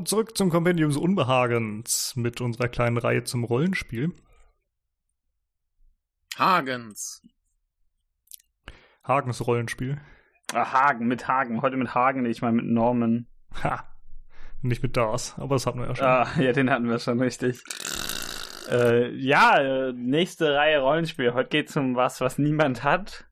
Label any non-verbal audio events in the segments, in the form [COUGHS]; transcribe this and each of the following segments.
Willkommen zurück zum Kompendium des Unbehagens mit unserer kleinen Reihe zum Rollenspiel. Hagens. Hagens Rollenspiel. Ah, Hagen, mit Hagen. Heute mit Hagen, nicht mal mit Norman. Ha. Nicht mit Dars, aber das hatten wir ja schon. Ah, ja, den hatten wir schon richtig. Äh, ja, nächste Reihe Rollenspiel. Heute geht's um was, was niemand hat.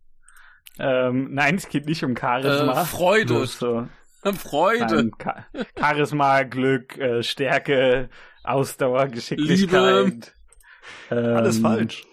Ähm, nein, es geht nicht um Charisma. Äh, Freude. Bloß so. [LAUGHS] Freude. Nein, Cha Charisma, Glück, äh, Stärke, Ausdauer, Geschicklichkeit. Ähm, Alles falsch.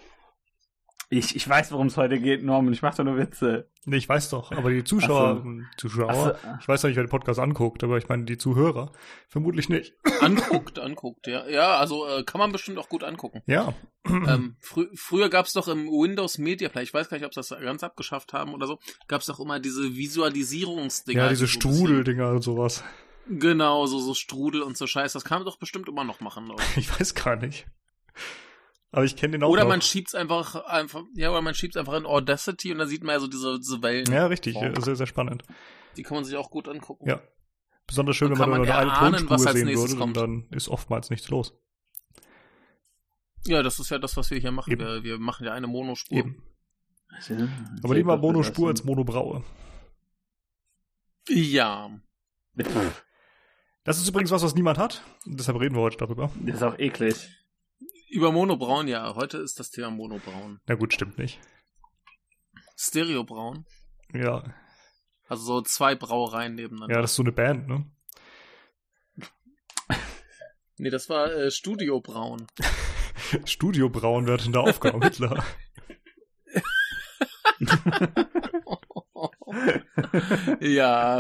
Ich, ich weiß, worum es heute geht, Norman. Ich mache doch nur Witze. Nee, ich weiß doch, aber die Zuschauer, so. Zuschauer, so. ich weiß ja nicht, wer den Podcast anguckt, aber ich meine die Zuhörer, vermutlich nicht. Anguckt, anguckt, ja. Ja, also äh, kann man bestimmt auch gut angucken. Ja, ähm, frü früher gab's doch im Windows Media Player, ich weiß gar nicht, ob sie das ganz abgeschafft haben oder so, gab's doch immer diese Visualisierungsdinger. ja, diese die Strudeldinger und sowas. Genau, so, so Strudel und so Scheiß. Das kann man doch bestimmt immer noch machen, Leute. [LAUGHS] Ich weiß gar nicht. Aber ich kenne den auch Oder noch. man schiebt's einfach, einfach, ja, oder man schiebt's einfach in Audacity und dann sieht man ja so diese, diese Wellen. Ja, richtig, Oh. sehr, sehr spannend. Die kann man sich auch gut angucken. Ja. Besonders schön, Dann wenn man man eine erahnen, Tonspur was als sehen würde, und kommt. dann ist oftmals nichts los. Ja, das ist ja das, was wir hier machen. Wir, wir machen ja eine Monospur. Eben. Aber lieber Monospur als Monobraue. Ja. Das ist übrigens was, was niemand hat. Deshalb reden wir heute darüber. Das ist auch eklig. Über Monobraun, ja. Heute ist das Thema Monobraun. Na gut, stimmt nicht. Stereobraun. Ja, Also so zwei Brauereien nebeneinander. ja, das ist so eine Band, ne? [LAUGHS] Nee, das war äh, Studiobraun. [LAUGHS] Studio Braun wird in der Aufgabe Hitler. [LAUGHS] ja.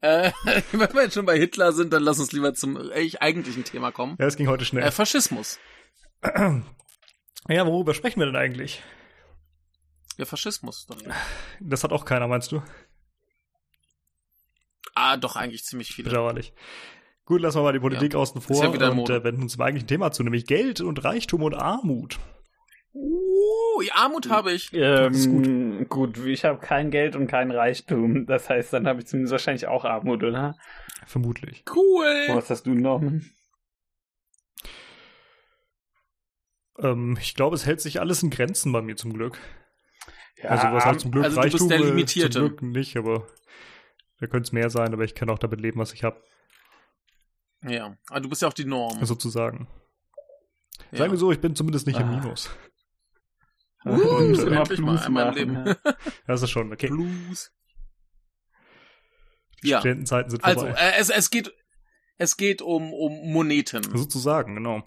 Äh, wenn wir jetzt schon bei Hitler sind, dann lass uns lieber zum äh, eigentlichen Thema kommen. Ja, es ging heute Äh, schnell. Faschismus. Ja, worüber sprechen wir denn eigentlich? Ja, Faschismus. Doch. Das hat auch keiner, meinst du? Ah, doch, eigentlich ziemlich viele. Bedauerlich. Gut, lassen wir mal die Politik außen vor ja und äh, wenden uns zum eigentlichen Thema zu, nämlich Geld und Reichtum und Armut. Uh, Armut habe ich. Ähm, gut. gut, ich habe kein Geld und kein Reichtum. Das heißt, dann habe ich zumindest wahrscheinlich auch Armut, oder? Vermutlich. Cool. Was hast du, Norman? Ähm, ich glaube, es hält sich alles in Grenzen bei mir zum Glück. Ja, also was heißt zum Glück also du bist Reichtum? der Limitierte. Zum Glück nicht, aber da könnte es mehr sein, aber ich kann auch damit leben, was ich habe, Ja, ah, du bist ja auch die Norm. sozusagen. ja. Sagen wir so, ich bin zumindest nicht im Ah. Minus. [LAUGHS] Uh, Und, äh, immer endlich mal im machen, Leben. ja. [LAUGHS] Das ist schon okay. Blues. Die Ja. Studentenzeiten sind Also, vorbei. äh, es, es geht, es geht um, um Moneten. Sozusagen, genau.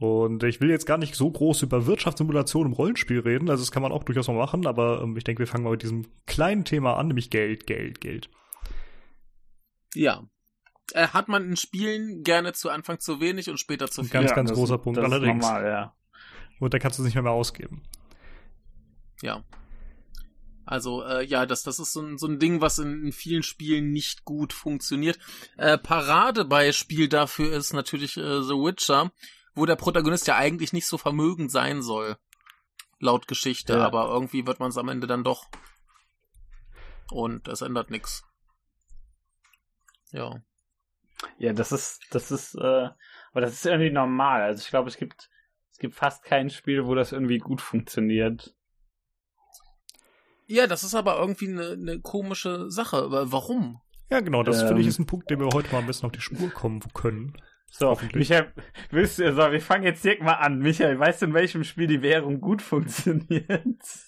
Und ich will jetzt gar nicht so groß über Wirtschaftssimulation im Rollenspiel reden, also das kann man auch durchaus mal machen, aber ähm, ich denke, wir fangen mal mit diesem kleinen Thema an, nämlich Geld, Geld, Geld. Ja. Äh, hat man in Spielen gerne zu Anfang zu wenig und später zu viel. Ganz, ganz das- großer Punkt, das ist allerdings. Normal, ja. Und dann kannst du es nicht mehr, mehr ausgeben. Ja. Also, äh, ja, das, das ist so ein, so ein Ding, was in, in vielen Spielen nicht gut funktioniert. Äh, Paradebeispiel dafür ist natürlich äh, The Witcher, wo der Protagonist ja eigentlich nicht so vermögend sein soll. Laut Geschichte, Ja. aber irgendwie wird man es am Ende dann doch. Und es ändert nichts. Ja. Ja, das ist, das ist, äh, aber das ist irgendwie normal. Also ich glaube, es gibt, es gibt fast kein Spiel, wo das irgendwie gut funktioniert. Ja, das ist aber irgendwie eine, eine komische Sache. Aber warum? Ja, genau, das Ähm. finde ich ist ein Punkt, dem wir heute mal ein bisschen auf die Spur kommen können. So. Michael, willst du, so, wir fangen jetzt direkt mal an. Michael, weißt du, in welchem Spiel die Währung gut funktioniert?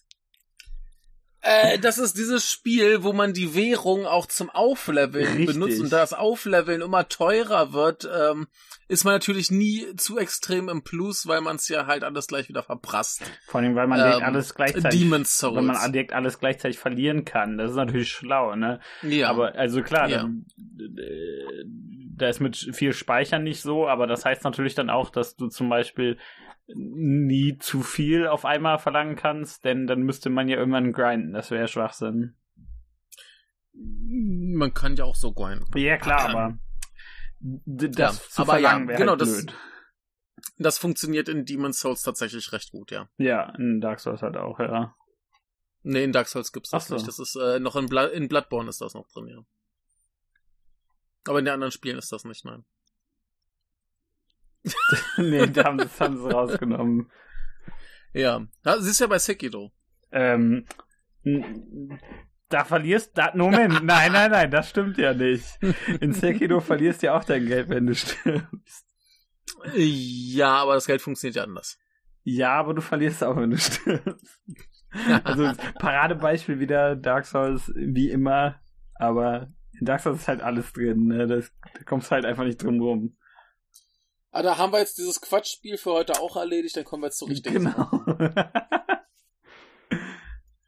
Äh, das ist dieses Spiel, wo man die Währung auch zum Aufleveln Richtig. benutzt und da das Aufleveln immer teurer wird, ähm, ist man natürlich nie zu extrem im Plus, weil man es ja halt alles gleich wieder verprasst. Vor allem, weil man direkt Ähm, alles gleichzeitig, Demon's Souls. weil man direkt alles gleichzeitig verlieren kann. Das ist natürlich schlau, ne? ja, Aber also klar, Ja. dann, äh, da ist mit viel Speichern nicht so, aber das heißt natürlich dann auch, dass du zum Beispiel nie zu viel auf einmal verlangen kannst, denn dann müsste man ja irgendwann grinden. Das wäre Schwachsinn. man kann ja auch so grinden. Ja, klar, aber d- das Ja, zu aber ja, verlangen wäre genau, halt das-. Das funktioniert in Demon's Souls tatsächlich recht gut, ja. Ja, in Dark Souls halt auch, ja. Nee, in Dark Souls gibt's das so. nicht. Das ist äh, noch in, Bla in Bloodborne ist das noch drin, ja. Aber in den anderen Spielen ist das nicht, nein. [LAUGHS] nee, da haben, das haben sie rausgenommen. Ja. ja siehst ja bei Sekiro. Ähm, da verlierst, da, Moment, [LAUGHS] nein, nein, nein, das stimmt ja nicht. In Sekiro [LAUGHS] verlierst du ja auch dein Geld, wenn du stirbst. Ja, aber das Geld funktioniert ja anders. Ja, aber du verlierst auch, wenn du stirbst. Also Paradebeispiel wieder Dark Souls wie immer, aber in Dark Souls ist halt alles drin, ne? Das, da kommst du halt einfach nicht drum rum. Ah, da haben wir jetzt dieses Quatschspiel für heute auch erledigt, dann kommen wir jetzt zur richtigen Genau.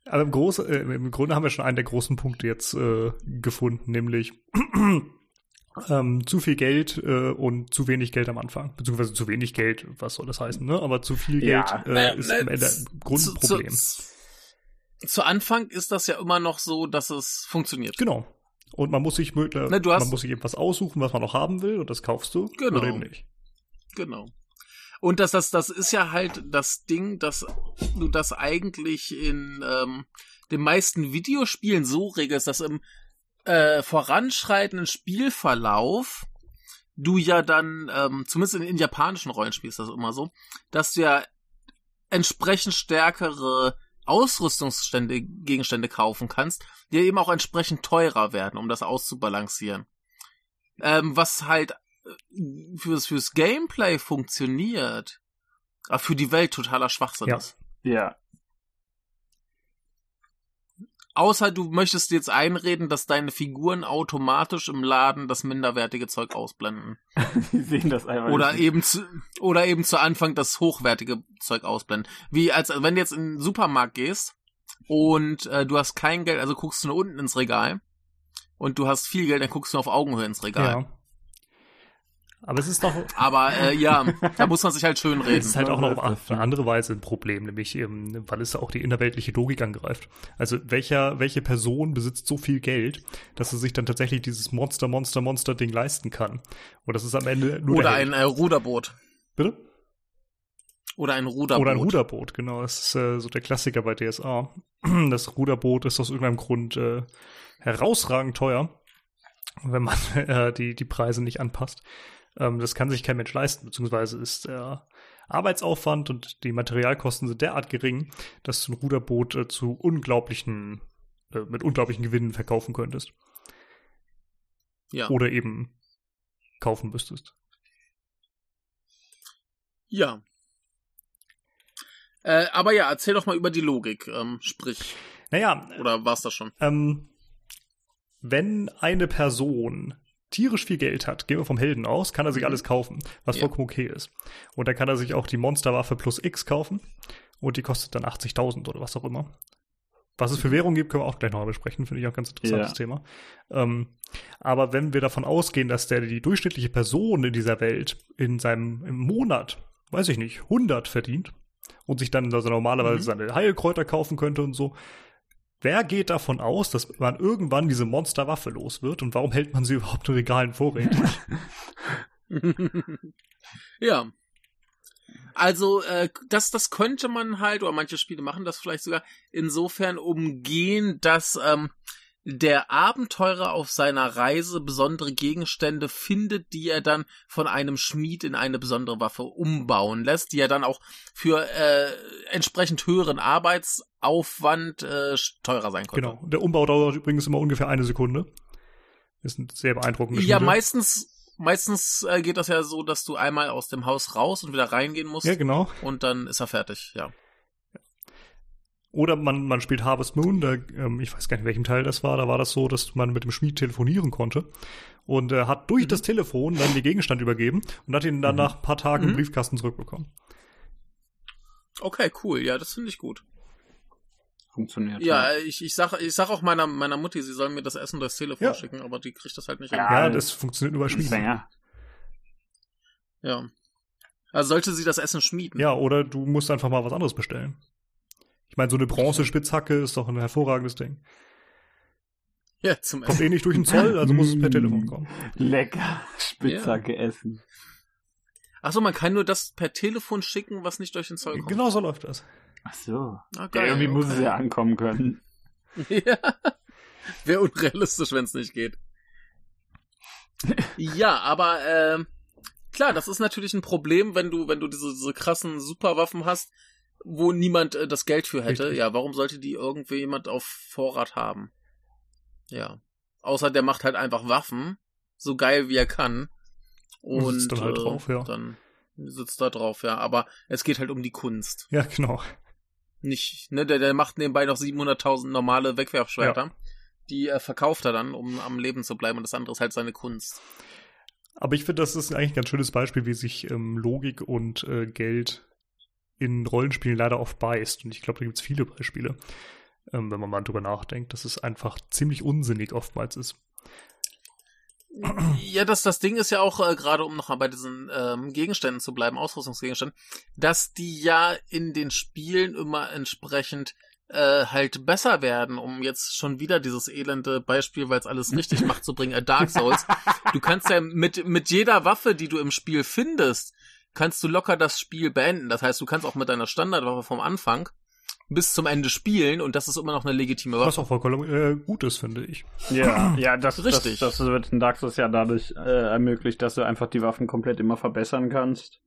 Aber [LAUGHS] im, Groß, äh, im Grunde haben wir schon einen der großen Punkte jetzt äh, gefunden, nämlich [CLEARS THROAT] ähm, zu viel Geld äh, und zu wenig Geld am Anfang. Beziehungsweise zu wenig Geld, was soll das heißen, ne? Aber zu viel Ja. Geld äh, Naja, ist am Ende ein Grundproblem. Zu, zu, zu Anfang ist das ja immer noch so, dass es funktioniert. Genau. Und man muss sich Ne, du hast- man muss sich eben was aussuchen, was man noch haben will, und das kaufst du Genau. oder eben nicht. Genau. Und das, das, das ist ja halt das Ding, dass du das eigentlich in ähm, den meisten Videospielen so regelst, dass im äh, voranschreitenden Spielverlauf du ja dann, ähm, zumindest in, in japanischen Rollenspielen ist das immer so, dass du ja entsprechend stärkere Ausrüstungsstände, Gegenstände kaufen kannst, die eben auch entsprechend teurer werden, um das auszubalancieren. Ähm, was halt fürs, fürs Gameplay funktioniert, aber für die Welt totaler Schwachsinn Ja. ist. Ja. Außer du möchtest jetzt einreden, dass deine Figuren automatisch im Laden das minderwertige Zeug ausblenden. [LAUGHS] Die sehen das einfach Oder nicht. eben zu, oder eben zu Anfang das hochwertige Zeug ausblenden. Wie als wenn du jetzt in den Supermarkt gehst und äh, du hast kein Geld, also guckst du nur unten ins Regal und du hast viel Geld, dann guckst du auf Augenhöhe ins Regal. Ja. Aber es ist doch, Aber äh, ja, da muss man sich halt schön es reden. ist halt auch noch auf eine andere Weise ein Problem, nämlich, ähm, weil es auch die innerweltliche Logik angreift. Also welcher, welche Person besitzt so viel Geld, dass sie sich dann tatsächlich dieses Monster, Monster, Monster Ding leisten kann? Und das ist am Ende nur Oder der ein äh, Ruderboot. Bitte? Oder ein Ruderboot. Oder ein Ruderboot, genau. Das ist äh, so der Klassiker bei DSA. [CLEARS THROAT] Das Ruderboot ist aus irgendeinem Grund äh, herausragend teuer, wenn man [LAUGHS] äh, die, die Preise nicht anpasst. Ähm, das kann sich kein Mensch leisten, beziehungsweise ist der Arbeitsaufwand und die Materialkosten sind derart gering, dass du ein Ruderboot äh, zu unglaublichen, äh, mit unglaublichen Gewinnen verkaufen könntest. Ja. Oder eben kaufen müsstest. Ja. Äh, aber ja, erzähl doch mal über die Logik. Ähm, sprich, Naja, oder war's das schon? Ähm, wenn eine Person tierisch viel Geld hat, gehen wir vom Helden aus, kann er sich Mhm. alles kaufen, was Ja. vollkommen okay ist. Und dann kann er sich auch die Monsterwaffe plus X kaufen und die kostet dann 80.000 oder was auch immer. Was es für Mhm. Währung gibt, können wir auch gleich noch mal besprechen, finde ich auch ein ganz interessantes Ja. Thema. Ähm, aber wenn wir davon ausgehen, dass der die durchschnittliche Person in dieser Welt in seinem im Monat, weiß ich nicht, 100 verdient und sich dann also normalerweise Mhm. seine Heilkräuter kaufen könnte und so, Wer geht davon aus, dass man irgendwann diese Monsterwaffe los wird und warum hält man sie [LAUGHS] überhaupt in Regalen vorrätig? [LAUGHS] ja. Also, äh, das, das könnte man halt, oder manche Spiele machen das vielleicht sogar, insofern umgehen, dass ähm, der Abenteurer auf seiner Reise besondere Gegenstände findet, die er dann von einem Schmied in eine besondere Waffe umbauen lässt, die er dann auch für äh, entsprechend höheren Arbeitsaufwand äh, teurer sein könnte. genau. Der Umbau dauert übrigens immer ungefähr eine Sekunde. Ist ein sehr beeindruckender Ja, meistens, meistens äh, geht das ja so, dass du einmal aus dem Haus raus und wieder reingehen musst Ja, genau. und dann ist er fertig, ja. Oder man, man spielt Harvest Moon, da, ähm, ich weiß gar nicht, in welchem Teil das war, da war das so, dass man mit dem Schmied telefonieren konnte und äh, hat durch Mhm. das Telefon dann den Gegenstand übergeben und hat ihn dann Mhm. nach ein paar Tagen im Mhm. Briefkasten zurückbekommen. Okay, cool, ja, das finde ich gut. Funktioniert. Ja, äh, ich, ich sag, ich sag auch meiner, meiner Mutti, sie soll mir das Essen durchs Telefon Ja. schicken, aber die kriegt das halt nicht Ja. Ja, das- funktioniert nur bei Schmieden. Sänger. Ja. Also sollte sie das Essen schmieden. Ja, oder du musst einfach mal was anderes bestellen. Ich meine, so eine Bronzespitzhacke ist doch ein hervorragendes Ding. Ja, zum Kommt Essen. eh nicht durch den Zoll, also muss es per Mm. Telefon kommen. Lecker. Spitzhacke essen. Achso, man kann nur das per Telefon schicken, was nicht durch den Zoll kommt. Genau so läuft das. Ach so. Ah, Ja, geil, irgendwie muss es okay. ja ankommen können. [LAUGHS] Ja. Wäre unrealistisch, wenn es nicht geht. ja, aber äh, klar, das ist natürlich ein Problem, wenn du, wenn du diese, diese krassen Superwaffen hast, wo niemand äh, das Geld für hätte. Richtig. Ja, warum sollte die irgendwie jemand auf Vorrat haben? Ja. Außer der macht halt einfach Waffen, so geil wie er kann. Und Und, sitzt dann halt äh, drauf, ja. Dann sitzt da drauf, ja. Aber es geht halt um die Kunst. Ja, genau. Nicht, ne, der, der macht nebenbei noch 700.000 normale Wegwerfschwerter. Die äh, verkauft er dann, um am Leben zu bleiben. Und das andere ist halt seine Kunst. Aber ich finde, das ist eigentlich ein ganz schönes Beispiel, wie sich ähm, Logik und äh, Geld in Rollenspielen leider oft beißt. Und ich glaube, da gibt es viele Beispiele, ähm, wenn man mal drüber nachdenkt, dass es einfach ziemlich unsinnig oftmals ist. Ja, das, das Ding ist ja auch, äh, gerade um noch mal bei diesen ähm, Gegenständen zu bleiben, Ausrüstungsgegenständen, dass die ja in den Spielen immer entsprechend äh, halt besser werden, um jetzt schon wieder dieses elende Beispiel, weil es alles richtig [LAUGHS] macht, zu bringen, äh, Dark Souls. Du kannst ja mit, mit jeder Waffe, die du im Spiel findest, kannst du locker das Spiel beenden. Das heißt, du kannst auch mit deiner Standardwaffe vom Anfang bis zum Ende spielen und das ist immer noch eine legitime Was Waffe. auch vollkommen äh, gut ist, finde ich. Ja, [CLEARS THROAT] ja, das, Richtig. Das, das wird in Dark Souls ja dadurch äh, ermöglicht, dass du einfach die Waffen komplett immer verbessern kannst.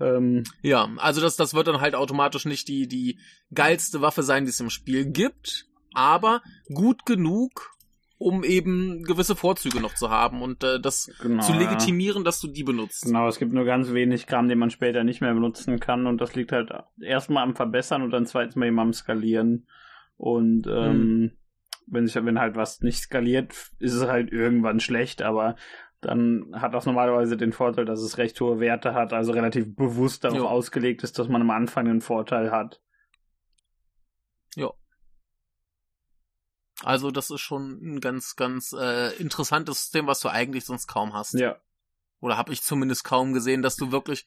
Ähm, Ja, also das, das wird dann halt automatisch nicht die, die geilste Waffe sein, die es im Spiel gibt, aber gut genug, um eben gewisse Vorzüge noch zu haben und äh, das genau, zu ja. legitimieren, dass du die benutzt. Genau, es gibt nur ganz wenig Kram, den man später nicht mehr benutzen kann und das liegt halt erstmal am Verbessern und dann zweitens mal eben am Skalieren. Und ähm, wenn sich wenn halt was nicht skaliert, ist es halt irgendwann schlecht, aber dann hat das normalerweise den Vorteil, dass es recht hohe Werte hat, also relativ bewusst darauf Jo. ausgelegt ist, dass man am Anfang einen Vorteil hat. Also das ist schon ein ganz, ganz äh, interessantes System, was du eigentlich sonst kaum hast. Ja. Oder habe ich zumindest kaum gesehen, dass du wirklich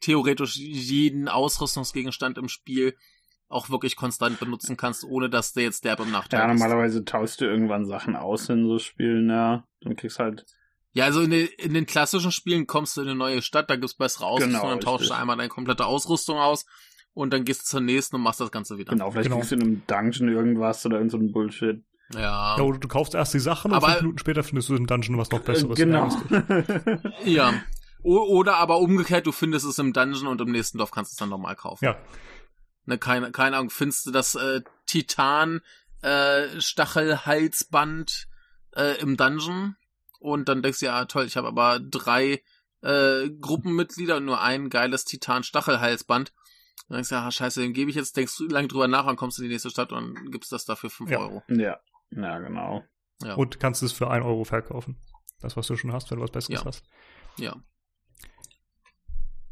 theoretisch jeden Ausrüstungsgegenstand im Spiel auch wirklich konstant benutzen kannst, ohne dass der jetzt derbe im Nachteil Ja, ist. normalerweise tauschst du irgendwann Sachen aus in so Spielen, ja. Dann kriegst halt. Ja, also in den, in den klassischen Spielen kommst du in eine neue Stadt, da gibt's bessere Ausrüstung, Genau, dann tauschst du einmal deine komplette Ausrüstung aus und dann gehst du zur nächsten und machst das Ganze wieder. Genau, vielleicht Genau. kriegst du in einem Dungeon irgendwas oder irgend so ein Bullshit. Ja. Ja, oder du kaufst erst die Sachen und Aber- fünf Minuten später findest du im Dungeon was noch Besseres. Äh, genau. ärgerst dich. [LAUGHS] ja. O oder aber umgekehrt, du findest es im Dungeon und im nächsten Dorf kannst du es dann nochmal kaufen. Ja, Ne, keine, keine Ahnung, findest du das äh, Titan äh, Stachelhalsband äh, im Dungeon und dann denkst du, ja toll, ich habe aber drei äh, Gruppenmitglieder und nur ein geiles Titan Stachelhalsband. Dann denkst du, ja, scheiße, den gebe ich jetzt, denkst du lange drüber nach und kommst in die nächste Stadt und dann gibst das dafür 5 Ja. Euro. Ja. Ja, genau. Ja. und kannst es für 1 Euro verkaufen. Das, was du schon hast, wenn du was Besseres Ja. hast. Ja.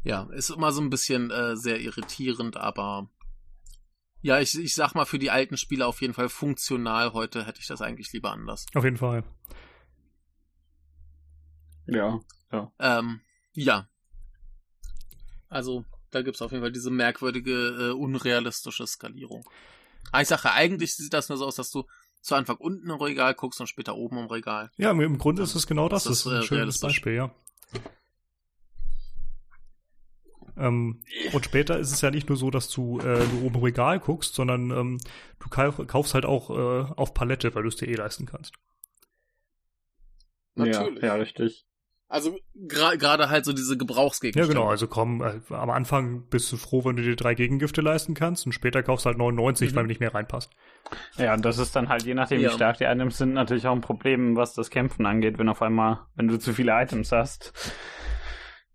Ja, ist immer so ein bisschen äh, sehr irritierend, aber ja, ich, ich sag mal, für die alten Spieler auf jeden Fall funktional. Heute hätte ich das eigentlich lieber anders. Auf jeden Fall. Ja. Ähm, ja. Also, da gibt's auf jeden Fall diese merkwürdige, äh, unrealistische Skalierung. Aber ich sage, eigentlich sieht das nur so aus, dass du zu Anfang unten im Regal guckst und später oben im Regal. Ja, im- Grunde ist es genau das. Das Das ist, ein schönes. Beispiel, ja. Ähm, und später ist es ja nicht nur so, dass du, äh, du oben im Regal guckst, sondern ähm, du kauf, kaufst halt auch äh, auf Palette, weil du es dir eh leisten kannst. Natürlich. Ja, ja, richtig. Also gra- gerade halt so diese Ja, Gebrauchsgegenstände. genau. Also komm, äh, am Anfang bist du froh, wenn du dir drei Gegengifte leisten kannst und später kaufst du halt 99, Mhm. weil nicht mehr reinpasst. Ja, und das ist dann halt, je nachdem, Ja. wie stark die Items sind, natürlich auch ein Problem, was das Kämpfen angeht, wenn auf einmal, wenn du zu viele Items hast.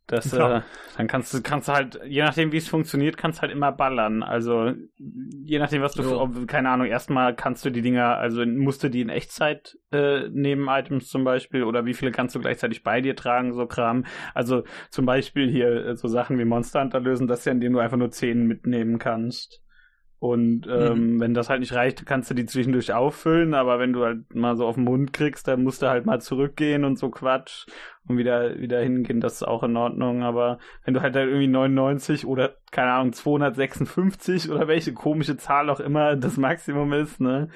Das, äh, dann kannst du, kannst du halt, je nachdem, wie es funktioniert, kannst halt immer ballern. Also, je nachdem, was du, Jo. ob, keine Ahnung, erstmal kannst du die Dinger, also musst du die in Echtzeit äh, nehmen, Items zum Beispiel, oder wie viele kannst du gleichzeitig bei dir tragen, so Kram. Also, zum Beispiel hier äh, so Sachen wie Monster Hunter lösen, das ja, indem du einfach nur 10 mitnehmen kannst. Und ähm, wenn das halt nicht reicht, kannst du die zwischendurch auffüllen, aber wenn du halt mal so auf den Mund kriegst, dann musst du halt mal zurückgehen und so Quatsch und wieder, wieder hingehen, das ist auch in Ordnung, aber wenn du halt, halt irgendwie 99 oder, keine Ahnung, 256 oder welche komische Zahl auch immer das Maximum ist, ne,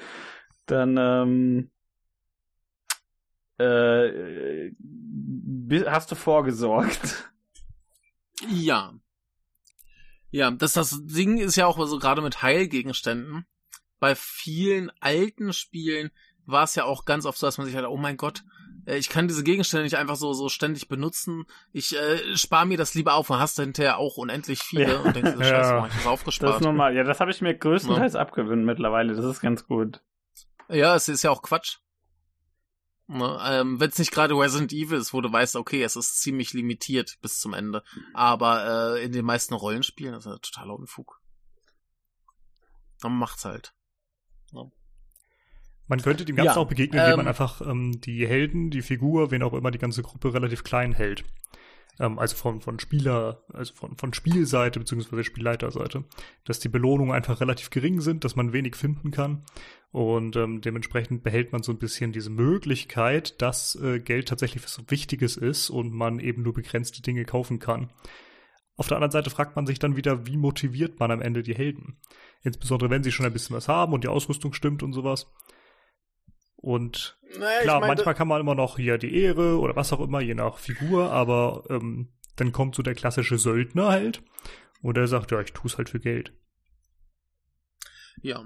dann, ähm, äh, hast du vorgesorgt. Ja. Ja, das, das Ding ist ja auch so gerade mit Heilgegenständen. Bei vielen alten Spielen war es ja auch ganz oft so, dass man sich halt, oh mein Gott, äh, ich kann diese Gegenstände nicht einfach so, so ständig benutzen. Ich äh, spare mir das lieber auf und hast hinterher auch unendlich viele Ja. und denkst, Ja. scheiße, mach ich das Das aufgespart. ist normal. Ja, das habe ich mir größtenteils abgewöhnt mittlerweile. Das ist ganz gut. Ja, es ist ja auch Quatsch. Ne, ähm, Wenn es nicht gerade Resident Evil ist, wo du weißt, okay, es ist ziemlich limitiert bis zum Ende. Aber äh, in den meisten Rollenspielen ist das totaler Unfug. Dann macht's halt. Man könnte dem Ganzen Ja, auch begegnen, indem man ähm, einfach ähm, die Helden, die Figur, wen auch immer, die ganze Gruppe relativ klein hält. Ähm, also von, von Spieler, also von, von Spielseite beziehungsweise Spielleiterseite. Dass die Belohnungen einfach relativ gering sind, dass man wenig finden kann. Und ähm, dementsprechend behält man so ein bisschen diese Möglichkeit, dass äh, Geld tatsächlich was Wichtiges ist und man eben nur begrenzte Dinge kaufen kann. Auf der anderen Seite fragt man sich dann wieder, wie motiviert man am Ende die Helden? Insbesondere wenn sie schon ein bisschen was haben und die Ausrüstung stimmt und sowas. Und Naja, klar, manchmal kann man immer noch hier die Ehre oder was auch immer, je nach Figur, aber ähm, dann kommt so der klassische Söldner halt und der sagt, ja, ich tu's halt für Geld. Ja.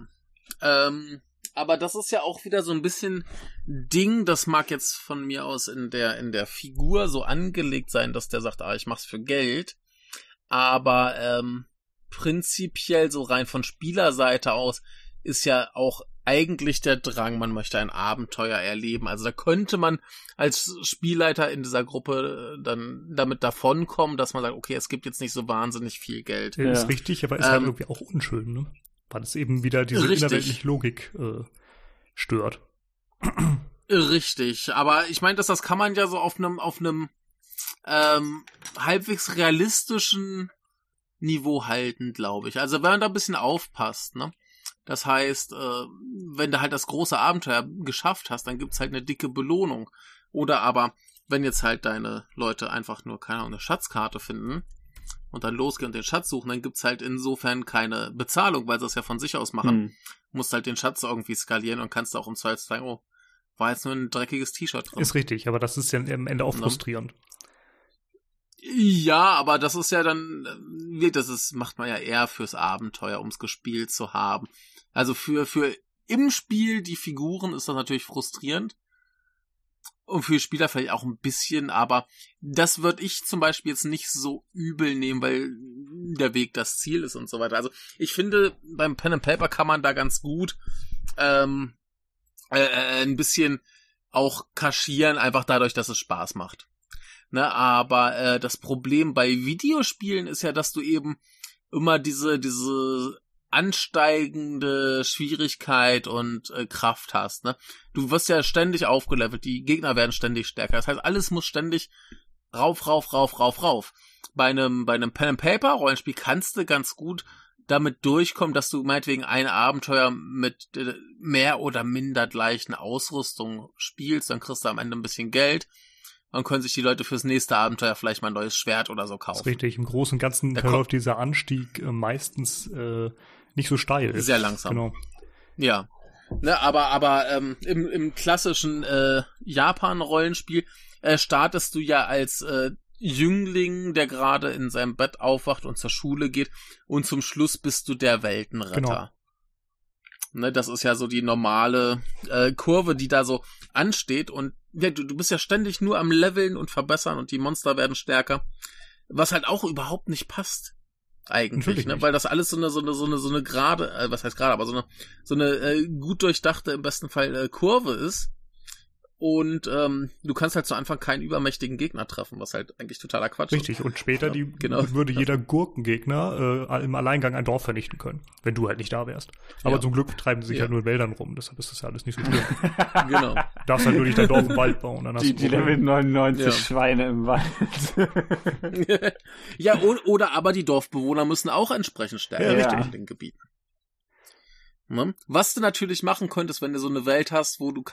Ähm, aber das ist ja auch wieder so ein bisschen Ding, das mag jetzt von mir aus in der, in der Figur so angelegt sein, dass der sagt, ah, ich mach's für Geld. Aber ähm, prinzipiell so rein von Spielerseite aus ist ja auch eigentlich der Drang, man möchte ein Abenteuer erleben. Also da könnte man als Spielleiter in dieser Gruppe äh, dann damit davonkommen, dass man sagt, okay, es gibt jetzt nicht so wahnsinnig viel Geld. Ja. Ist richtig, aber ist halt Ähm, irgendwie auch unschön, ne? Weil es eben wieder diese Richtig. innerweltliche Logik äh, stört. Richtig, aber ich meine, dass das kann man ja so auf einem auf einem ähm, halbwegs realistischen Niveau halten, glaube ich. Also wenn man da ein bisschen aufpasst, ne? Das heißt, äh, wenn du halt das große Abenteuer geschafft hast, dann gibt's halt eine dicke Belohnung. Oder aber, wenn jetzt halt deine Leute einfach nur, keine Ahnung, eine Schatzkarte finden und dann losgehen und den Schatz suchen, dann gibt's halt insofern keine Bezahlung, weil sie es ja von sich aus machen Hm. musst halt den Schatz irgendwie skalieren und kannst auch im Zweifel sagen, oh, war jetzt nur ein dreckiges T-Shirt drin. Ist richtig, aber das ist ja am Ende auch Ja. frustrierend. ja, aber das ist ja dann, äh, das ist, macht man ja eher fürs Abenteuer, ums gespielt zu haben. Also für, für im Spiel die Figuren ist das natürlich frustrierend. Und für Spieler vielleicht auch ein bisschen, aber das würde ich zum Beispiel jetzt nicht so übel nehmen, weil der Weg das Ziel ist und so weiter. Also ich finde, beim Pen and Paper kann man da ganz gut ähm, äh, äh, ein bisschen auch kaschieren, einfach dadurch, dass es Spaß macht. Ne, aber äh, das Problem bei Videospielen ist ja, dass du eben immer diese, diese ansteigende Schwierigkeit und äh, Kraft hast. Ne? Du wirst ja ständig aufgelevelt, die Gegner werden ständig stärker. Das heißt, alles muss ständig rauf, rauf, rauf, rauf, rauf. Bei einem, bei einem Pen and Paper Rollenspiel kannst du ganz gut damit durchkommen, dass du meinetwegen ein Abenteuer mit äh, mehr oder minder gleichen Ausrüstung spielst, dann kriegst du am Ende ein bisschen Geld. Dann können sich die Leute fürs nächste Abenteuer vielleicht mal ein neues Schwert oder so Das kaufen. ist richtig. Im Großen und Ganzen Der verläuft dieser Anstieg äh, meistens äh, nicht so steil. Sehr langsam. Genau. Ja. Ne, aber aber ähm, im, im klassischen äh, Japan-Rollenspiel äh, startest du ja als äh, Jüngling, der gerade in seinem Bett aufwacht und zur Schule geht und zum Schluss bist du der Weltenretter. Genau. Ne, das ist ja so die normale äh, Kurve, die da so ansteht und ja, du, du bist ja ständig nur am Leveln und verbessern und die Monster werden stärker, was halt auch überhaupt nicht passt eigentlich, ne? nicht. weil das alles so eine so eine so eine so eine gerade, äh, was heißt gerade, aber so eine so eine äh, gut durchdachte im besten Fall äh, Kurve ist und ähm, du kannst halt zu Anfang keinen übermächtigen Gegner treffen, was halt eigentlich totaler Quatsch ist. Richtig. Und später Ja, die, genau. würde jeder Gurkengegner äh, im Alleingang ein Dorf vernichten können, wenn du halt nicht da wärst. Aber Ja. zum Glück treiben sie sich Ja. halt nur in Wäldern rum, deshalb ist das ja alles nicht so schlimm. [LAUGHS] Genau. Du darfst halt nur nicht dein Dorf im Wald bauen. Dann hast Die, du die Level 99 Ja. Schweine im Wald. [LAUGHS] ja, o- oder aber die Dorfbewohner müssen auch entsprechend stärker Ja, richtig. in den Gebieten. Ne? Was du natürlich machen könntest, wenn du so eine Welt hast, wo du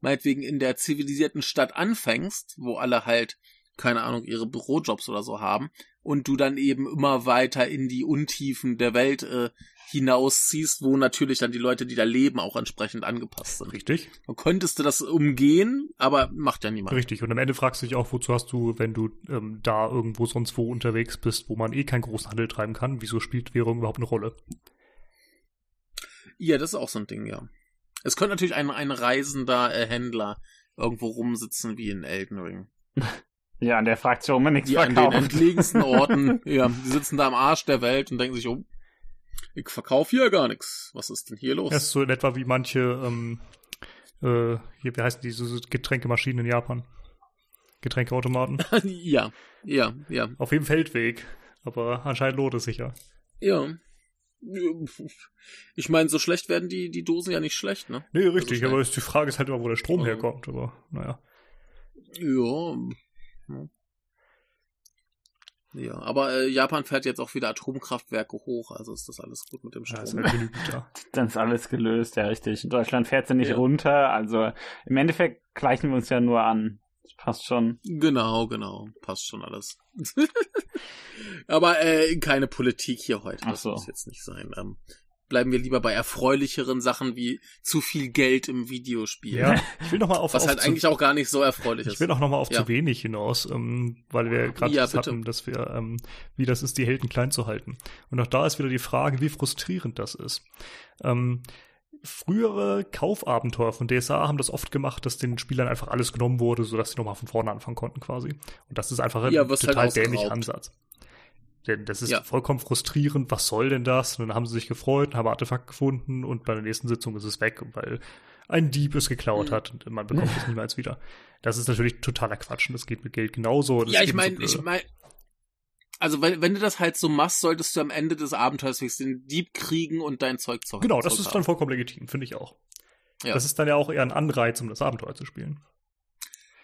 meinetwegen in der zivilisierten Stadt anfängst, wo alle halt, keine Ahnung, ihre Bürojobs oder so haben, und du dann eben immer weiter in die Untiefen der Welt äh, hinausziehst, wo natürlich dann die Leute, die da leben, auch entsprechend angepasst sind. Richtig, Dann könntest du das umgehen, aber macht ja niemand. richtig. Und am Ende fragst du dich auch, wozu hast du, wenn du ähm, da irgendwo sonst wo unterwegs bist, wo man eh keinen großen Handel treiben kann, wieso spielt Währung überhaupt eine Rolle? Ja, das ist auch so ein Ding, ja. Es könnte natürlich ein, ein reisender äh, Händler irgendwo rumsitzen wie in Elden Ring. [LAUGHS] Ja, an der Fraktion man nichts Die an den entlegensten Orten, [LAUGHS] ja, die sitzen da am Arsch der Welt und denken sich, oh, ich verkaufe hier gar nichts. Was ist denn hier los? Das ist so in etwa wie manche, ähm, äh, hier, wie heißen die, so so Getränkemaschinen in Japan? Getränkeautomaten. [LAUGHS] ja, ja, ja, Auf jedem Feldweg. Aber anscheinend lohnt es sich ja. ja. [LAUGHS] Ich meine, so schlecht werden die, die Dosen ja nicht schlecht, ne? Nee, richtig, schnell. aber ist, die Frage ist halt immer, wo der Strom Also- herkommt. Aber naja. Ja. ja. Ja, aber äh, Japan fährt jetzt auch wieder Atomkraftwerke hoch, also ist das alles gut mit dem Ja, ist Strom. halt genügend da. Dann ist alles gelöst, ja richtig. In Deutschland fährt sie nicht Ja. runter, also im Endeffekt gleichen wir uns ja nur an. Das passt schon. Genau, genau. Passt schon alles. [LAUGHS] aber äh, keine Politik hier heute. Das so. muss jetzt nicht sein. Ähm, bleiben wir lieber bei erfreulicheren Sachen wie zu viel Geld im Videospiel. Ja, [LAUGHS] ich will noch mal auf, Was auf halt zu, eigentlich auch gar nicht so erfreulich ich ist. will auch noch mal auf Ja. zu wenig hinaus, ähm, weil wir gerade Ja, das hatten, dass wir, ähm, wie das ist, die Helden klein zu halten. Und auch da ist wieder die Frage, wie frustrierend das ist. Ähm, frühere Kaufabenteuer von DSA haben das oft gemacht, dass den Spielern einfach alles genommen wurde, sodass sie nochmal von vorne anfangen konnten quasi. Und das ist einfach ein Ja, halt total dämlicher ausgeraubt. Ansatz. Denn das ist Ja. vollkommen frustrierend. Was soll denn das? Und dann haben sie sich gefreut, haben Artefakt gefunden und bei der nächsten Sitzung ist es weg, weil ein Dieb es geklaut Mhm. hat und man bekommt es niemals wieder. Das ist natürlich totaler Quatsch und das geht mit Geld genauso. und Ja, ich meine, ebenso ich meine, also wenn, wenn du das halt so machst, solltest du am Ende des Abenteuers wenigstens den Dieb kriegen und dein Zeug zurück. Genau, das ist dann vollkommen legitim, finde ich auch. Ja. Das ist dann ja auch eher ein Anreiz, um das Abenteuer zu spielen.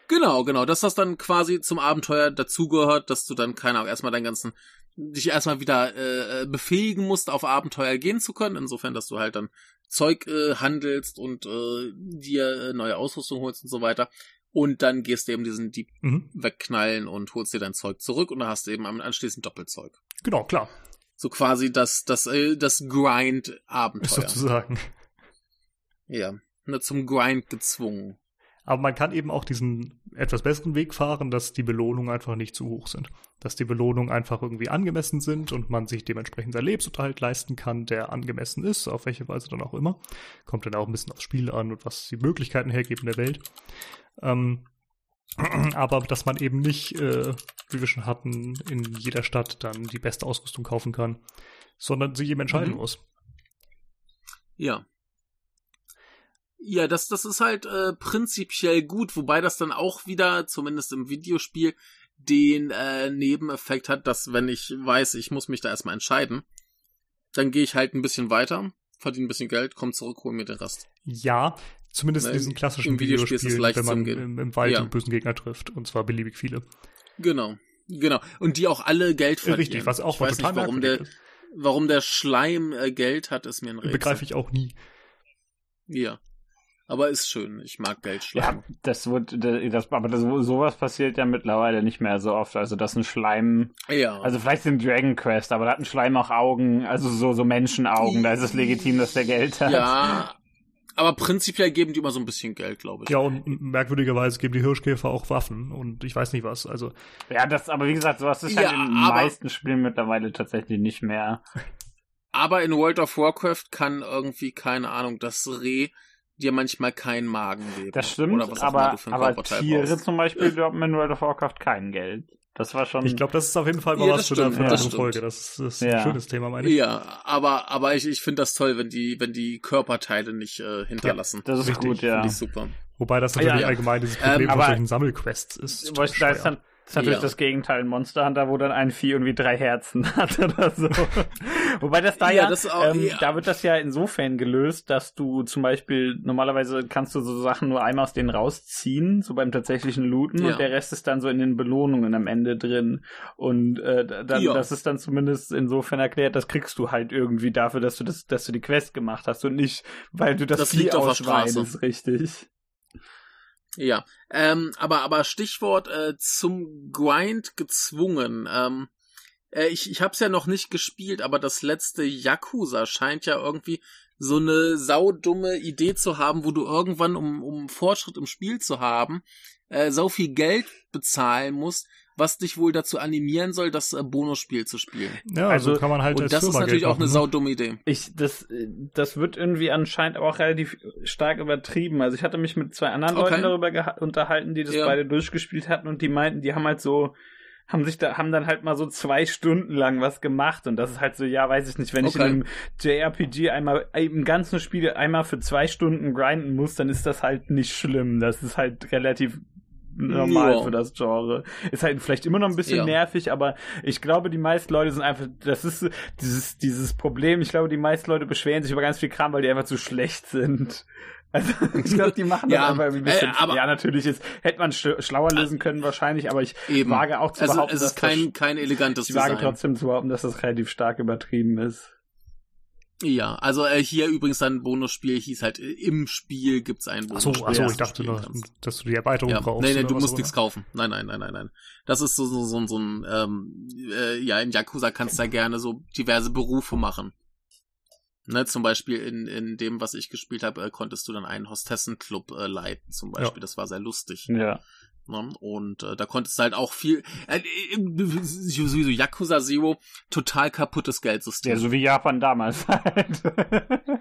Genau, genau, dass das dann quasi zum Abenteuer dazugehört, dass du dann, keine Ahnung, erstmal deinen ganzen, dich erstmal wieder äh, befähigen musst, auf Abenteuer gehen zu können, insofern, dass du halt dann Zeug äh, handelst und äh, dir äh, neue Ausrüstung holst und so weiter. Und dann gehst du eben diesen Dieb Mhm. wegknallen und holst dir dein Zeug zurück und dann hast du eben am- anschließend Doppelzeug. Genau, klar, So quasi das, das, äh, das Grind-Abenteuer. [LAUGHS] sozusagen. Ja, ne, zum Grind gezwungen. Aber man kann eben auch diesen etwas besseren Weg fahren, dass die Belohnungen einfach nicht zu hoch sind. Dass die Belohnungen einfach irgendwie angemessen sind und man sich dementsprechend seinen Lebensunterhalt leisten kann, der angemessen ist, auf welche Weise dann auch immer. Kommt dann auch ein bisschen aufs Spiel an und was die Möglichkeiten hergeben der Welt. Ähm, [CLEARS THROAT] aber dass man eben nicht, äh, wie wir schon hatten, in jeder Stadt dann die beste Ausrüstung kaufen kann, sondern sich eben entscheiden Mhm. muss. Ja. Ja, das, das ist halt äh, prinzipiell gut, wobei das dann auch wieder, zumindest im Videospiel, den äh, Nebeneffekt hat, dass wenn ich weiß, ich muss mich da erstmal entscheiden, dann gehe ich halt ein bisschen weiter, verdiene ein bisschen Geld, komm zurück, hol mir den Rest. Ja, zumindest in diesen klassischen im Videospiel ist es Videospielen, leicht wenn man im, im Wald Ja. einen bösen Gegner trifft. Und zwar beliebig viele. Genau. Genau. Und die auch alle Geld verdienen. Richtig, was auch ich weiß total nicht, warum der, warum der Schleim äh, Geld hat, ist mir ein Rätsel. Begreife ich auch nie. Ja. Aber ist schön. Ich mag Geldschleim. Ja, das wird, das, aber das, sowas passiert ja mittlerweile nicht mehr so oft. Also, dass ein Schleim, Ja. also vielleicht in Dragon Quest, aber da hat ein Schleim auch Augen, also so, so Menschenaugen. Da ist es legitim, dass der Geld hat. ja. Aber prinzipiell geben die immer so ein bisschen Geld, glaube ich. Ja, und merkwürdigerweise geben die Hirschkäfer auch Waffen und ich weiß nicht was. Also, Ja, das, aber wie gesagt, sowas ist Ja, halt in den meisten Spielen mittlerweile tatsächlich nicht mehr. Aber in World of Warcraft kann irgendwie, keine Ahnung, das Reh dir manchmal keinen Magen geben. Das stimmt, aber, aber Tiere brauchst. zum Beispiel droppen in World of Warcraft kein Geld. Das war schon. ich glaube, das ist auf jeden Fall mal Ja, was das für, eine- stimmt, eine das. Folge. Das ist, ist ein Ja. schönes Thema, meine ich. Ja, aber, aber ich, ich finde das toll, wenn die, wenn die Körperteile nicht äh, hinterlassen. das ist Richtig, gut, ja. Finde ich super. Wobei das Ja, natürlich ja. allgemein dieses Ähm, Problem von aber- solchen Sammelquests ist. Da ist, dann, das ist natürlich Ja. das Gegenteil in Monster Hunter, wo dann ein Vieh irgendwie drei Herzen [LAUGHS] hat oder so. Wobei das da Ja, ja, das auch- ähm, ja. da wird das ja insofern gelöst, dass du zum Beispiel, normalerweise kannst du so Sachen nur einmal aus denen rausziehen, so beim tatsächlichen Looten, und der Rest ist dann so in den Belohnungen am Ende drin. Und äh, da- dann, das ist dann zumindest insofern erklärt, das kriegst du halt irgendwie dafür, dass du das, dass du die Quest gemacht hast und nicht, weil du das, Das Vieh liegt auf der Straße. ausweidest, richtig. Ja, ähm, aber aber Stichwort äh, zum Grind gezwungen. Ähm, äh, ich ich habe es ja noch nicht gespielt, aber das letzte Yakuza scheint ja irgendwie so eine saudumme Idee zu haben, wo du irgendwann, um, um Fortschritt im Spiel zu haben, äh, so viel Geld bezahlen musst, was dich wohl dazu animieren soll, das äh, Bonusspiel zu spielen. Ja, also, Also- kann man halt Und als das ist natürlich auch eine ne? saudumme Idee. Ich, das, äh, das wird irgendwie anscheinend auch relativ stark übertrieben. Also ich hatte mich mit zwei anderen Okay. Leuten darüber unterhalten, die das Ja. beide durchgespielt hatten und die meinten, die haben halt so, haben sich da, haben dann halt mal so zwei Stunden lang was gemacht und das ist halt so, ja, weiß ich nicht, wenn ich in Okay. einem JRPG einmal im ganzen Spiel einmal für zwei Stunden grinden muss, dann ist das halt nicht schlimm. Das ist halt relativ normal Ja. für das Genre. Ist halt vielleicht immer noch ein bisschen Ja. nervig, aber ich glaube, die meisten Leute sind einfach, das ist dieses, dieses Problem. Ich glaube, die meisten Leute beschweren sich über ganz viel Kram, weil die einfach zu schlecht sind. [LAUGHS] Also, ich glaube, die machen [LAUGHS] das Ja, einfach ein bisschen. äh, aber- ja, natürlich ist, hätte man sch schlauer lösen können wahrscheinlich, aber ich Eben. wage auch zu Also behaupten, es ist dass kein, das, kein elegantes ich wage Design. trotzdem zu behaupten, dass das relativ stark übertrieben ist. Ja, also äh, hier übrigens dann Bonusspiel hieß halt, äh, im Spiel gibt's ein Ach so, Bonusspiel. ach so, das ich dachte nur, kannst. dass du die Erweiterung Ja. brauchst. Nee, nee, oder du musst nichts kaufen. Nein, nein, nein, nein, nein. Das ist so, so, so, so ein, ähm, äh, ja, in Yakuza kannst du ja gerne so diverse Berufe machen. Ne, zum Beispiel in, in dem, was ich gespielt habe, äh, konntest du dann einen Hostessenclub äh, leiten, zum Beispiel. Das war sehr lustig. Ja. Ne? Und äh, da konntest du halt auch viel, äh, äh, sowieso Yakuza Zero, total kaputtes Geldsystem. Ja, so wie Japan damals [LAUGHS] halt.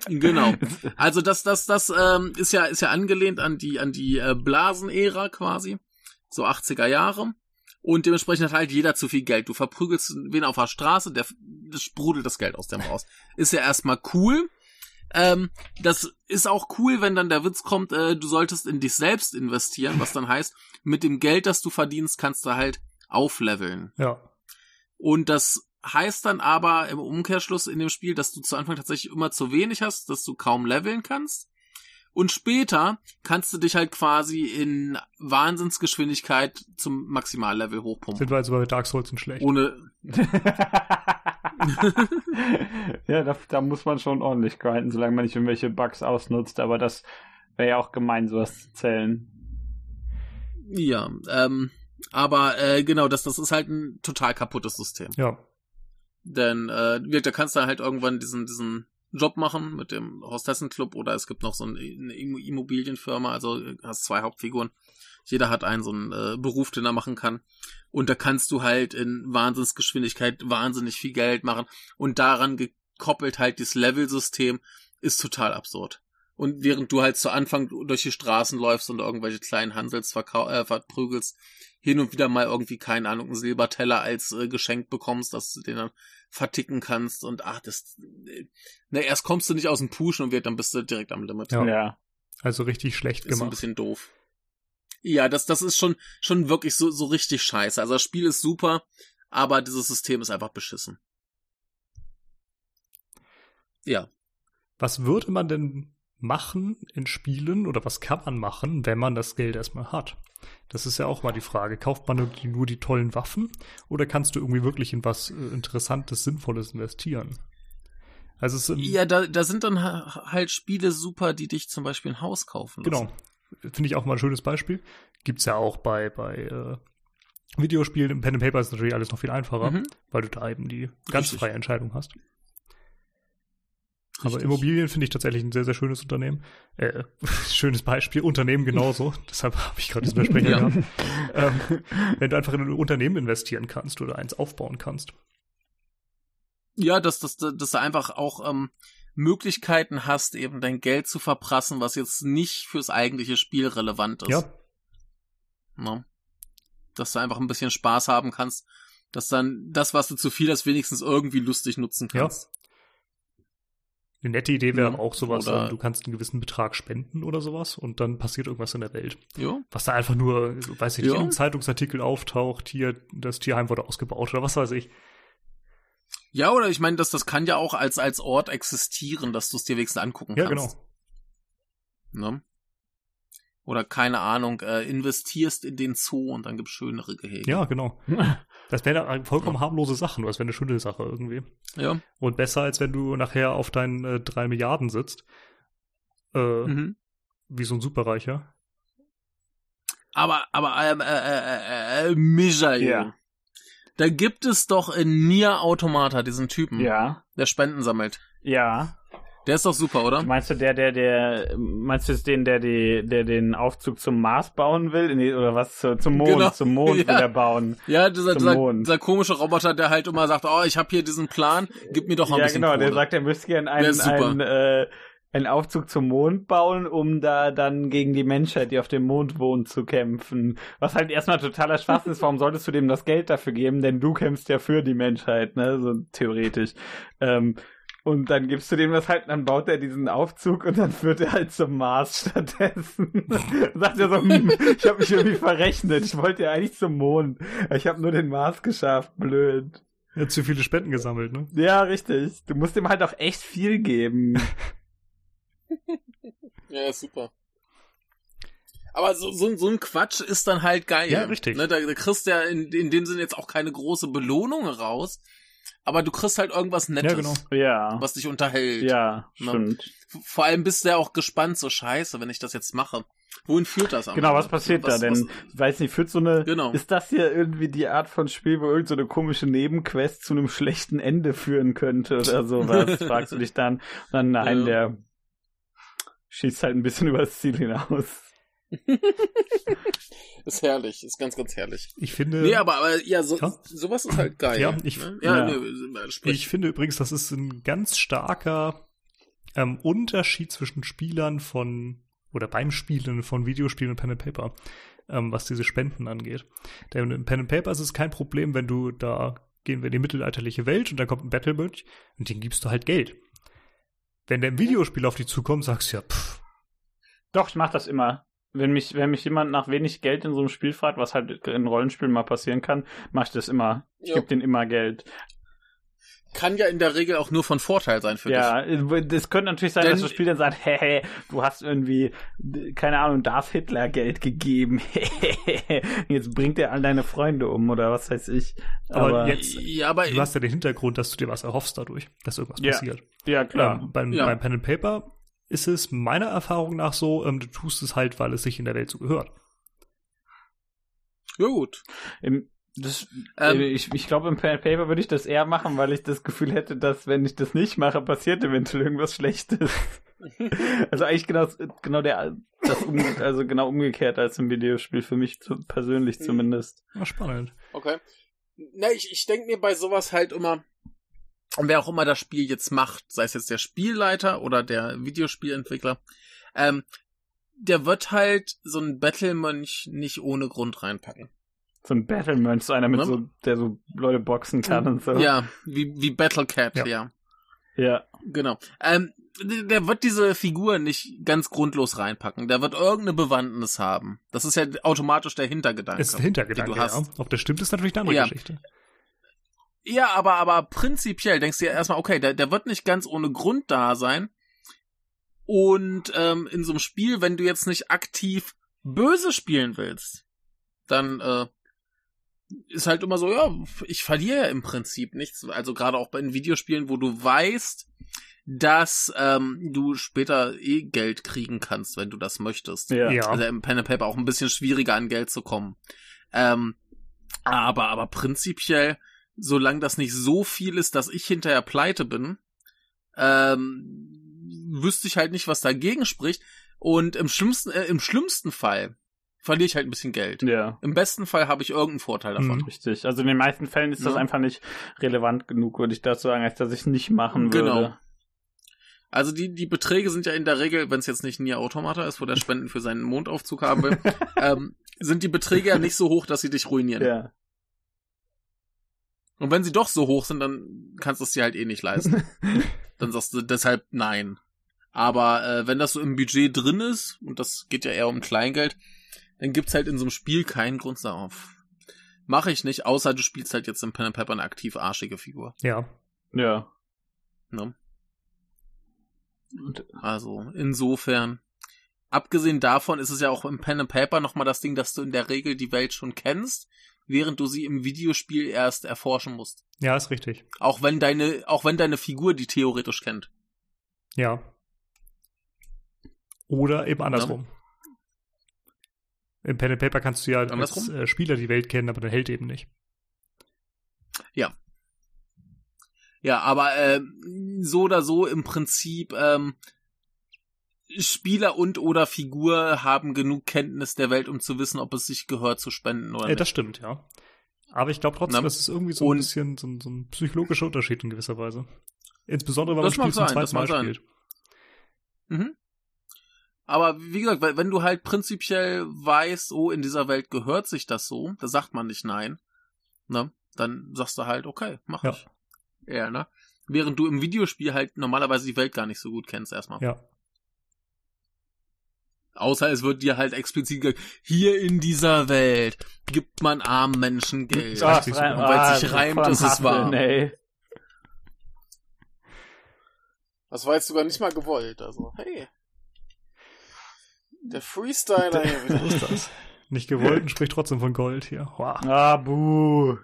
Genau. [LAUGHS] Also das, das, das ähm, ist ja, ist ja angelehnt an die, an die äh, Blasenära quasi, so 80er Jahre. Und dementsprechend hat halt jeder zu viel Geld. Du verprügelst wen auf der Straße, der sprudelt das Geld aus dem raus. Ist ja erstmal cool. Ähm, das ist auch cool, wenn dann der Witz kommt, äh, du solltest in dich selbst investieren, was dann heißt, mit dem Geld, das du verdienst, kannst du halt aufleveln. Ja. Und das heißt dann aber im Umkehrschluss in dem Spiel, dass du zu Anfang tatsächlich immer zu wenig hast, dass du kaum leveln kannst. Und später kannst du dich halt quasi in Wahnsinnsgeschwindigkeit zum Maximallevel hochpumpen. Sind wir also bei Dark Souls nicht schlecht. Ohne, [LAUGHS] [LAUGHS] [LAUGHS] ja, da, da muss man schon ordentlich grinden, solange man nicht irgendwelche Bugs ausnutzt, aber das wäre ja auch gemein, sowas zu zählen. ja, ähm, aber äh, genau, das, das ist halt ein total kaputtes System. Ja. Denn äh, wie- da kannst du halt irgendwann diesen, diesen Job machen mit dem Hostessenclub oder es gibt noch so eine Immo- Immobilienfirma, also äh, hast zwei Hauptfiguren. Jeder hat einen so einen äh, Beruf, den er machen kann. Und da kannst du halt in Wahnsinnsgeschwindigkeit wahnsinnig viel Geld machen. Und daran gekoppelt halt dieses Level-System ist total absurd. Und während du halt zu Anfang durch die Straßen läufst und irgendwelche kleinen Hansels äh, verprügelst, hin und wieder mal irgendwie, keine Ahnung, einen Silberteller als äh, Geschenk bekommst, dass du den dann verticken kannst und ach, das, äh, ne, erst kommst du nicht aus dem Puschen und wird, dann bist du direkt am Limit. Ja. Ja. Also richtig schlecht Ist ein gemacht. bisschen doof. Ja, das, das ist schon, schon wirklich so, so richtig scheiße. Also das Spiel ist super, aber dieses System ist einfach beschissen. Ja. Was würde man denn machen in Spielen oder was kann man machen, wenn man das Geld erstmal hat? Das ist ja auch mal die Frage. Kauft man nur die, nur die tollen Waffen oder kannst du irgendwie wirklich in was äh, Interessantes, Sinnvolles investieren? Also Ja, da, da sind dann ha- halt Spiele super, die dich zum Beispiel ein Haus kaufen lassen. Genau. Finde ich auch mal ein schönes Beispiel. Gibt's ja auch bei, bei äh, Videospielen. Im Pen and Paper ist natürlich alles noch viel einfacher, Mhm. weil du da eben die ganz Richtig. freie Entscheidung hast. Aber Richtig. Immobilien finde ich tatsächlich ein sehr, sehr schönes Unternehmen. Äh, [LAUGHS] schönes Beispiel, Unternehmen genauso. [LAUGHS] Deshalb habe ich gerade diesen Versprecher Ja. gehabt. [LAUGHS] Ähm, wenn du einfach in ein Unternehmen investieren kannst oder eins aufbauen kannst. Ja, dass, dass, dass du einfach auch ähm, Möglichkeiten hast, eben dein Geld zu verprassen, was jetzt nicht fürs eigentliche Spiel relevant ist. Ja, Ne? Dass du einfach ein bisschen Spaß haben kannst, dass dann das, was du zu viel hast, wenigstens irgendwie lustig nutzen Ja. kannst. eine nette Idee wäre Mhm. auch sowas, Oder- du kannst einen gewissen Betrag spenden oder sowas und dann passiert irgendwas in der Welt. Ja. Was da einfach nur, weiß ich nicht, Ja. in einem Zeitungsartikel auftaucht, hier, das Tierheim wurde ausgebaut oder was weiß ich. Ja, oder ich meine, das, das kann ja auch als, als Ort existieren, dass du es dir wenigstens angucken Ja, kannst. genau. Ne? Oder keine Ahnung, äh, investierst in den Zoo und dann gibt's schönere Gehege. Ja, genau. [LAUGHS] Das wäre eine vollkommen harmlose Sache, nur das wäre eine schöne Sache irgendwie. Ja. Und besser, als wenn du nachher auf deinen äh, drei Milliarden sitzt. Äh, Mhm. Wie so ein Superreicher. Aber, aber, ähm, äh, äh, äh, äh, Michael. Ja. Da gibt es doch in Nier Automata diesen Typen, Ja. der Spenden sammelt. Ja. Der ist doch super, oder? Meinst du der, der, der, meinst du den, der, die, der den Aufzug zum Mars bauen will? Nee, oder was? Zu, zum Mond, Genau. zum Mond [LAUGHS] Ja. will er bauen. Ja, dieser, dieser, dieser komische Roboter, der halt immer sagt, oh, ich habe hier diesen Plan, gib mir doch mal ein Ja, bisschen genau, Kohle. der sagt, er müsste gerne einen, einen, äh, einen Aufzug zum Mond bauen, um da dann gegen die Menschheit, die auf dem Mond wohnt, zu kämpfen. Was halt erstmal totaler Schwachsinn ist, warum solltest du dem das Geld dafür geben? Denn du kämpfst ja für die Menschheit, ne, so theoretisch. Ähm, und dann gibst du dem das halt, dann baut er diesen Aufzug und dann führt er halt zum Mars stattdessen. [LAUGHS] Sagt er so, hm, ich habe mich irgendwie verrechnet. Ich wollte ja eigentlich zum Mond. Ich habe nur den Mars geschafft. Blöd. Er hat zu viele Spenden gesammelt, ne? Ja, richtig. Du musst ihm halt auch echt viel geben. [LAUGHS] Ja, super. Aber so, so, so ein Quatsch ist dann halt geil. Ja, richtig. Ne, da, da kriegst du ja in, in dem Sinne jetzt auch keine große Belohnung raus, aber du kriegst halt irgendwas Nettes, Ja, genau. Ja. was dich unterhält. Ja, Ne? stimmt. Vor allem bist du ja auch gespannt, so scheiße, wenn ich das jetzt mache. Wohin führt das am Genau, was passiert was, da denn? Ich weiß nicht, führt so eine. Genau. Ist das hier irgendwie die Art von Spiel, wo irgend so eine komische Nebenquest zu einem schlechten Ende führen könnte oder [LAUGHS] sowas? fragst du dich dann. Und dann, nein, Ja. der schießt halt ein bisschen [LAUGHS] übers Ziel hinaus. [LAUGHS] Ist herrlich, ist ganz, ganz herrlich. Ich finde, Nee, aber, aber ja, so, Ja. sowas ist halt geil. Ja, ich- ne? ja, ja. Nee, ich finde übrigens, das ist ein ganz starker ähm, Unterschied zwischen Spielern von oder beim Spielen von Videospielen und Pen and Paper, ähm, was diese Spenden angeht. Denn in Pen and Paper ist es kein Problem, wenn du da gehen wir in die mittelalterliche Welt und dann kommt ein Battlemönch und den gibst du halt Geld. Wenn der im Videospiel auf dich zukommt, sagst du ja, pff, Doch, ich mach das immer. Wenn mich, wenn mich jemand nach wenig Geld in so einem Spiel fragt, was halt in Rollenspielen mal passieren kann, mach ich das immer. Ich Ja. gebe denen immer Geld. Kann ja in der Regel auch nur von Vorteil sein für dich. Ja, das könnte natürlich sein, Denn- dass das Spiel dann sagt, [LAUGHS] hey, du hast irgendwie, keine Ahnung, Darth Hitler Geld gegeben. [LAUGHS] Jetzt bringt er all deine Freunde um oder was weiß ich. Aber Aber, jetzt- Ja, aber du hast ja den Hintergrund, dass du dir was erhoffst dadurch, dass irgendwas Ja. passiert. ja klar. Ähm, beim, Ja. beim Pen and Paper ist es meiner Erfahrung nach so, ähm, du tust es halt, weil es sich in der Welt so gehört. ja gut. Im, das, Ähm, äh, ich ich glaube, im Pen and Paper würde ich das eher machen, weil ich das Gefühl hätte, dass, wenn ich das nicht mache, passiert eventuell irgendwas Schlechtes. [LAUGHS] also eigentlich genau, genau der, das um, also genau umgekehrt als im Videospiel, für mich zu, persönlich Mhm. zumindest. War spannend. Okay. Na, ich, ich denke mir bei sowas halt immer, wer auch immer das Spiel jetzt macht, sei es jetzt der Spielleiter oder der Videospielentwickler, ähm, der wird halt so einen Battlemönch nicht ohne Grund reinpacken. So ein Battle-Mönch, so einer mit Ne? so, der so Leute boxen kann und so. Ja, wie, wie Battlecat, Ja. ja. Ja. Genau. Ähm, der wird diese Figur nicht ganz grundlos reinpacken. Der wird irgendeine Bewandtnis haben. Das ist ja automatisch der Hintergedanke. Ist der Hintergedanke, den du hast. ja. Ob das stimmt, ist natürlich eine andere Ja. Geschichte. Ja, aber, aber prinzipiell denkst du ja erstmal, okay, der, der wird nicht ganz ohne Grund da sein. Und ähm, in so einem Spiel, wenn du jetzt nicht aktiv böse spielen willst, dann äh, ist halt immer so, ja, ich verliere ja im Prinzip nichts. Also gerade auch bei den Videospielen, wo du weißt, dass ähm, du später eh Geld kriegen kannst, wenn du das möchtest. Ja. Ja. Also im Pen and Paper auch ein bisschen schwieriger an Geld zu kommen. Ähm, aber, aber prinzipiell, solange das nicht so viel ist, dass ich hinterher pleite bin, ähm, wüsste ich halt nicht, was dagegen spricht. Und im schlimmsten, äh, im schlimmsten Fall verliere ich halt ein bisschen Geld. Ja. Im besten Fall habe ich irgendeinen Vorteil davon. Mhm. Richtig. Also in den meisten Fällen ist das Ja. einfach nicht relevant genug, würde ich dazu sagen, als dass ich es nicht machen Genau. würde. Also die, die Beträge sind ja in der Regel, wenn es jetzt nicht Nier Automata ist, wo der Spenden für seinen Mondaufzug haben will, [LAUGHS] ähm, sind die Beträge ja nicht so hoch, dass sie dich ruinieren. Ja. Und wenn sie doch so hoch sind, dann kannst du es dir halt eh nicht leisten. [LAUGHS] dann sagst du deshalb nein. Aber äh, wenn das so im Budget drin ist, und das geht ja eher um Kleingeld, dann gibt's halt in so einem Spiel keinen Grund darauf. Mache ich nicht, außer du spielst halt jetzt im Pen and Paper eine aktiv arschige Figur. Ja. Ja. Ne? Also insofern. Abgesehen davon ist es ja auch im Pen and Paper nochmal das Ding, dass du in der Regel die Welt schon kennst, während du sie im Videospiel erst erforschen musst. Ja, ist richtig. Auch wenn deine, auch wenn deine Figur die theoretisch kennt. Ja. Oder eben andersrum. Im Pen and Paper kannst du ja als Andersrum? äh, Spieler die Welt kennen, aber der Held eben nicht. Ja, aber äh, so oder so im Prinzip ähm, Spieler und oder Figur haben genug Kenntnis der Welt, um zu wissen, ob es sich gehört zu spenden oder Äh, nicht. das stimmt, ja. Aber ich glaube trotzdem, Na, das ist irgendwie so ein bisschen so ein, so ein psychologischer Unterschied in gewisser Weise. Insbesondere, man Das mag Spiel zum sein, zweiten Mal sein. spielt. Mhm. Aber wie gesagt, weil- wenn du halt prinzipiell weißt, oh, in dieser Welt gehört sich das so, da sagt man nicht nein, ne? Dann sagst du halt, okay, mach Ja. ich. Ja, ne? Während du im Videospiel halt normalerweise die Welt gar nicht so gut kennst erstmal. Ja. Außer es wird dir halt explizit gesagt, hier in dieser Welt gibt man armen Menschen Geld. Ah, Ach, sich- rein- und weil's ah, sich reimt, ist es wahr. Ey. Das war jetzt sogar nicht mal gewollt. Also, hey. Der Freestyler hier wieder. ist das. Nicht gewollt und spricht trotzdem von Gold hier. Wow. Ah, buh.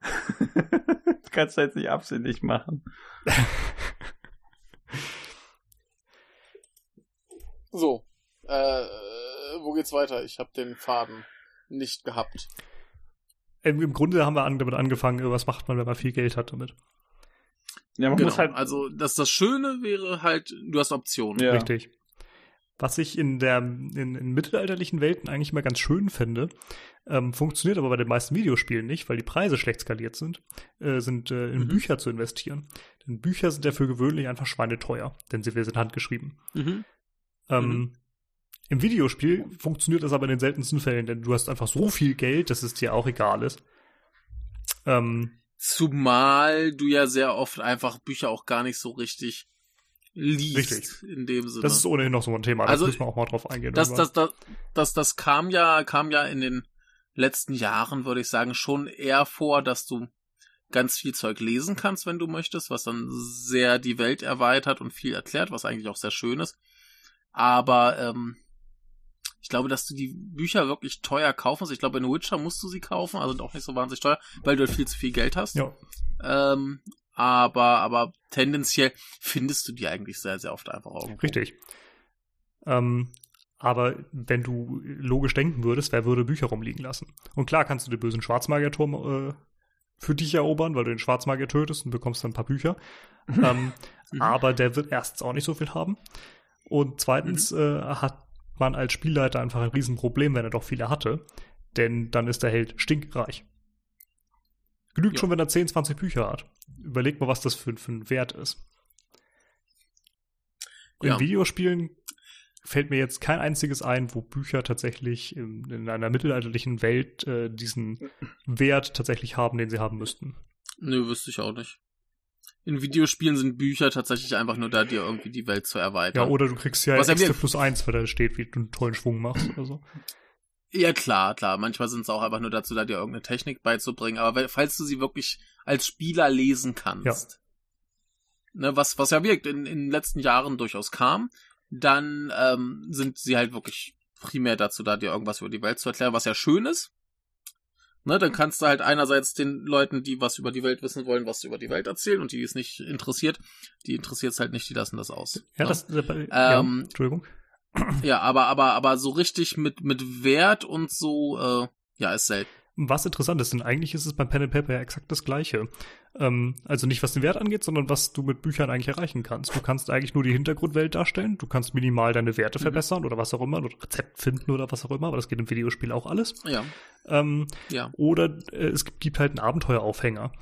das [LAUGHS] kannst du jetzt nicht absichtlich machen. [LAUGHS] So. Äh, wo geht's weiter? Ich habe den Faden nicht gehabt. Im, Im Grunde haben wir an, damit angefangen, was macht man, wenn man viel Geld hat damit. Ja, man Genau. muss halt. also das, das Schöne wäre halt, du hast Optionen. Ja. Richtig. Was ich in der in, in mittelalterlichen Welten eigentlich immer ganz schön finde, ähm, funktioniert aber bei den meisten Videospielen nicht, weil die Preise schlecht skaliert sind, äh, sind äh, in Mhm. Bücher zu investieren. Denn Bücher sind ja für gewöhnlich einfach schweineteuer, denn sie sind handgeschrieben. Mhm. Ähm, Mhm. Im Videospiel funktioniert das aber in den seltensten Fällen, denn du hast einfach so viel Geld, dass es dir auch egal ist. Ähm, Zumal du ja sehr oft einfach Bücher auch gar nicht so richtig liest. Richtig. In dem Sinne. das ist ohnehin noch so ein Thema, da Also, müssen wir auch mal drauf eingehen. das, das, das, das, das kam ja, kam ja in den letzten Jahren, würde ich sagen, schon eher vor, dass du ganz viel Zeug lesen kannst, wenn du möchtest, was dann sehr die Welt erweitert und viel erklärt, was eigentlich auch sehr schön ist. Aber ähm, ich glaube, dass du die Bücher wirklich teuer kaufen musst. Ich glaube, in Witcher musst du sie kaufen, also auch nicht so wahnsinnig teuer, weil du halt viel zu viel Geld hast. ja. Ähm, aber, aber tendenziell findest du die eigentlich sehr, sehr oft einfach irgendwo. Richtig. Ähm, aber wenn du logisch denken würdest, wer würde Bücher rumliegen lassen? Und klar kannst du den bösen Schwarzmagierturm äh, für dich erobern, weil du den Schwarzmagier tötest und bekommst dann ein paar Bücher. [LAUGHS] ähm, Mhm. aber der wird erstens auch nicht so viel haben. Und zweitens Mhm. äh, hat man als Spielleiter einfach ein Riesenproblem, wenn er doch viele hatte. Denn dann ist der Held stinkreich. Genügt Ja. schon, wenn er 10, 20 Bücher hat. Überleg mal, was das für, für ein Wert ist. In Ja. Videospielen fällt mir jetzt kein einziges ein, wo Bücher tatsächlich in, in einer mittelalterlichen Welt äh, diesen Wert tatsächlich haben, den sie haben müssten. Nö, wüsste ich auch nicht. In Videospielen sind Bücher tatsächlich einfach nur da, dir irgendwie die Welt zu Ja, erweitern. oder du kriegst ja Was ja extra plus eins, weil da steht, wie du einen tollen Schwung machst oder so. Ja, klar, klar. Manchmal sind es auch einfach nur dazu da, dir irgendeine Technik beizubringen. Aber falls du sie wirklich als Spieler lesen kannst, ne, was, was ja wirkt in, in den letzten Jahren durchaus kam, dann ähm, sind sie halt wirklich primär dazu da, dir irgendwas über die Welt zu erklären, was ja schön ist. Ne, dann kannst du halt einerseits den Leuten, die was über die Welt wissen wollen, was über die Welt erzählen und die, es nicht interessiert, die interessiert es halt nicht, die lassen das aus. Ja, ne? das, äh, ja, Ähm, Entschuldigung. Ja, aber, aber, aber so richtig mit, mit Wert und so, äh, ja, ist selten. Was interessant ist, denn eigentlich ist es beim Pen and Paper ja exakt das Gleiche. Ähm, also nicht was den Wert angeht, sondern was du mit Büchern eigentlich erreichen kannst. Du kannst eigentlich nur die Hintergrundwelt darstellen, du kannst minimal deine Werte Mhm. verbessern oder was auch immer, oder Rezept finden oder was auch immer, aber das geht im Videospiel auch alles. Ja, Ähm, ja. oder äh, es gibt, gibt halt einen Abenteueraufhänger.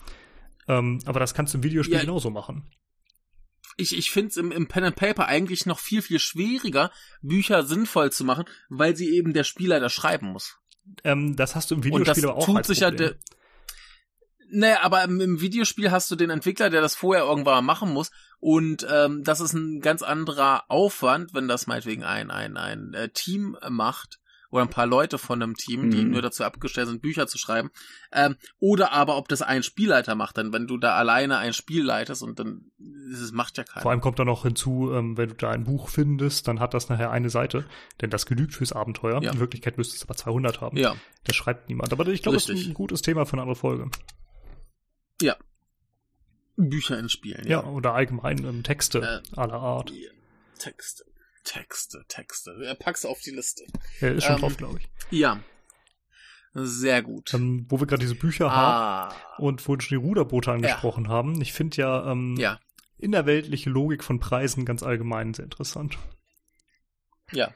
Ähm, aber das kannst du im Videospiel Ja. genauso machen. Ich, ich finde es im, im Pen and Paper eigentlich noch viel, viel schwieriger, Bücher sinnvoll zu machen, weil sie eben der Spieler da schreiben muss. Ähm, das hast du im Und das Videospiel aber auch tut als sich ja Problem. der. Naja, aber im, im Videospiel hast du den Entwickler, der das vorher irgendwann machen muss. Und ähm, das ist ein ganz anderer Aufwand, wenn das meinetwegen ein, ein, ein äh, Team macht oder ein paar Leute von einem Team, die Mhm. nur dazu abgestellt sind, Bücher zu schreiben. Ähm, oder aber ob das ein Spielleiter macht, denn wenn du da alleine ein Spiel leitest und dann das macht ja keiner. Vor allem kommt da noch hinzu, ähm, wenn du da ein Buch findest, dann hat das nachher eine Seite, denn das genügt fürs Abenteuer. Ja. In Wirklichkeit müsste es aber 200 haben. ja, Das schreibt niemand. Aber ich glaube, das ist ein gutes Thema für eine andere Folge. Bücher in Spielen. Ja, oder allgemein ähm, Texte Äh, aller Art. Ja. Texte, Texte, Texte. Ja, pack's auf die Liste. Er ist schon ähm, drauf, glaube ich. Ja. Sehr gut. Ähm, wo wir gerade diese Bücher haben ah. und vorhin schon die Ruderboote angesprochen haben. Ich finde ja, ähm, Ja. innerweltliche Logik von Preisen ganz allgemein sehr interessant. Ja.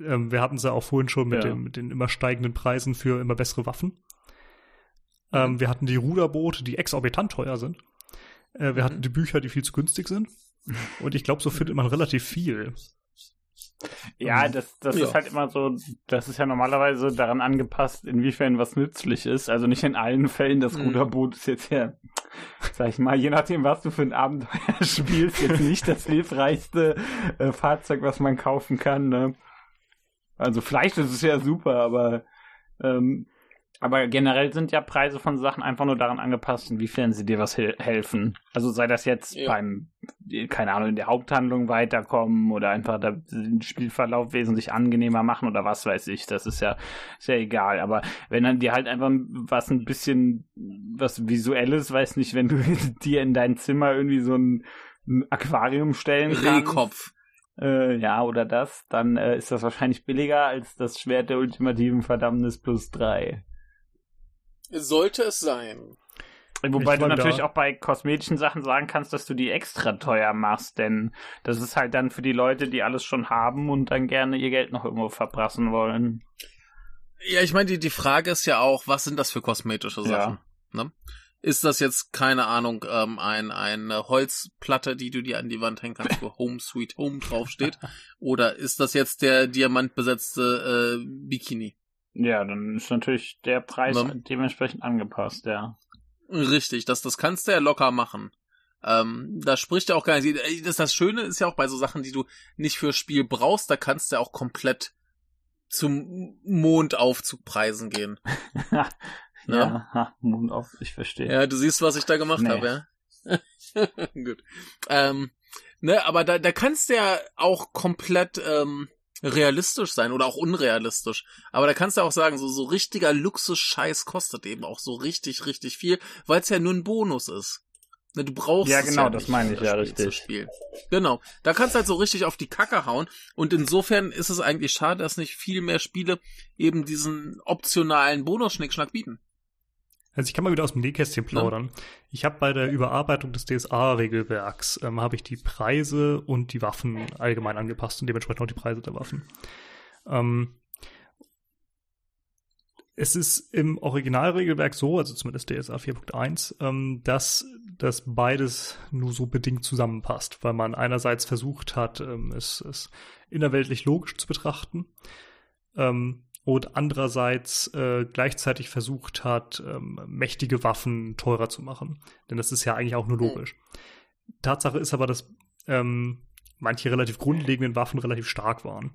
Ähm, wir hatten es ja auch vorhin schon mit, Ja. dem, mit den immer steigenden Preisen für immer bessere Waffen. Ähm, wir hatten die Ruderboote, die exorbitant teuer sind. Äh, wir Mhm. hatten die Bücher, die viel zu günstig sind. [LAUGHS] Und ich glaube, so findet man relativ viel. Ja, das, das Ja. ist halt immer so, das ist ja normalerweise daran angepasst, inwiefern was nützlich ist. Also nicht in allen Fällen, das Mhm. Ruderboot ist jetzt ja, sag ich mal, je nachdem, was du für ein Abenteuer [LAUGHS] spielst, jetzt nicht das hilfreichste äh, Fahrzeug, was man kaufen kann. Ne? Also vielleicht ist es ja super, aber ähm, aber generell sind ja Preise von Sachen einfach nur daran angepasst, inwiefern sie dir was hel helfen. Also sei das jetzt Ja. beim, keine Ahnung, in der Haupthandlung weiterkommen oder einfach den Spielverlauf wesentlich angenehmer machen oder was weiß ich. Das ist ja, ist ja egal. Aber wenn dann dir halt einfach was ein bisschen, was Visuelles, weiß nicht, wenn du [LAUGHS] dir in dein Zimmer irgendwie so ein, ein Aquarium stellen kannst. Rehkopf. Äh, ja, oder das, dann äh, ist das wahrscheinlich billiger als das Schwert der ultimativen Verdammnis plus drei. Sollte es sein. Wobei Ich du natürlich auch bei kosmetischen Sachen sagen kannst, dass du die extra teuer machst, denn das ist halt dann für die Leute, die alles schon haben und dann gerne ihr Geld noch irgendwo verprassen wollen. Ja, ich meine, die, die Frage ist ja auch, was sind das für kosmetische Sachen? Ne? Ist das jetzt, keine Ahnung, ähm, ein, eine Holzplatte, die du dir an die Wand hängen kannst, wo Home Sweet Home draufsteht? [LAUGHS] Oder ist das jetzt der diamantbesetzte äh, Bikini? Ja, dann ist natürlich der Preis Ne? dementsprechend angepasst, ja. Richtig, das, das kannst du ja locker machen. Ähm, da spricht ja auch gar nicht. Das, das Schöne ist ja auch bei so Sachen, die du nicht fürs Spiel brauchst, da kannst du ja auch komplett zum Mondaufzugpreisen gehen. [LAUGHS] Ja, ha, Mund auf, ich verstehe. Ja, du siehst, was ich da gemacht Nee. habe, ja? [LAUGHS] Gut. Ähm, ne, aber da, da kannst du ja auch komplett ähm, realistisch sein oder auch unrealistisch. Aber da kannst du auch sagen, so, so richtiger Luxus-Scheiß kostet eben auch so richtig, richtig viel, weil es ja nur ein Bonus ist. Ne, du brauchst Ja, genau, ja das meine ich, ja, Spiel richtig. Genau. Da kannst du halt so richtig auf die Kacke hauen. Und insofern ist es eigentlich schade, dass nicht viel mehr Spiele eben diesen optionalen Bonus-Schnickschnack bieten. Also ich kann mal wieder aus dem Nähkästchen plaudern. Ich habe bei der Überarbeitung des DSA-Regelwerks ähm, habe ich die Preise und die Waffen allgemein angepasst und dementsprechend auch die Preise der Waffen. Ähm, es ist im Originalregelwerk so, also zumindest DSA 4.1, ähm, dass das beides nur so bedingt zusammenpasst, weil man einerseits versucht hat, ähm, es, es innerweltlich logisch zu betrachten ähm, und andererseits äh, gleichzeitig versucht hat, ähm, mächtige Waffen teurer zu machen. Denn das ist ja eigentlich auch nur logisch. Tatsache ist aber, dass ähm, manche relativ grundlegenden Waffen relativ stark waren.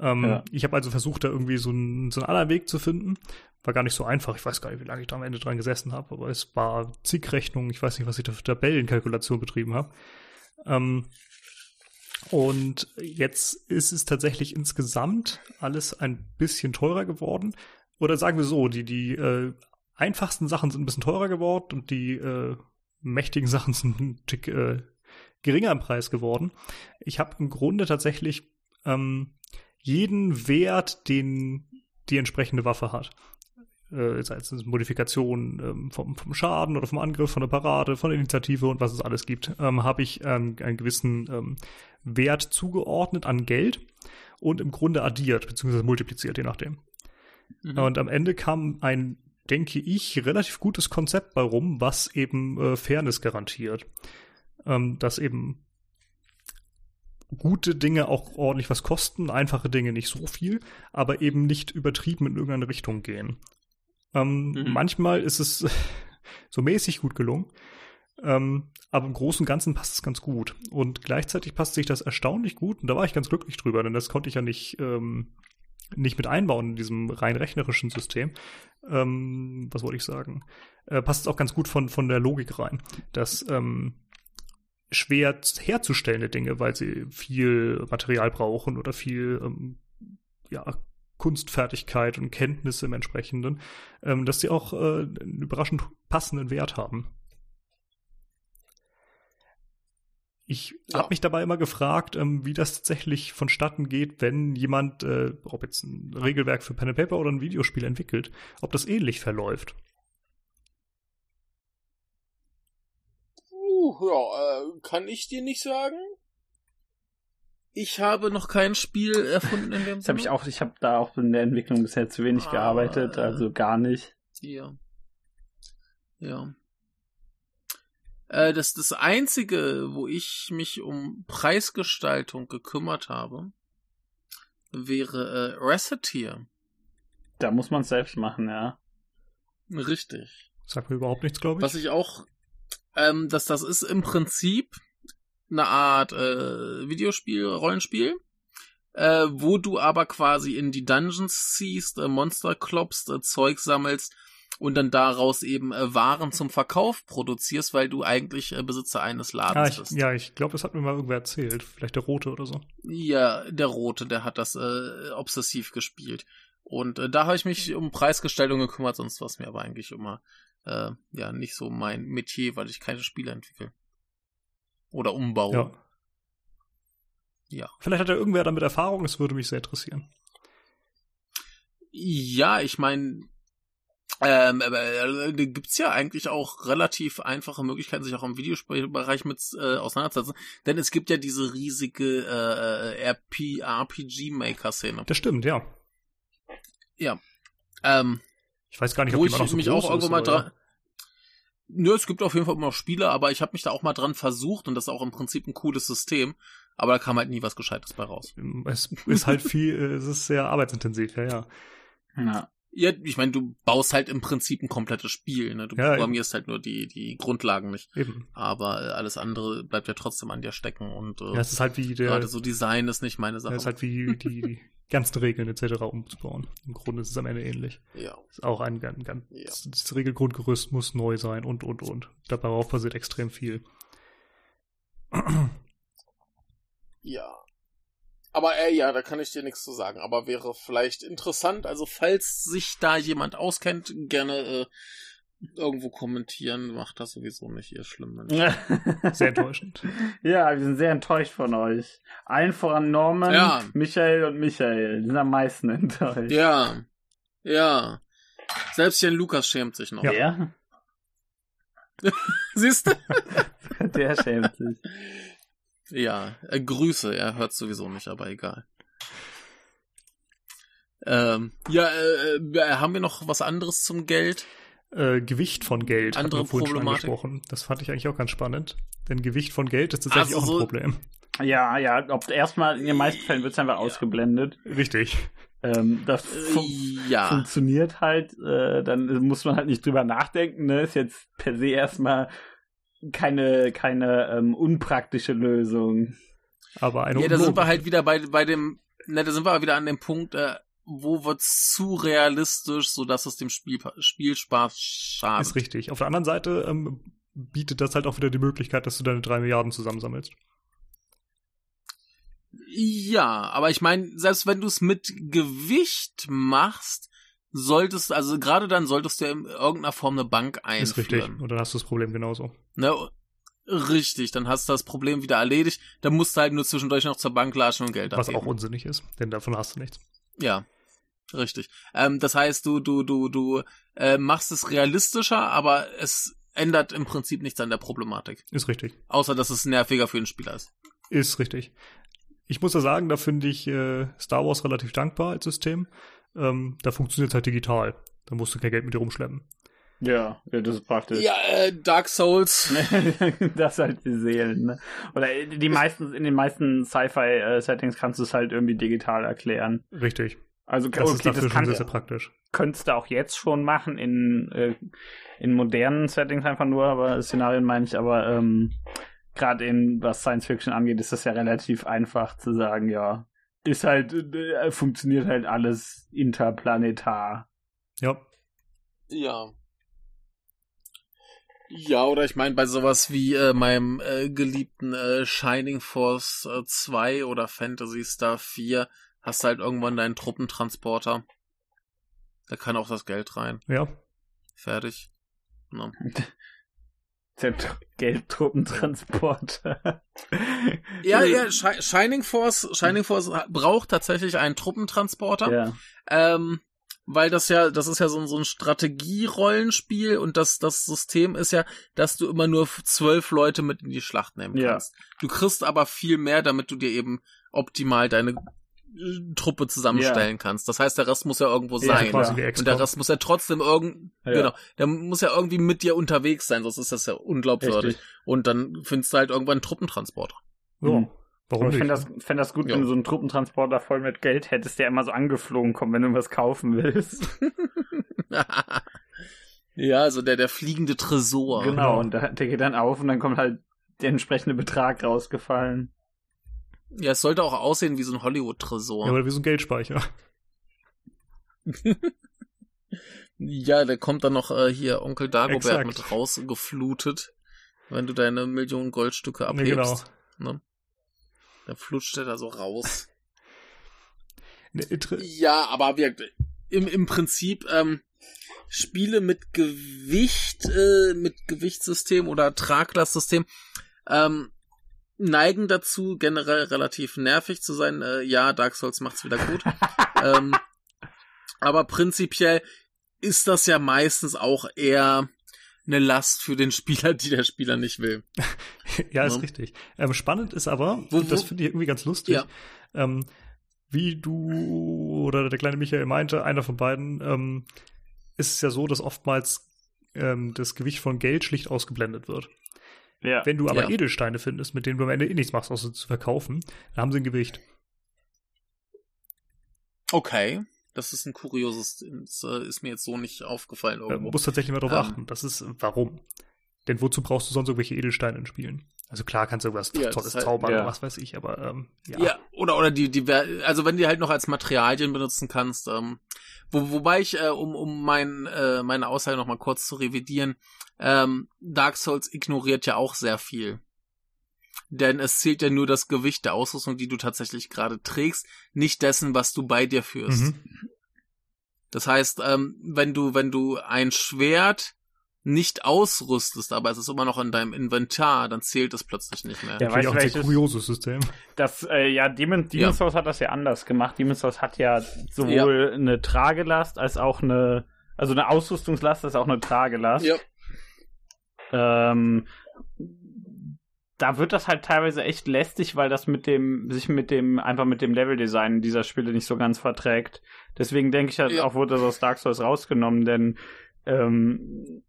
Ähm, Ja. Ich habe also versucht, da irgendwie so einen, so einen anderen Weg zu finden. War gar nicht so einfach. Ich weiß gar nicht, wie lange ich da am Ende dran gesessen habe, aber es war zig Rechnungen. Ich weiß nicht, was ich da für Tabellenkalkulation betrieben habe. Ähm, und jetzt ist es tatsächlich insgesamt alles ein bisschen teurer geworden. Oder sagen wir so, die, die äh, einfachsten Sachen sind ein bisschen teurer geworden und die äh, mächtigen Sachen sind ein Tick äh, geringer im Preis geworden. Ich habe im Grunde tatsächlich ähm, jeden Wert, den die entsprechende Waffe hat. Äh, sei es Modifikation ähm, vom, vom Schaden oder vom Angriff, von der Parade, von der Initiative und was es alles gibt, ähm, habe ich ähm, einen gewissen ähm, Wert zugeordnet an Geld und im Grunde addiert, beziehungsweise multipliziert, je nachdem. Mhm. Und am Ende kam ein, denke ich, relativ gutes Konzept bei rum, was eben äh, Fairness garantiert. Ähm, dass eben gute Dinge auch ordentlich was kosten, einfache Dinge nicht so viel, aber eben nicht übertrieben in irgendeine Richtung gehen. Ähm, Mhm. Manchmal ist es [LAUGHS] so mäßig gut gelungen, ähm, aber im Großen und Ganzen passt es ganz gut. Und gleichzeitig passt sich das erstaunlich gut und da war ich ganz glücklich drüber, denn das konnte ich ja nicht, ähm, nicht mit einbauen in diesem rein rechnerischen System. Ähm, was wollte ich sagen? Äh, passt es auch ganz gut von, von der Logik rein, dass ähm, schwer herzustellen Dinge, weil sie viel Material brauchen oder viel ähm, ja, Kunstfertigkeit und Kenntnisse im entsprechenden, ähm, dass sie auch äh, einen überraschend passenden Wert haben. Ich Ja. habe mich dabei immer gefragt, ähm, wie das tatsächlich vonstatten geht, wenn jemand, äh, ob jetzt ein Regelwerk für Pen and Paper oder ein Videospiel entwickelt, ob das ähnlich verläuft. Uh, ja, äh, kann ich dir nicht sagen? Ich habe noch kein Spiel erfunden in dem Das habe ich auch, ich habe da auch in der Entwicklung bisher zu wenig Ah, gearbeitet, also gar nicht. Ja. Ja. Äh, das, das einzige, wo ich mich um Preisgestaltung gekümmert habe, wäre äh, Recettear. Da muss man es selbst machen, ja. Richtig. Sagt mir überhaupt nichts, glaube ich. Was ich auch, ähm, dass das ist im Prinzip eine Art äh, Videospiel, Rollenspiel, äh, wo du aber quasi in die Dungeons ziehst, äh, Monster klopfst, äh, Zeug sammelst und dann daraus eben äh, Waren zum Verkauf produzierst, weil du eigentlich äh, Besitzer eines ah, Ladens ich, bist. ja, ich glaube, das hat mir mal irgendwer erzählt. Vielleicht der Rote oder so. Ja, der Rote, der hat das äh, obsessiv gespielt. Und äh, da habe ich mich um Preisgestaltung gekümmert, sonst war es mir aber eigentlich immer äh, ja nicht so mein Metier, weil ich keine Spiele entwickle. Oder umbaue. Ja. Ja. Vielleicht hat ja irgendwer damit Erfahrung, das würde mich sehr interessieren. Ja, ich meine, ähm, aber äh, da gibt's ja eigentlich auch relativ einfache Möglichkeiten, sich auch im Videospielbereich mit äh, auseinanderzusetzen. Denn es gibt ja diese riesige äh, RP, RPG-Maker-Szene. Das stimmt, ja. Ähm, Ich weiß gar nicht, ob wo die ich noch so mich auch irgendwo mal dran. Nö, es gibt auf jeden Fall immer noch Spiele, aber ich habe mich da auch mal dran versucht und das ist auch im Prinzip ein cooles System. Aber da kam halt nie was Gescheites bei raus. ja. [LAUGHS] Es ist halt viel, äh, es ist sehr arbeitsintensiv, ja, ja. Ja. Ja, ich meine, du baust halt im Prinzip ein komplettes Spiel. Ne? Du Ja, programmierst halt nur die, die Grundlagen nicht. Eben. Aber äh, alles andere bleibt ja trotzdem an dir stecken. Und äh, Ja, es ist halt wie der, gerade so Design ist nicht meine ja, Sache. es ist halt wie die, die ganzen Regeln etc. umzubauen. Im Grunde ist es am Ende ähnlich. Ja. Ist auch ein ganz, ganz Ja. das Regelgrundgerüst muss neu sein und und und. Darauf passiert extrem viel. Ja. Aber äh, ja, da kann ich dir nichts zu sagen. Aber wäre vielleicht interessant. Also Falls sich da jemand auskennt, gerne äh, irgendwo kommentieren. Macht das sowieso nicht, ihr schlimmen. [LAUGHS] Sehr enttäuschend. ja, wir sind sehr enttäuscht von euch. Allen voran Norman, Ja. Michael und Michael. Die sind am meisten [LAUGHS] enttäuscht. Ja, ja. Selbst Jan Lukas schämt sich noch. Ja. Der? [LAUGHS] Siehst du? Der schämt sich. Ja, äh, Grüße, er hört sowieso nicht, aber egal. Ähm, ja, äh, äh, haben wir noch was anderes zum Geld? Äh, Gewicht von Geld Andere wir vorhin schon Problematik. angesprochen. Das fand ich eigentlich auch ganz spannend. Denn Gewicht von Geld ist tatsächlich Also auch ein so- Problem. Ja, ja, ob erstmal in den meisten Fällen wird es einfach ausgeblendet. Richtig. Ähm, das Äh, fun ja. funktioniert halt, äh, dann muss man halt nicht drüber nachdenken, ne? Ist jetzt per se erstmal keine, keine ähm, unpraktische Lösung. Aber eine Ja, da sind wir halt wieder bei, bei dem, ne, da sind wir wieder an dem Punkt, äh, wo wird's zu realistisch, so dass es dem Spiel, Spielspaß schadet. Ist richtig. Auf der anderen Seite ähm, bietet das halt auch wieder die Möglichkeit, dass du deine drei Milliarden zusammensammelst. Ja, aber ich meine, selbst wenn du es mit Gewicht machst, solltest, also gerade dann solltest du in irgendeiner Form eine Bank Ist richtig. einführen. Und dann hast du das Problem genauso. Ne? Richtig, dann hast du das Problem wieder erledigt. Dann musst du halt nur zwischendurch noch zur Bank latschen und Geld Was abheben. auch unsinnig ist, denn davon hast du nichts. Ja, richtig. Ähm, das heißt, du, du, du, du äh, machst es realistischer, aber es ändert im Prinzip nichts an der Problematik. Ist richtig. Außer, dass es nerviger für den Spieler ist. Ist richtig. Ich muss ja sagen, da finde ich äh, Star Wars relativ dankbar als System. Ähm, da funktioniert es halt digital. Da musst du kein Geld mit dir rumschleppen. Ja, ja das ist praktisch. Ja, äh, Dark Souls. [LAUGHS] das halt die Seelen, ne? Oder die meisten, in den meisten Sci-Fi-Settings kannst du es halt irgendwie digital erklären. Richtig. Also, Das ist okay, dafür das schon kann, sehr, sehr praktisch. könntest du auch jetzt schon machen in, äh, in modernen Settings einfach nur, aber Szenarien meine ich, aber ähm, gerade in was Science Fiction angeht, ist das ja relativ einfach zu sagen, ja, ist halt, äh, funktioniert halt alles interplanetar. Ja. Ja. Ja, oder ich meine, bei sowas wie äh, meinem äh, geliebten äh, Shining Force äh, 2 oder Fantasy Star 4 hast du halt irgendwann deinen Truppentransporter. Da kann auch das Geld rein. Ja. Fertig. Na. [LAUGHS] Der Geldtruppentransport. [LAUGHS] ja, ja, Sh Shining Force, Shining Force braucht tatsächlich einen Truppentransporter. Ja. Ähm, weil das ja, das ist ja so, so ein Strategierollenspiel und das, das System ist ja, dass du immer nur zwölf Leute mit in die Schlacht nehmen Ja. kannst. Du kriegst aber viel mehr, damit du dir eben optimal deine Truppe zusammenstellen kannst. Das heißt, der Rest muss ja irgendwo Ja, sein. wie Und der Rest muss ja trotzdem irgend, Ja. genau, der muss ja irgendwie mit dir unterwegs sein, sonst ist das ja unglaubwürdig. Richtig. Und dann findest du halt irgendwann einen Truppentransporter. So, Mhm. warum ich fände das, fänd das gut, Ja. wenn du so einen Truppentransporter voll mit Geld hättest, der immer so angeflogen kommt, wenn du was kaufen willst. [LAUGHS] ja, also der, der fliegende Tresor. genau, und der, der geht dann auf und dann kommt halt der entsprechende Betrag rausgefallen. Ja, es sollte auch aussehen wie so ein Hollywood-Tresor. ja, aber wie so ein Geldspeicher. [LAUGHS] Ja, der kommt dann noch äh, hier Onkel Dagobert Exakt. mit rausgeflutet, wenn du deine Millionen Goldstücke Ja, abhebst. genau. Ne? Dann flutscht er da so raus. [LAUGHS] Ne, inter- ja, aber wir, im, im Prinzip ähm, Spiele mit Gewicht, äh, mit Gewichtssystem oder Traglastsystem ähm, neigen dazu, generell relativ nervig zu sein. Äh, ja, Dark Souls macht's wieder gut. [LAUGHS] ähm, aber prinzipiell ist das ja meistens auch eher eine Last für den Spieler, die der Spieler nicht will. [LAUGHS] ja, ist Ja. richtig. Ähm, spannend ist aber, Wo- und das wo- finde ich irgendwie ganz lustig, Ja. ähm, wie du oder der kleine Michael meinte, einer von beiden, ähm, ist es ja so, dass oftmals ähm, das Gewicht von Geld schlicht ausgeblendet wird. Ja. Wenn du aber Ja. Edelsteine findest, mit denen du am Ende eh nichts machst, außer sie zu verkaufen, dann haben sie ein Gewicht. Okay. Das ist ein kurioses, das äh, ist mir jetzt so nicht aufgefallen Man irgendwo. muss tatsächlich mal darauf Ähm. achten. Das ist warum. Denn wozu brauchst du sonst irgendwelche Edelsteine in Spielen? Also klar kannst du irgendwas Ja, Tolles halt- zaubern ja. oder was weiß ich, aber ähm, ja. Ja. oder oder die die also wenn die halt noch als Materialien benutzen kannst, ähm, wo, wobei ich äh, um um mein äh, meine Aussage noch mal kurz zu revidieren, ähm, Dark Souls ignoriert ja auch sehr viel. Denn es zählt ja nur das Gewicht der Ausrüstung, die du tatsächlich gerade trägst, nicht dessen, was du bei dir führst. Mhm. Das heißt, ähm, wenn du, wenn du ein Schwert nicht ausrüstest, aber es ist immer noch in deinem Inventar, dann zählt es plötzlich nicht mehr. Ja, weißt auch ein kurioses System. Das, äh, ja, Demon, Demon Ja. Souls hat das ja anders gemacht. Demon Souls hat ja sowohl eine Tragelast als auch eine, also eine Ausrüstungslast als auch eine Tragelast. Ja. Ähm, da wird das halt teilweise echt lästig, weil das mit dem, sich mit dem, einfach mit dem Leveldesign dieser Spiele nicht so ganz verträgt. Deswegen denke ich halt Ja. auch, wurde das aus Dark Souls rausgenommen, denn ähm,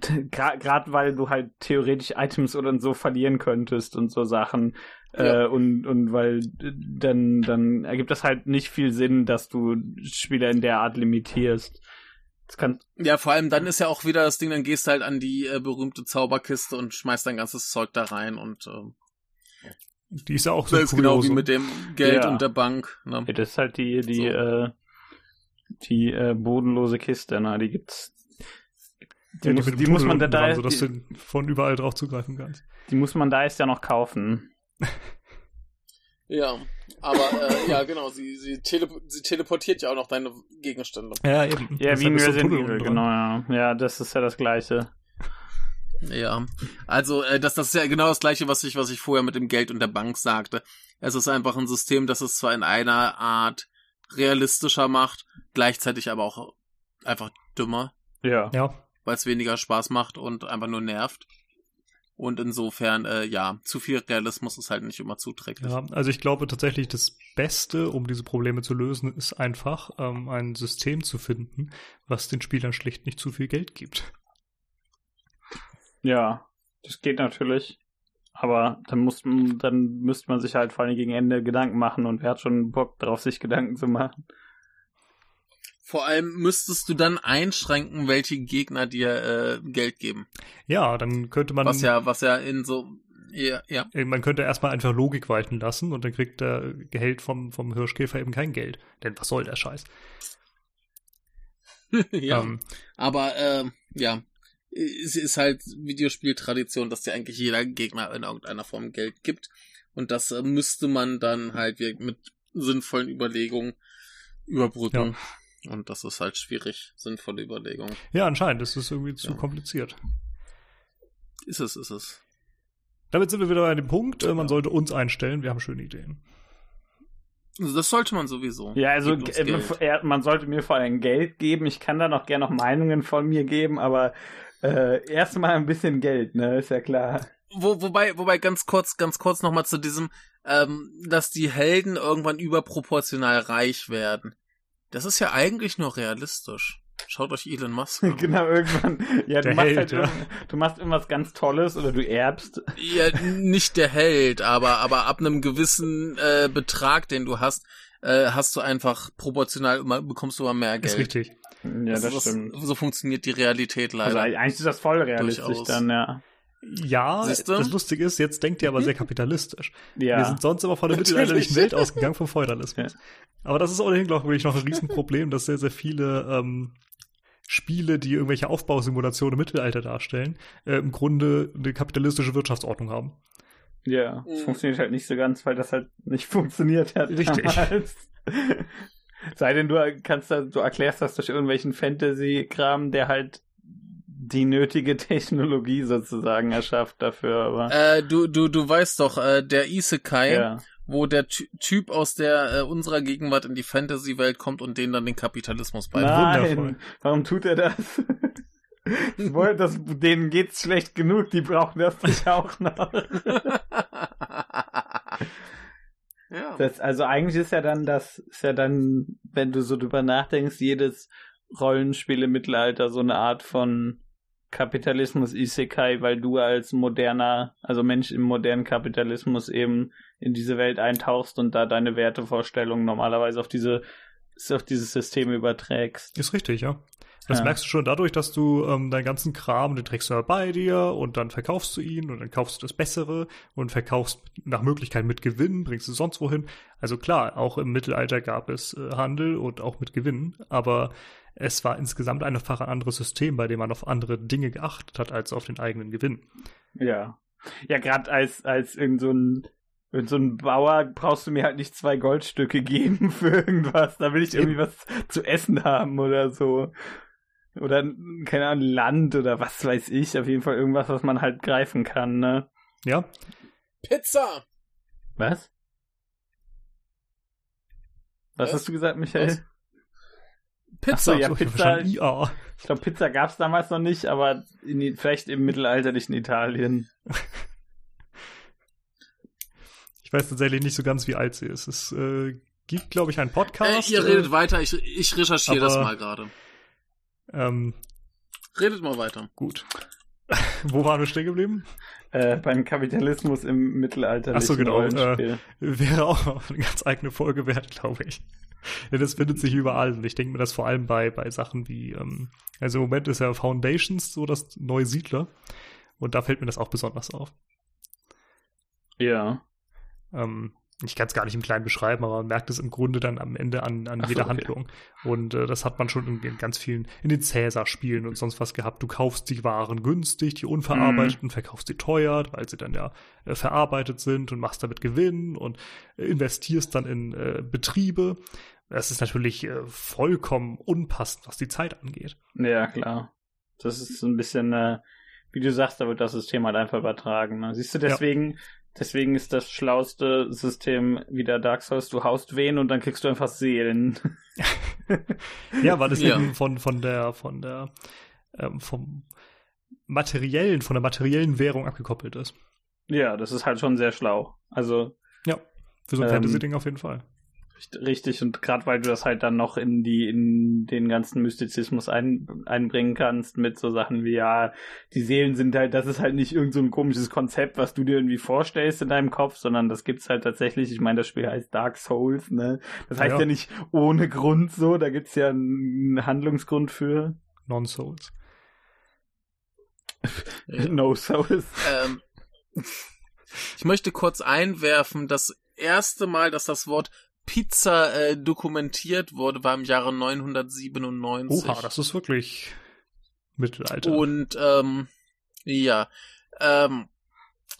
[LAUGHS] gerade weil du halt theoretisch Items oder so verlieren könntest und so Sachen. Ja. Äh, und, und weil äh, dann, dann ergibt das halt nicht viel Sinn, dass du Spieler in der Art limitierst. Das kann, Ja, vor allem dann ist ja auch wieder das Ding, dann gehst du halt an die äh, berühmte Zauberkiste und schmeißt dein ganzes Zeug da rein und ähm, Die ist ja auch so das ist genau wie kurios. mit dem Geld Ja. und der Bank. Ne? Ja, das ist halt die, die, So. äh, die äh, bodenlose Kiste, ne? Die gibt's. Die, Ja, muss, die muss man da, dran, sodass die, du von überall drauf zugreifen kannst. die muss man da jetzt ja noch kaufen. [LAUGHS] Ja, aber äh, ja, genau, sie, sie, tele sie teleportiert ja auch noch deine Gegenstände. Ja, eben. Ja, wie in ist so Resident Tunnel Evil, genau, ja. Ja, das ist ja das Gleiche. Ja, also äh, das, das ist ja genau das gleiche, was ich, was ich vorher mit dem Geld und der Bank sagte. Es ist einfach ein System, das es zwar in einer Art realistischer macht, gleichzeitig aber auch einfach dümmer, Ja. Ja, weil es weniger Spaß macht und einfach nur nervt. Und insofern, äh, ja, zu viel Realismus ist halt nicht immer zuträglich. ja, also ich glaube tatsächlich, das Beste, um diese Probleme zu lösen, ist einfach ähm, ein System zu finden, was den Spielern schlicht nicht zu viel Geld gibt. Ja, das geht natürlich. Aber dann muss dann müsste man sich halt vor allem gegen Ende Gedanken machen und wer hat schon Bock darauf, sich Gedanken zu machen. Vor allem müsstest du dann einschränken, welche Gegner dir äh, Geld geben. Ja, dann könnte man, Was ja, was ja in so, ja, ja. äh, man könnte erstmal einfach Logik walten lassen und dann kriegt der Gehalt vom, vom Hirschkäfer eben kein Geld. Denn was soll der Scheiß? [LAUGHS] ja. Ähm, Aber äh, ja, es ist halt Videospieltradition, dass dir eigentlich jeder Gegner in irgendeiner Form Geld gibt. Und das äh, müsste man dann halt mit sinnvollen Überlegungen überbrücken. Und das ist halt schwierig, sinnvolle Überlegungen. ja, anscheinend ist es irgendwie zu Ja. kompliziert. Ist es, ist es. Damit sind wir wieder an dem Punkt, äh, man sollte uns einstellen, wir haben schöne Ideen. Also das sollte man sowieso. Ja, also äh, man sollte mir vor allem Geld geben. Ich kann da noch gerne noch Meinungen von mir geben, aber äh, erstmal ein bisschen Geld, ne? Ist ja klar. Wo, wobei, wobei ganz kurz, ganz kurz nochmal zu diesem, ähm, dass die Helden irgendwann überproportional reich werden. Das ist ja eigentlich nur realistisch. Schaut euch Elon Musk an. [LAUGHS] genau, irgendwann. Ja, du machst Held, halt ja. du machst irgendwas ganz Tolles oder du erbst. Ja, nicht der Held, aber, aber ab einem gewissen äh, Betrag, den du hast, äh, hast du einfach proportional immer, bekommst du immer mehr Geld. Ist richtig. Ja, das, Also stimmt. So funktioniert die Realität Also leider. eigentlich ist das voll realistisch Durchaus. dann, ja. Ja, Siehst du? das Lustige ist, jetzt denkt ihr aber sehr kapitalistisch. Ja. Wir sind sonst immer von der mittelalterlichen Welt [LAUGHS] ausgegangen, vom Feudalismus. Ja. Aber das ist ohnehin, glaube ich, noch ein Riesenproblem, dass sehr, sehr viele ähm, Spiele, die irgendwelche Aufbausimulationen im Mittelalter darstellen, äh, im Grunde eine kapitalistische Wirtschaftsordnung haben. Ja, es Mhm. funktioniert halt nicht so ganz, weil das halt nicht [LAUGHS] funktioniert hat. Richtig. Damals. [LAUGHS] Sei denn, du kannst da, du erklärst das durch irgendwelchen Fantasy-Kram, der halt die nötige [LAUGHS] Technologie sozusagen erschafft dafür, aber. Äh, du, du, du weißt doch, äh, der Isekai, ja. wo der Ty Typ aus der äh, unserer Gegenwart in die Fantasy-Welt kommt und denen dann den Kapitalismus beibringt. wundervoll. Warum tut er das? [LAUGHS] Ich wollte, das, denen geht's schlecht genug, die brauchen das nicht auch noch. [LAUGHS] ja. Das, also eigentlich ist ja dann das, ist ja dann, wenn du so drüber nachdenkst, jedes Rollenspiel im Mittelalter so eine Art von Kapitalismus Isekai, weil du als moderner, also Mensch im modernen Kapitalismus eben in diese Welt eintauchst und da deine Wertevorstellungen normalerweise auf diese, auf dieses System überträgst. Ist richtig, ja. Das Ja. merkst du schon dadurch, dass du ähm, deinen ganzen Kram, den trägst du ja bei dir und dann verkaufst du ihn und dann kaufst du das Bessere und verkaufst nach Möglichkeit mit Gewinn, bringst du sonst wohin. Also klar, auch im Mittelalter gab es äh, Handel und auch mit Gewinn, aber es war insgesamt einfach ein anderes System, bei dem man auf andere Dinge geachtet hat als auf den eigenen Gewinn. Ja. Ja, gerade als, als irgend so ein, irgend so ein Bauer brauchst du mir halt nicht zwei Goldstücke [LAUGHS] geben für irgendwas. Da will ich irgendwie was zu essen haben oder so. Oder, keine Ahnung, Land oder was weiß ich. Auf jeden Fall irgendwas, was man halt greifen kann, ne? Ja, Pizza! Was? Was Was? hast du gesagt, Michael? Was? Pizza. Ach so, ja, ich Pizza- IA. Ich glaube, Pizza gab's damals noch nicht, aber in, vielleicht im mittelalterlichen Italien. [LAUGHS] Ich weiß tatsächlich nicht so ganz, wie alt sie ist. Es äh, gibt, glaube ich, einen Äh, Podcast. ihr redet weiter, ich, ich recherchiere das mal gerade. ähm, Redet mal weiter. gut. [LAUGHS] Wo waren wir stehen geblieben? Äh, beim Kapitalismus im mittelalterlichen Ach so, genau, Rollenspiel. Wäre auch eine ganz eigene Folge wert, glaube ich. [LAUGHS] Denn das findet sich überall. Und ich denke mir das vor allem bei, bei Sachen wie, ähm, also im Moment ist ja Foundations so das neue Siedler. Und da fällt mir das auch besonders auf. ja. Ähm, ich kann es gar nicht im Kleinen beschreiben, aber man merkt es im Grunde dann am Ende an, an Ach jeder okay. Handlung. Und äh, das hat man schon in, in ganz vielen, in den Cäsar-Spielen und sonst was gehabt. Du kaufst die Waren günstig, die unverarbeiteten, verkaufst sie teuer, weil sie dann ja äh, verarbeitet sind und machst damit Gewinn und äh, investierst dann in äh, Betriebe. Das ist natürlich äh, vollkommen unpassend, was die Zeit angeht. Ja, klar. Das ist so ein bisschen, äh, wie du sagst, da wird das System halt einfach übertragen. Ne? Siehst du, deswegen, deswegen ist das schlauste System wieder Dark Souls, du haust wen und dann kriegst du einfach Seelen. [LAUGHS] Ja, weil das Ja. eben von, von der, von der, ähm, vom materiellen, von der materiellen Währung abgekoppelt ist. ja, das ist halt schon sehr schlau. Also Für so ein Ähm, Fantasy-Ding auf jeden Fall. Richt- richtig. Und gerade weil du das halt dann noch in die in den ganzen Mystizismus ein, einbringen kannst mit so Sachen wie ja die Seelen sind halt das ist halt nicht irgend so ein komisches Konzept was du dir irgendwie vorstellst in deinem Kopf sondern das gibt's halt tatsächlich. Ich meine das Spiel heißt Dark Souls ne? Das heißt ja, Ja. nicht ohne Grund so. Da gibt's ja einen Handlungsgrund für. Non-Souls. [LAUGHS] No Souls. Ähm, ich möchte kurz einwerfen, das erste Mal, dass das Wort Pizza äh, dokumentiert wurde, war im Jahre 997. Oha, das ist wirklich Mittelalter. Und ähm, ja, ähm,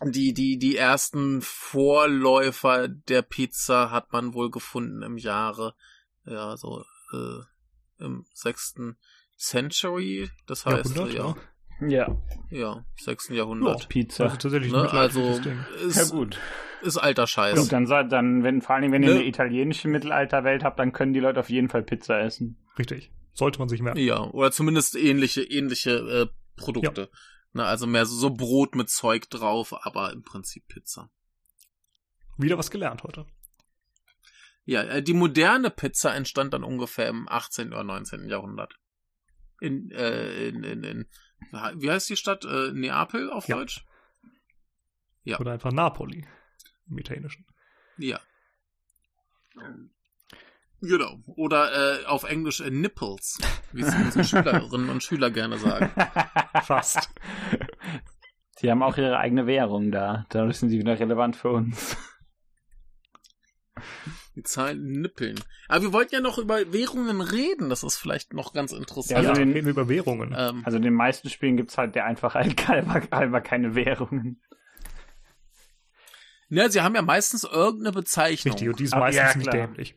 die, die, die ersten Vorläufer der Pizza hat man wohl gefunden im Jahre, ja, so äh, im sechsten Century. Das heißt, Jahrhundert, ja, ja. Ja. Ja, 6. Jahrhundert. Pizza. Also tatsächlich ein Ne? Also ist, ja gut. ist alter Scheiß. Und dann, dann wenn, vor allem, wenn ihr Ne? eine italienische Mittelalterwelt habt, dann können die Leute auf jeden Fall Pizza essen. Richtig. Sollte man sich merken. Ja, oder zumindest ähnliche, ähnliche äh, Produkte. Ne, also mehr so, so Brot mit Zeug drauf, aber im Prinzip Pizza. Wieder was gelernt heute. Ja, äh, die moderne Pizza entstand dann ungefähr im 18. oder 19. Jahrhundert. In, äh, in, in, in wie heißt die Stadt? Äh, Neapel auf Ja. Deutsch? Ja. Oder einfach Napoli im Italienischen. Ja. Genau. Oder äh, auf Englisch äh, Nipples, wie es unsere [LAUGHS] Schülerinnen und Schüler gerne sagen. [LAUGHS] Fast. Die haben auch ihre eigene Währung da. Dadurch sind sie wieder relevant für uns. Die Zahlen nippeln. Aber wir wollten ja noch über Währungen reden. Das ist vielleicht noch ganz interessant. Ja, Also reden wir über Währungen. ähm, Also in den meisten Spielen gibt's halt der Einfachheit [LAUGHS] halber, halber keine Währungen. ja, sie haben ja meistens irgendeine Bezeichnung. Richtig, und die ist Ah, meistens ja, nicht dämlich.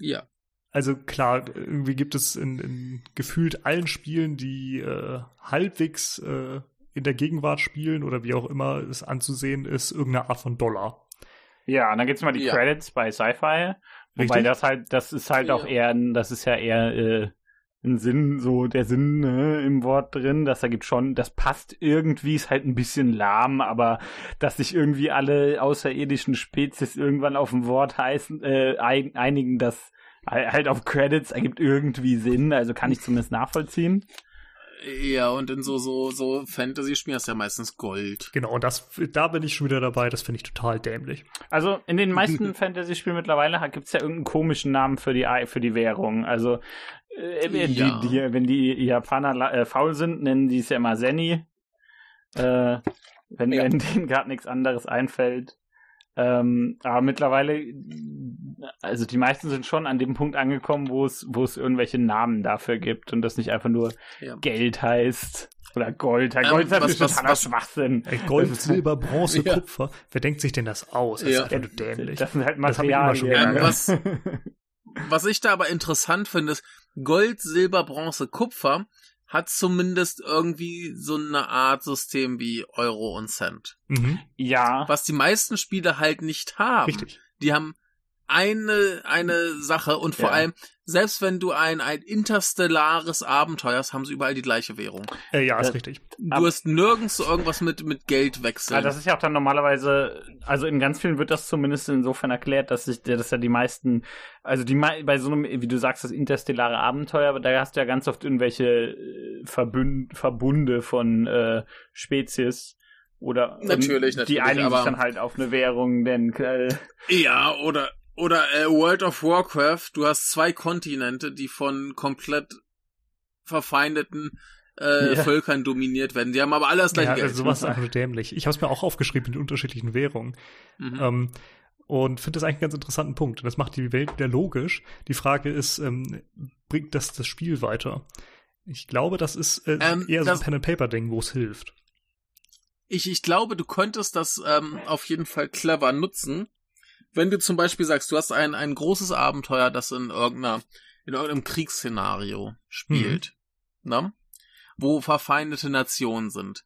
Ja. Also klar, irgendwie gibt es in, in gefühlt allen Spielen, die äh, halbwegs äh, in der Gegenwart spielen oder wie auch immer es anzusehen ist, irgendeine Art von Dollar. Ja, und dann gibt's mal die Ja. Credits bei Sci-Fi. Wobei Richtig. das halt, das ist halt Ja. auch eher, ein- das ist ja eher äh, ein Sinn, so der Sinn ne, im Wort drin. Das ergibt schon, das passt irgendwie, ist halt ein bisschen lahm, aber dass sich irgendwie alle außerirdischen Spezies irgendwann auf ein Wort heißen, äh, ein- einigen, das halt auf Credits ergibt irgendwie Sinn, also kann ich zumindest nachvollziehen. Ja, und in so, so, so Fantasy-Spielen hast du ja meistens Gold. Genau, und das, da bin ich schon wieder dabei, das finde ich total dämlich. Also in den [LAUGHS] meisten Fantasy-Spielen mittlerweile gibt es ja irgendeinen komischen Namen für die für die Währung. Also äh, die, Ja. die, wenn die Japaner äh, faul sind, nennen die es ja immer Zenny. Äh, wenn, Ja. wenn denen gerade nichts anderes einfällt. Ähm, aber mittlerweile, also die meisten sind schon an dem Punkt angekommen, wo es, wo es irgendwelche Namen dafür gibt und das nicht einfach nur Ja. Geld heißt. Oder Gold. Ähm, Gold ist natürlich was- totaler was- Schwachsinn. Ey, Gold, Silber, Bronze, Ja. Kupfer. Wer denkt sich denn das aus? Das Ja. ist einfach nur dämlich. Das sind halt Materialien. Ähm, was, was ich da aber interessant finde, ist, Gold, Silber, Bronze, Kupfer hat zumindest irgendwie so eine Art System wie Euro und Cent. Mhm, ja. Was die meisten Spiele halt nicht haben. richtig. Die haben eine, eine Sache und vor Ja. allem, selbst wenn du ein, ein interstellares Abenteuer hast, haben sie überall die gleiche Währung. Äh, ja, ist Äh, richtig. Du Ab- hast nirgends so irgendwas mit, mit Geld Ja, wechseln. das ist ja auch dann normalerweise, also in ganz vielen wird das zumindest insofern erklärt, dass sich, dass ja die meisten, also die mei- bei so einem, wie du sagst, das interstellare Abenteuer, da hast du ja ganz oft irgendwelche äh, Verbünd, Verbunde von äh, Spezies oder Natürlich, die natürlich, einigen sich dann halt auf eine Währung, denn äh, Ja, oder, oder äh, World of Warcraft, du hast zwei Kontinente, die von komplett verfeindeten äh, Ja. Völkern dominiert werden. Die haben aber alle das gleiche Ja, Geld. also sowas ist einfach dämlich. Ich habe es mir auch aufgeschrieben mit den unterschiedlichen Währungen. Mhm. Ähm, und finde das eigentlich einen ganz interessanten Punkt. Das macht die Welt wieder logisch. Die Frage ist, ähm, bringt das das Spiel weiter? Ich glaube, das ist äh, Ähm, eher so ein Pen-and-Paper-Ding, wo es hilft. Ich, ich glaube, du könntest das ähm, auf jeden Fall clever nutzen, wenn du zum Beispiel sagst, du hast ein, ein großes Abenteuer, das in irgendeiner, in irgendeinem Kriegsszenario spielt, ne? wo verfeindete Nationen sind,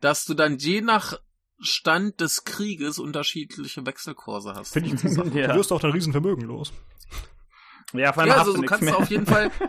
dass du dann je nach Stand des Krieges unterschiedliche Wechselkurse hast. Finde ich [LAUGHS] Sache. Ja. Du wirst auch dein Riesenvermögen los. ja, vor allem Ja, hast also du kannst mehr. auf jeden Fall. [LAUGHS]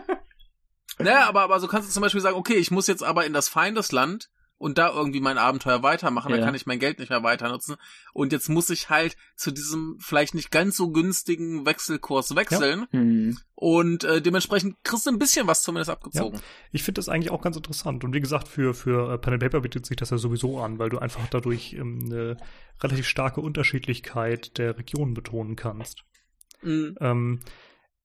Naja, aber, aber so kannst du zum Beispiel sagen, okay, ich muss jetzt aber in das Feindesland und da irgendwie mein Abenteuer weitermachen, dann Ja. kann ich mein Geld nicht mehr weiter nutzen. Und jetzt muss ich halt zu diesem vielleicht nicht ganz so günstigen Wechselkurs wechseln. Hm. Und äh, dementsprechend kriegst du ein bisschen was zumindest abgezogen. Ich finde das eigentlich auch ganz interessant. Und wie gesagt, für, für äh, Pen and Paper bietet sich das ja sowieso an, weil du einfach dadurch ähm, eine relativ starke Unterschiedlichkeit der Regionen betonen kannst. Mhm. Ähm,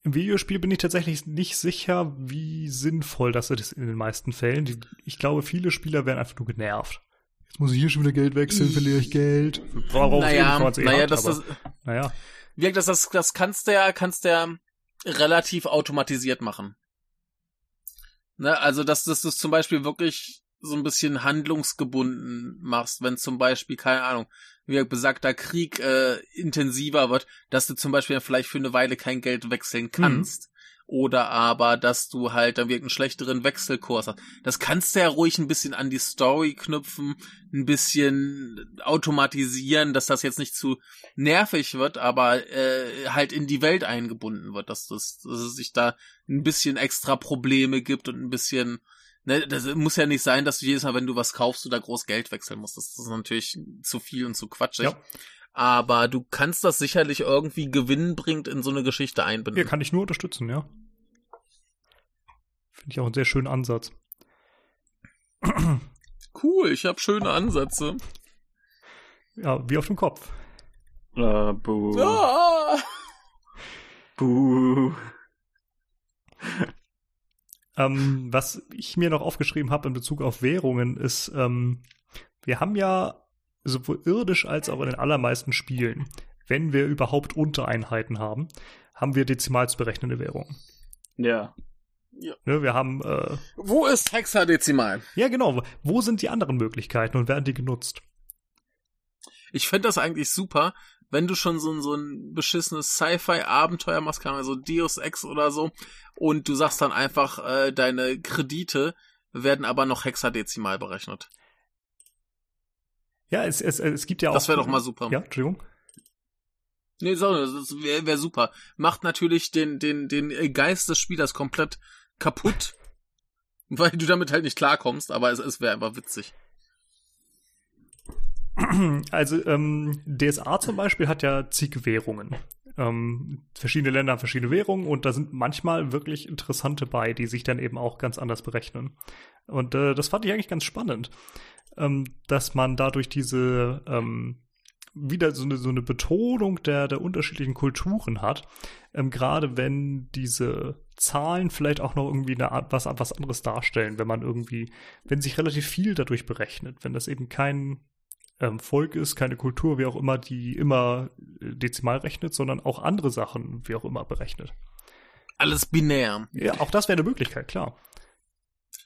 Im Videospiel bin ich tatsächlich nicht sicher, wie sinnvoll das ist in den meisten Fällen. Ich glaube, viele Spieler werden einfach nur genervt. Jetzt muss ich hier schon wieder Geld wechseln, verliere ich Geld. Worauf naja, eh naja, habt, das, aber, das, naja. das, das, das kannst du ja, kannst du ja relativ automatisiert machen. Ne, also, dass, dass du es zum Beispiel wirklich so ein bisschen handlungsgebunden machst, wenn zum Beispiel, keine Ahnung, wie besagter Krieg äh, intensiver wird, dass du zum Beispiel vielleicht für eine Weile kein Geld wechseln kannst. oder aber, dass du halt dann wirklich einen schlechteren Wechselkurs hast. Das kannst du ja ruhig ein bisschen an die Story knüpfen, ein bisschen automatisieren, dass das jetzt nicht zu nervig wird, aber äh, halt in die Welt eingebunden wird, dass, das, dass es sich da ein bisschen extra Probleme gibt und ein bisschen Ne, das muss ja nicht sein, dass du jedes Mal, wenn du was kaufst, du da groß Geld wechseln musst. Das ist natürlich zu viel und zu quatschig. Ja. Aber du kannst das sicherlich irgendwie gewinnbringend in so eine Geschichte einbinden. Ja, kann ich nur unterstützen, ja. Finde ich auch einen sehr schönen Ansatz. [CLEARS THROAT] Cool, ich habe schöne Ansätze. Ja, wie auf dem Kopf. Uh, buh. Ah! Buh. Ähm, was ich mir noch aufgeschrieben habe in Bezug auf Währungen ist, ähm, wir haben ja sowohl irdisch als auch in den allermeisten Spielen, wenn wir überhaupt Untereinheiten haben, haben wir dezimal zu berechnende Währungen. Ja. Ja. Ne, wir haben. Äh, Wo ist Hexadezimal? Ja, genau. Wo sind die anderen Möglichkeiten und werden die genutzt? Ich fände das eigentlich super, wenn du schon so ein, so ein beschissenes Sci-Fi-Abenteuer machst, kann man so Deus Ex oder so, und du sagst dann einfach, äh, deine Kredite werden aber noch hexadezimal berechnet. Ja, es, es, es gibt ja auch. Das wäre doch mal super. Ja, Entschuldigung. Nee, so, das wäre wär super. Macht natürlich den, den, den Geist des Spielers komplett kaputt, [LAUGHS] weil du damit halt nicht klarkommst, aber es, es wäre einfach witzig. [CLEARS THROAT] Also, ähm, DSA zum Beispiel hat ja zig Währungen. Ähm, verschiedene Länder haben verschiedene Währungen und da sind manchmal wirklich interessante bei, die sich dann eben auch ganz anders berechnen. Und äh, das fand ich eigentlich ganz spannend ähm, dass man dadurch diese ähm, wieder so eine, so eine Betonung der, der unterschiedlichen Kulturen hat. Ähm, Gerade wenn diese Zahlen vielleicht auch noch irgendwie eine Art, was, was anderes darstellen, wenn man irgendwie, wenn sich relativ viel dadurch berechnet, wenn das eben kein ähm, Volk ist, keine Kultur, wie auch immer, die immer äh, dezimal rechnet, sondern auch andere Sachen, wie auch immer, berechnet. Alles binär. Ja, auch das wäre eine Möglichkeit, klar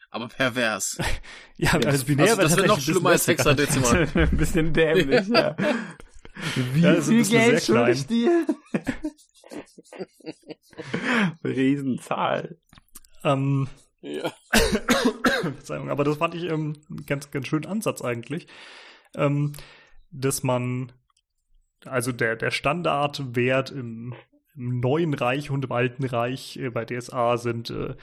aber pervers. [LAUGHS] ja, ja als binär also, das wäre noch schlimmer als Hexadezimal. [LAUGHS] ein bisschen dämlich, ja. [LAUGHS] Wie ja, viel Geld schuldig dir? Riesenzahl. Ähm, ja. [COUGHS] Verzeihung, aber das fand ich ähm, ganz, ganz schönen Ansatz eigentlich. Ähm, dass man, also der, der Standardwert im, im neuen Reich und im alten Reich äh, bei DSA sind äh,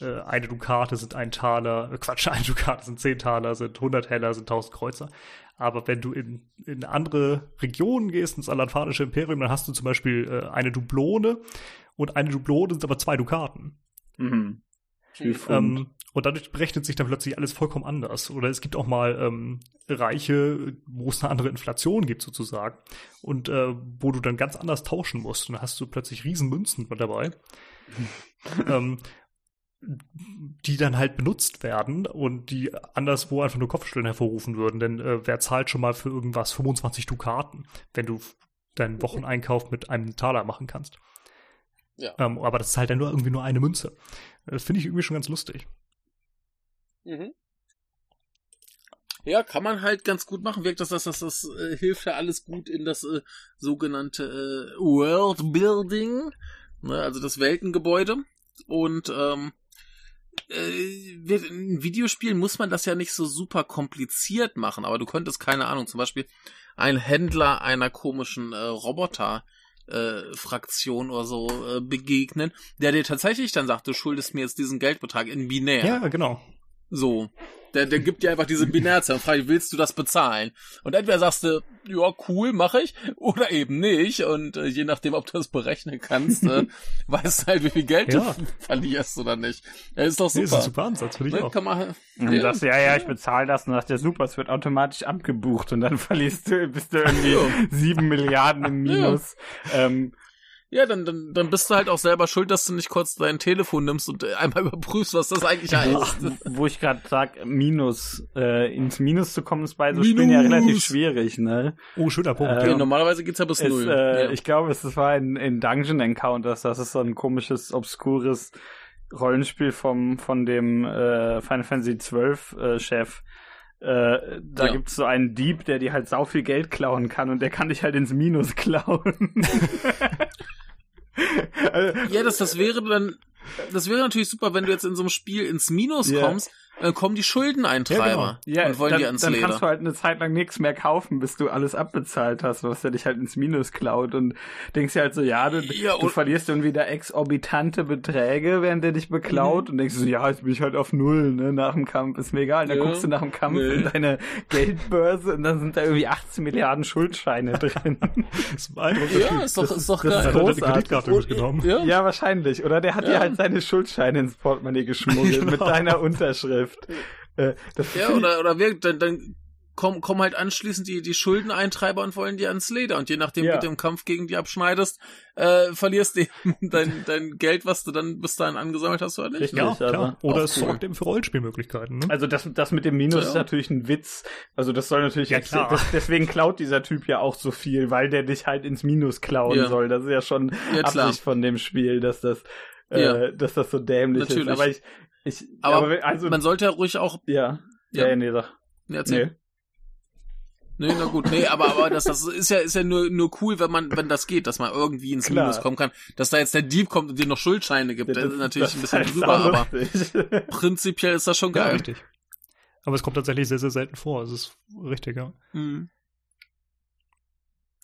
äh, eine Dukate sind ein Taler, äh, Quatsch, [LAUGHS] eine Dukate sind zehn Taler, sind 100 Heller, sind 1000 Kreuzer. Aber wenn du in, in andere Regionen gehst, ins alanfanische Imperium, dann hast du zum Beispiel äh, eine Dublone und eine Dublone sind aber zwei Dukaten. Mhm. Ähm, und dadurch berechnet sich dann plötzlich alles vollkommen anders. Oder es gibt auch mal ähm, Reiche, wo es eine andere Inflation gibt sozusagen und äh, wo du dann ganz anders tauschen musst. Und dann hast du plötzlich Riesenmünzen dabei. [LAUGHS] ähm, die dann halt benutzt werden und die anderswo einfach nur Kopfstellen hervorrufen würden. Denn äh, wer zahlt schon mal für irgendwas 25 Dukaten, wenn du deinen Wocheneinkauf mit einem Taler machen kannst? Ja. Ähm, aber das ist halt dann nur irgendwie nur eine Münze. Das finde ich irgendwie schon ganz lustig. Mhm. Ja, kann man halt ganz gut machen. Wirkt das, das, das, das äh, hilft ja alles gut in das äh, sogenannte äh, World Building, ne, also das Weltengebäude. Und ähm, äh, in Videospielen muss man das ja nicht so super kompliziert machen, aber du könntest, keine Ahnung, zum Beispiel ein Händler einer komischen äh, Roboter äh, Fraktion oder so äh, begegnen, der dir tatsächlich dann sagt, du schuldest mir jetzt diesen Geldbetrag in binär. Ja, genau. So. Der, der gibt dir einfach diese Binärzahl und fragt, willst du das bezahlen? Und entweder sagst du, ja, cool, mache ich, oder eben nicht. Und äh, je nachdem, ob du das berechnen kannst, äh, [LAUGHS] weißt du halt, wie viel Geld ja. du [LAUGHS] verlierst oder nicht. Ja, ist doch super. Nee, ist ein super Ansatz, finde ich ne, auch. Kann man, und ja. sagst, ja, ja, ich bezahle das und sagt, ja super, es wird automatisch abgebucht und dann [LAUGHS] verlierst du, bist du irgendwie sieben Milliarden im Minus. Ähm, ja, dann, dann, dann bist du halt auch selber schuld, dass du nicht kurz dein Telefon nimmst und äh, einmal [LAUGHS] überprüfst, was das eigentlich heißt. Wo ich gerade sag, Minus, äh, ins Minus zu kommen, ist bei so Minus. Spielen ja relativ schwierig, ne? Oh, schöner Punkt. Ähm, ja, normalerweise geht's ja bis es, null. Äh, ja. Ich glaube, es war in, in Dungeon Encounters, das ist so ein komisches, obskures Rollenspiel vom, von dem äh, Final Fantasy XII äh, Chef. Äh, da ja. gibt's so einen Dieb, der dir halt sau viel Geld klauen kann und der kann dich halt ins Minus klauen. [LAUGHS] [LAUGHS] ja, das, das wäre dann das wäre natürlich super, wenn du jetzt in so einem Spiel ins Minus Ja. kommst, dann kommen die Schuldeneintreiber Ja, und wollen dann, dir ans dann Leder. kannst du halt eine Zeit lang nichts mehr kaufen, bis du alles abbezahlt hast, was der dich halt ins Minus klaut und denkst dir halt so, ja, du, Ja, du verlierst dann wieder exorbitante Beträge, während der dich beklaut Mhm. und denkst so, ja, jetzt bin ich halt auf Null, ne, nach dem Kampf, ist mir egal. Und dann Ja, guckst du nach dem Kampf nee. in deine Geldbörse und dann sind da irgendwie 18 Milliarden Schuldscheine [LAUGHS] drin. Das war ja, ist doch, Das ist doch das Hat ist er geil. deine großartig. Kreditkarte mitgenommen? Ja. ja, wahrscheinlich. Oder der hat dir Ja. halt seine Schuldscheine ins Portemonnaie geschmuggelt [LAUGHS] mit Genau. deiner Unterschrift. Äh, das Ja, oder, oder wir, dann, dann kommen, kommen halt anschließend die, die Schuldeneintreiber und wollen dir ans Leder. Und je nachdem, Ja. wie du im Kampf gegen die abschneidest, äh, verlierst du [LAUGHS] dein, dein Geld, was du dann bis dahin angesammelt hast, oder nicht? Richtig. Ja, also klar. Oder auch es cool. sorgt eben für Rollenspielmöglichkeiten. Ne? Also das, das mit dem Minus Ja. ist natürlich ein Witz. Also das soll natürlich Ja, klar. das, deswegen klaut dieser Typ ja auch so viel, weil der dich halt ins Minus klauen Ja. soll. Das ist ja schon Ja. Absicht von dem Spiel, dass das, äh, Ja. dass das so dämlich Natürlich. ist. Aber ich, ich, Aber wenn- also Man sollte ja ruhig auch, ja, Ja. ja, nee, sag, nee, erzähl. nee. Nee, na gut, nee, aber, aber das, das ist ja, ist ja nur, nur cool, wenn man, wenn das geht, dass man irgendwie ins Klar. Minus kommen kann. Dass da jetzt der Dieb kommt und dir noch Schuldscheine gibt, das, ist natürlich ein bisschen drüber, aber lustig. [LAUGHS] prinzipiell ist das schon Ja, geil. richtig. Aber es kommt tatsächlich sehr, sehr selten vor. Es ist richtig, ja. Mhm.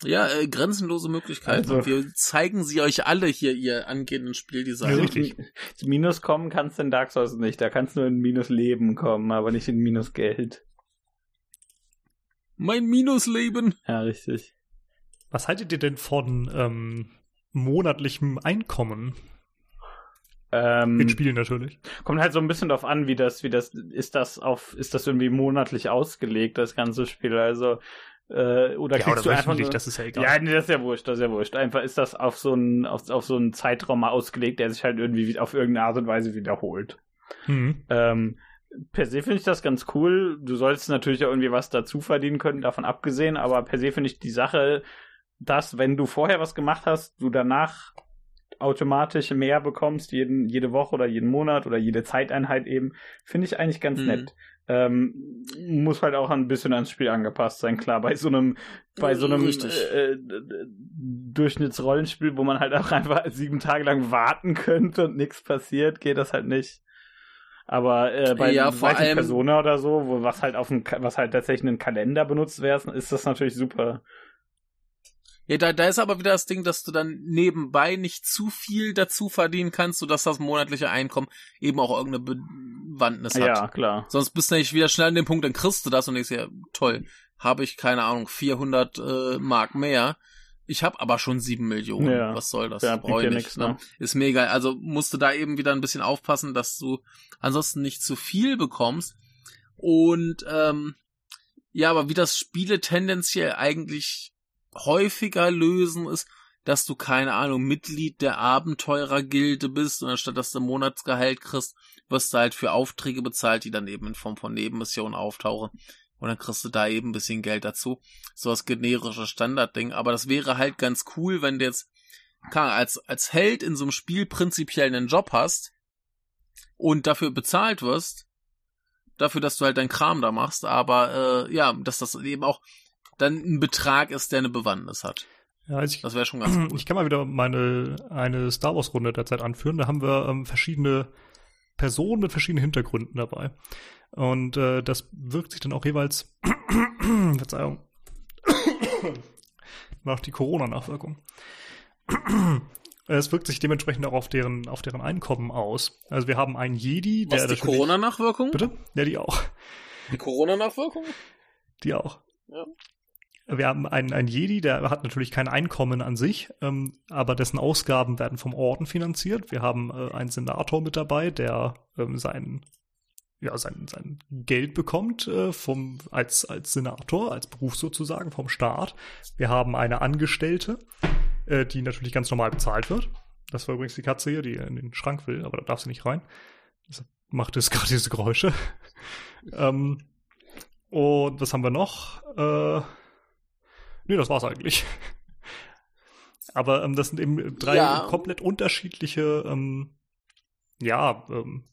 Ja, äh, grenzenlose Möglichkeiten. Also- wir zeigen sie euch alle hier, ihr angehenden Spieldesign. Ja, richtig. Ins Minus kommen kannst du in Dark Souls nicht. Da kannst du nur in Minus Leben kommen, aber nicht in Minus Geld. Mein Minusleben. Ja, richtig. Was haltet ihr denn von ähm, monatlichem Einkommen? Ähm, In Spielen natürlich. Kommt halt so ein bisschen drauf an, wie das, wie das, ist das auf, ist das irgendwie monatlich ausgelegt, das ganze Spiel, also, äh, oder ja, kriegst oder du einfach nur, das ist ja egal. ja, nee, das ist ja wurscht, das ist ja wurscht. Einfach ist das auf so einen, auf, auf so einen Zeitraum mal ausgelegt, der sich halt irgendwie wie- auf irgendeine Art und Weise wiederholt. Mhm. Ähm, per se finde ich das ganz cool. Du sollst natürlich auch irgendwie was dazu verdienen können, davon abgesehen, aber per se finde ich die Sache, dass, wenn du vorher was gemacht hast, du danach automatisch mehr bekommst, jeden, jede Woche oder jeden Monat oder jede Zeiteinheit eben, finde ich eigentlich ganz Mhm. nett. Ähm, muss halt auch ein bisschen ans Spiel angepasst sein, klar. Bei so einem, bei so einem äh, äh, Durchschnittsrollenspiel, wo man halt auch [LAUGHS] einfach sieben Tage lang warten könnte und nichts passiert, geht das halt nicht. Aber äh, bei Ja, vor allem- Persona oder so, wo was halt auf dem, was halt tatsächlich einen Kalender benutzt wäre, ist das natürlich super. Ja, da, da ist aber wieder das Ding, dass du dann nebenbei nicht zu viel dazu verdienen kannst, sodass das monatliche Einkommen eben auch irgendeine Bewandtnis hat. Ja, klar. Sonst bist du nicht wieder schnell an dem Punkt, dann kriegst du das und denkst ja, toll, habe ich, keine Ahnung, 400 äh, Mark mehr. Ich habe aber schon 7 Millionen. Ja. Was soll das? Ja, Brauch bringt ich ja nicht. ne? ne? Ist mega. Also musst du da eben wieder ein bisschen aufpassen, dass du ansonsten nicht zu viel bekommst. Und ähm, ja, aber wie das Spiele tendenziell eigentlich häufiger lösen, ist, dass du, keine Ahnung, Mitglied der Abenteurergilde bist und anstatt dass du Monatsgehalt kriegst, wirst du halt für Aufträge bezahlt, die dann eben in Form von Nebenmissionen auftauchen. Und dann kriegst du da eben ein bisschen Geld dazu. So das generische Standardding. Aber das wäre halt ganz cool, wenn du jetzt kann, als, als Held in so einem Spiel prinzipiell einen Job hast und dafür bezahlt wirst, dafür, dass du halt deinen Kram da machst, aber äh, ja, dass das eben auch dann ein Betrag ist, der eine Bewandtnis hat. Ja, also ich, Das wäre schon ganz cool. [CLEARS THROAT] ich kann mal wieder meine eine Star Wars Runde derzeit anführen. Da haben wir ähm, verschiedene Personen mit verschiedenen Hintergründen dabei. Und äh, das wirkt sich dann auch jeweils [CLEARS THROAT] Verzeihung. [CLEARS THROAT] War auch die Corona-Nachwirkung. es wirkt sich dementsprechend auch auf deren, auf deren Einkommen aus. Also wir haben einen Jedi, der Was, die Corona-Nachwirkung? Bitte? Ja, die auch. Die Corona-Nachwirkung? Die auch. Ja. Wir haben einen, einen Jedi, der hat natürlich kein Einkommen an sich, ähm, aber dessen Ausgaben werden vom Orden finanziert. Wir haben äh, einen Senator mit dabei, der ähm, sein, ja, sein, sein Geld bekommt äh, vom, als, als Senator, als Beruf sozusagen vom Staat. Wir haben eine Angestellte, äh, die natürlich ganz normal bezahlt wird. Das war übrigens die Katze hier, die in den Schrank will, aber da darf sie nicht rein. Deshalb macht es [LAUGHS] gerade diese Geräusche. ähm, und was haben wir noch? Äh, nee, das war's eigentlich. [LAUGHS] Aber ähm, das sind eben drei Ja. komplett unterschiedliche ähm, ja, ähm,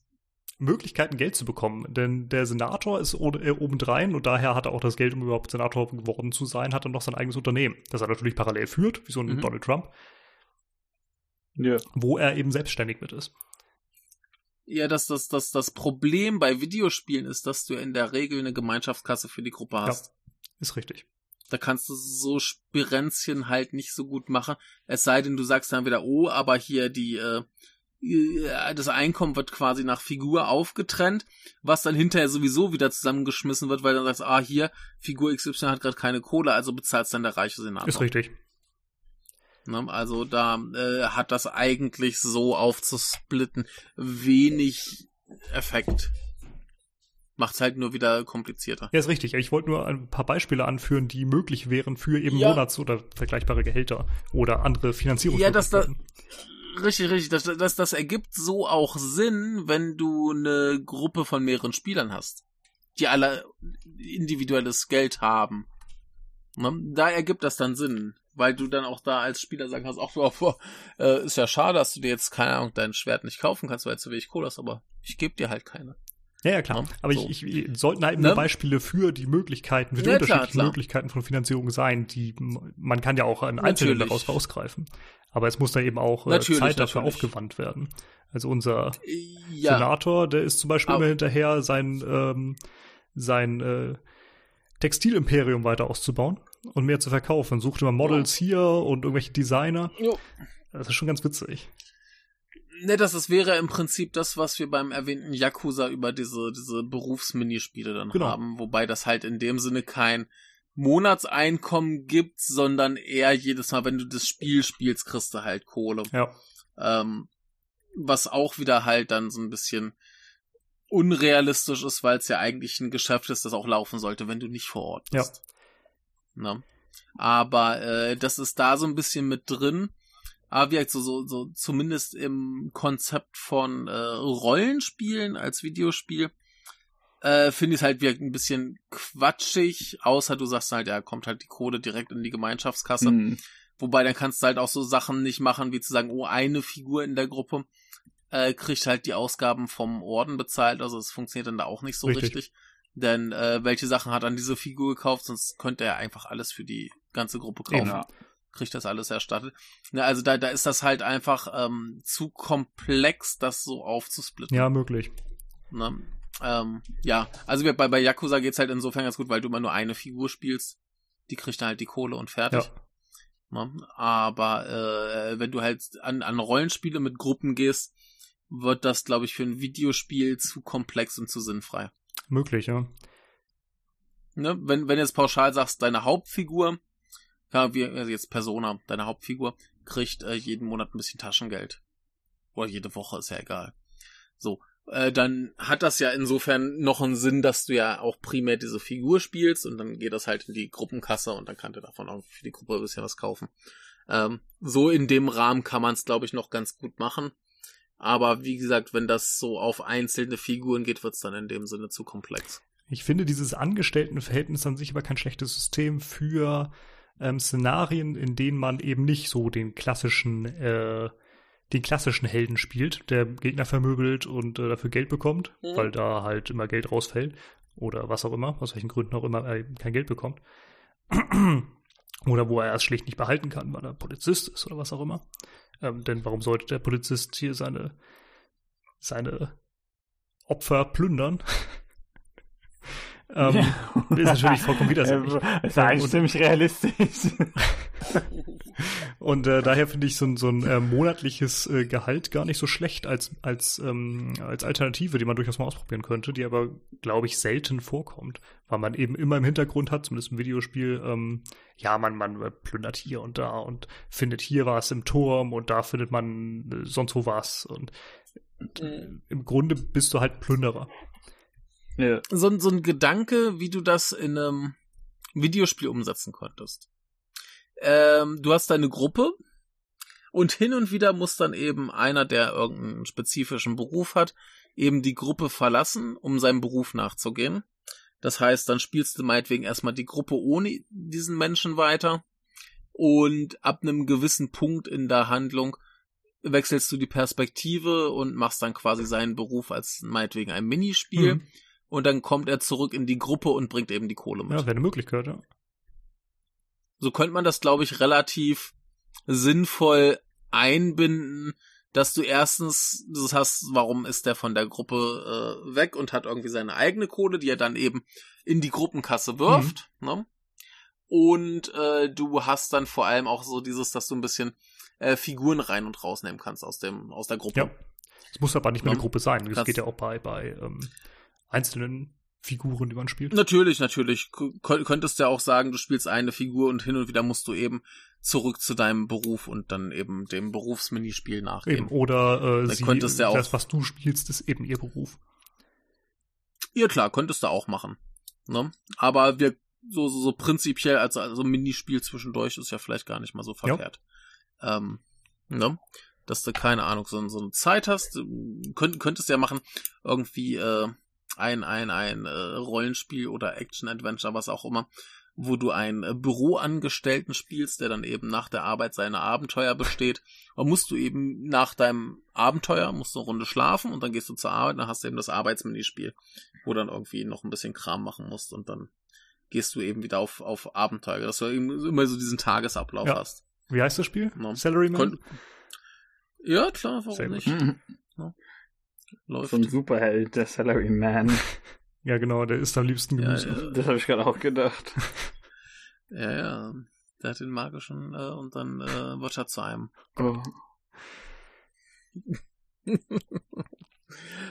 Möglichkeiten, Geld zu bekommen. Denn der Senator ist äh, obendrein und daher hat er auch das Geld, um überhaupt Senator geworden zu sein, hat er noch sein eigenes Unternehmen, das er natürlich parallel führt, wie so ein Mhm. Donald Trump, Ja. wo er eben selbstständig mit ist. Ja, dass das, das, das Problem bei Videospielen ist, dass du in der Regel eine Gemeinschaftskasse für die Gruppe hast. Ja, ist richtig. Da kannst du so Spirenzchen halt nicht so gut machen. Es sei denn, du sagst dann wieder, oh, aber hier die, äh, das Einkommen wird quasi nach Figur aufgetrennt, was dann hinterher sowieso wieder zusammengeschmissen wird, weil dann sagst, ah, hier, Figur XY hat gerade keine Kohle, also bezahlst dann der reiche Senator. Ist richtig. Ne? Also da äh, hat das eigentlich so aufzusplitten wenig Effekt. Macht's halt nur wieder komplizierter. Ja, ist richtig. Ich wollte nur ein paar Beispiele anführen, die möglich wären für eben Ja. Monats- oder vergleichbare Gehälter oder andere Ja, Finanzierungsmöglichkeiten. das, das, richtig, richtig. Das, das, das ergibt so auch Sinn, wenn du eine Gruppe von mehreren Spielern hast, die alle individuelles Geld haben. Ne? Da ergibt das dann Sinn, weil du dann auch da als Spieler sagen kannst, ach, oh, äh, ist ja schade, dass du dir jetzt, keine Ahnung, dein Schwert nicht kaufen kannst, weil du zu wenig Kohle hast, aber ich gebe dir halt keine. Ja, ja, klar. Ja, Aber so. ich, ich sollten halt Ne? nur Beispiele für die Möglichkeiten, für die Ja, klar, unterschiedlichen klar. Möglichkeiten von Finanzierung sein, die man kann ja auch an einzelnen daraus rausgreifen. Aber es muss da eben auch äh, Natürlich, Zeit dafür natürlich. aufgewandt werden. Also unser Ja, Senator, der ist zum Beispiel Aber- immer hinterher, sein, ähm, sein äh, Textilimperium weiter auszubauen und mehr zu verkaufen. Sucht immer Models hier und irgendwelche Designer. Jo. Das ist schon ganz witzig. Ne, das, das wäre im Prinzip das, was wir beim erwähnten Yakuza über diese, diese Berufsminispiele dann Genau. haben, wobei das halt in dem Sinne kein Monatseinkommen gibt, sondern eher jedes Mal, wenn du das Spiel spielst, kriegst du halt Kohle. Ja. Ähm, was auch wieder halt dann so ein bisschen unrealistisch ist, weil es ja eigentlich ein Geschäft ist, das auch laufen sollte, wenn du nicht vor Ort Ja. bist. Ne? Aber äh, das ist da so ein bisschen mit drin. Aber wie so, so, so zumindest im Konzept von äh, Rollenspielen als Videospiel äh, finde ich es halt wie ein bisschen quatschig, außer du sagst halt, ja, kommt halt die Kohle direkt in die Gemeinschaftskasse. Hm. Wobei dann kannst du halt auch so Sachen nicht machen, wie zu sagen, oh, eine Figur in der Gruppe äh, kriegt halt die Ausgaben vom Orden bezahlt. Also es funktioniert dann da auch nicht so Richtig. richtig. Denn äh, welche Sachen hat dann diese Figur gekauft? Sonst könnte er einfach alles für die ganze Gruppe kaufen. Ja. Kriegt das alles erstattet. Ne, also da, da ist das halt einfach ähm, zu komplex, das so aufzusplitten. Ja, möglich. Ne? Ähm, ja, also bei, bei Yakuza geht's halt insofern ganz gut, weil du immer nur eine Figur spielst. Die kriegt dann halt die Kohle und fertig. Ja. Ne? Aber äh, wenn du halt an, an Rollenspiele mit Gruppen gehst, wird das, glaube ich, für ein Videospiel zu komplex und zu sinnfrei. Möglich, ja. Ne? Wenn, wenn du jetzt pauschal sagst, deine Hauptfigur, ja, wie also jetzt Persona, deine Hauptfigur, kriegt äh, jeden Monat ein bisschen Taschengeld. Oder jede Woche, ist ja egal. So, äh, dann hat das ja insofern noch einen Sinn, dass du ja auch primär diese Figur spielst und dann geht das halt in die Gruppenkasse und dann kann der davon auch für die Gruppe ein bisschen was kaufen. Ähm, so in dem Rahmen kann man es, glaube ich, noch ganz gut machen. Aber wie gesagt, wenn das so auf einzelne Figuren geht, wird es dann in dem Sinne zu komplex. Ich finde dieses Angestelltenverhältnis an sich aber kein schlechtes System für ähm, Szenarien, in denen man eben nicht so den klassischen, äh, den klassischen Helden spielt, der Gegner vermöbelt und äh, dafür Geld bekommt, Mhm. weil da halt immer Geld rausfällt oder was auch immer, aus welchen Gründen auch immer er kein Geld bekommt. [CLEARS THROAT] oder wo er es schlicht nicht behalten kann, weil er Polizist ist oder was auch immer. Ähm, denn warum sollte der Polizist hier seine, seine Opfer plündern? [LAUGHS] ähm, [LAUGHS] ist natürlich vollkommen widersinnig. Ist eigentlich Und- ziemlich realistisch. [LAUGHS] Und äh, daher finde ich so ein, so ein äh, monatliches äh, Gehalt gar nicht so schlecht als, als, ähm, als Alternative, die man durchaus mal ausprobieren könnte, die aber, glaube ich, selten vorkommt, weil man eben immer im Hintergrund hat, zumindest im Videospiel, ähm, ja, man, man plündert hier und da und findet hier was im Turm und da findet man äh, sonst wo was und äh, im Grunde bist du halt Plünderer. Ja. so, ein- so ein Gedanke, wie du das in einem Videospiel umsetzen könntest. Ähm, du hast deine Gruppe und hin und wieder muss dann eben einer, der irgendeinen spezifischen Beruf hat, eben die Gruppe verlassen, um seinem Beruf nachzugehen. Das heißt, dann spielst du meinetwegen erstmal die Gruppe ohne diesen Menschen weiter und ab einem gewissen Punkt in der Handlung wechselst du die Perspektive und machst dann quasi seinen Beruf als meinetwegen ein Minispiel Mhm. Und dann kommt er zurück in die Gruppe und bringt eben die Kohle mit. Ja, wäre eine Möglichkeit, ja. So könnte man das, glaube ich, relativ sinnvoll einbinden, dass du erstens das hast, warum ist der von der Gruppe äh, weg und hat irgendwie seine eigene Kohle, die er dann eben in die Gruppenkasse wirft. Mhm. Ne? Und äh, du hast dann vor allem auch so dieses, dass du ein bisschen äh, Figuren rein und rausnehmen kannst aus dem aus der Gruppe. Ja. Es muss aber nicht mehr eine Gruppe sein. Das geht ja auch bei bei ähm, einzelnen Figuren, die man spielt. Natürlich, natürlich. Kön könntest du ja auch sagen, du spielst eine Figur und hin und wieder musst du eben zurück zu deinem Beruf und dann eben dem Berufsminispiel nachgehen. Eben, oder äh, sie, ja auch, das, was du spielst, ist eben ihr Beruf. Ja klar, könntest du auch machen. Ne? Aber wir so, so, so prinzipiell, also, also Minispiel zwischendurch ist ja vielleicht gar nicht mal so verkehrt. Ja. Ähm, ne? Dass du, keine Ahnung, so, so eine Zeit hast, könnt, könntest ja machen, irgendwie, äh, ein, ein, ein äh, Rollenspiel oder Action-Adventure, was auch immer, wo du einen äh, Büroangestellten spielst, der dann eben nach der Arbeit seine Abenteuer besteht. Und musst du eben nach deinem Abenteuer, musst du eine Runde schlafen und dann gehst du zur Arbeit, dann hast du eben das Arbeitsminispiel, wo dann irgendwie noch ein bisschen Kram machen musst und dann gehst du eben wieder auf, auf Abenteuer, dass du eben immer so diesen Tagesablauf ja. hast. Wie heißt das Spiel? No. Salaryman? Kon ja, klar, warum Sehr nicht? No. Läuft. So ein Superheld, der Salaryman. [LAUGHS] ja, genau, der isst am liebsten Gemüse. Ja, ja. Das habe ich gerade auch gedacht. [LAUGHS] ja, ja. Der hat den magischen äh, und dann äh, wird er zu einem. Oh. [LAUGHS]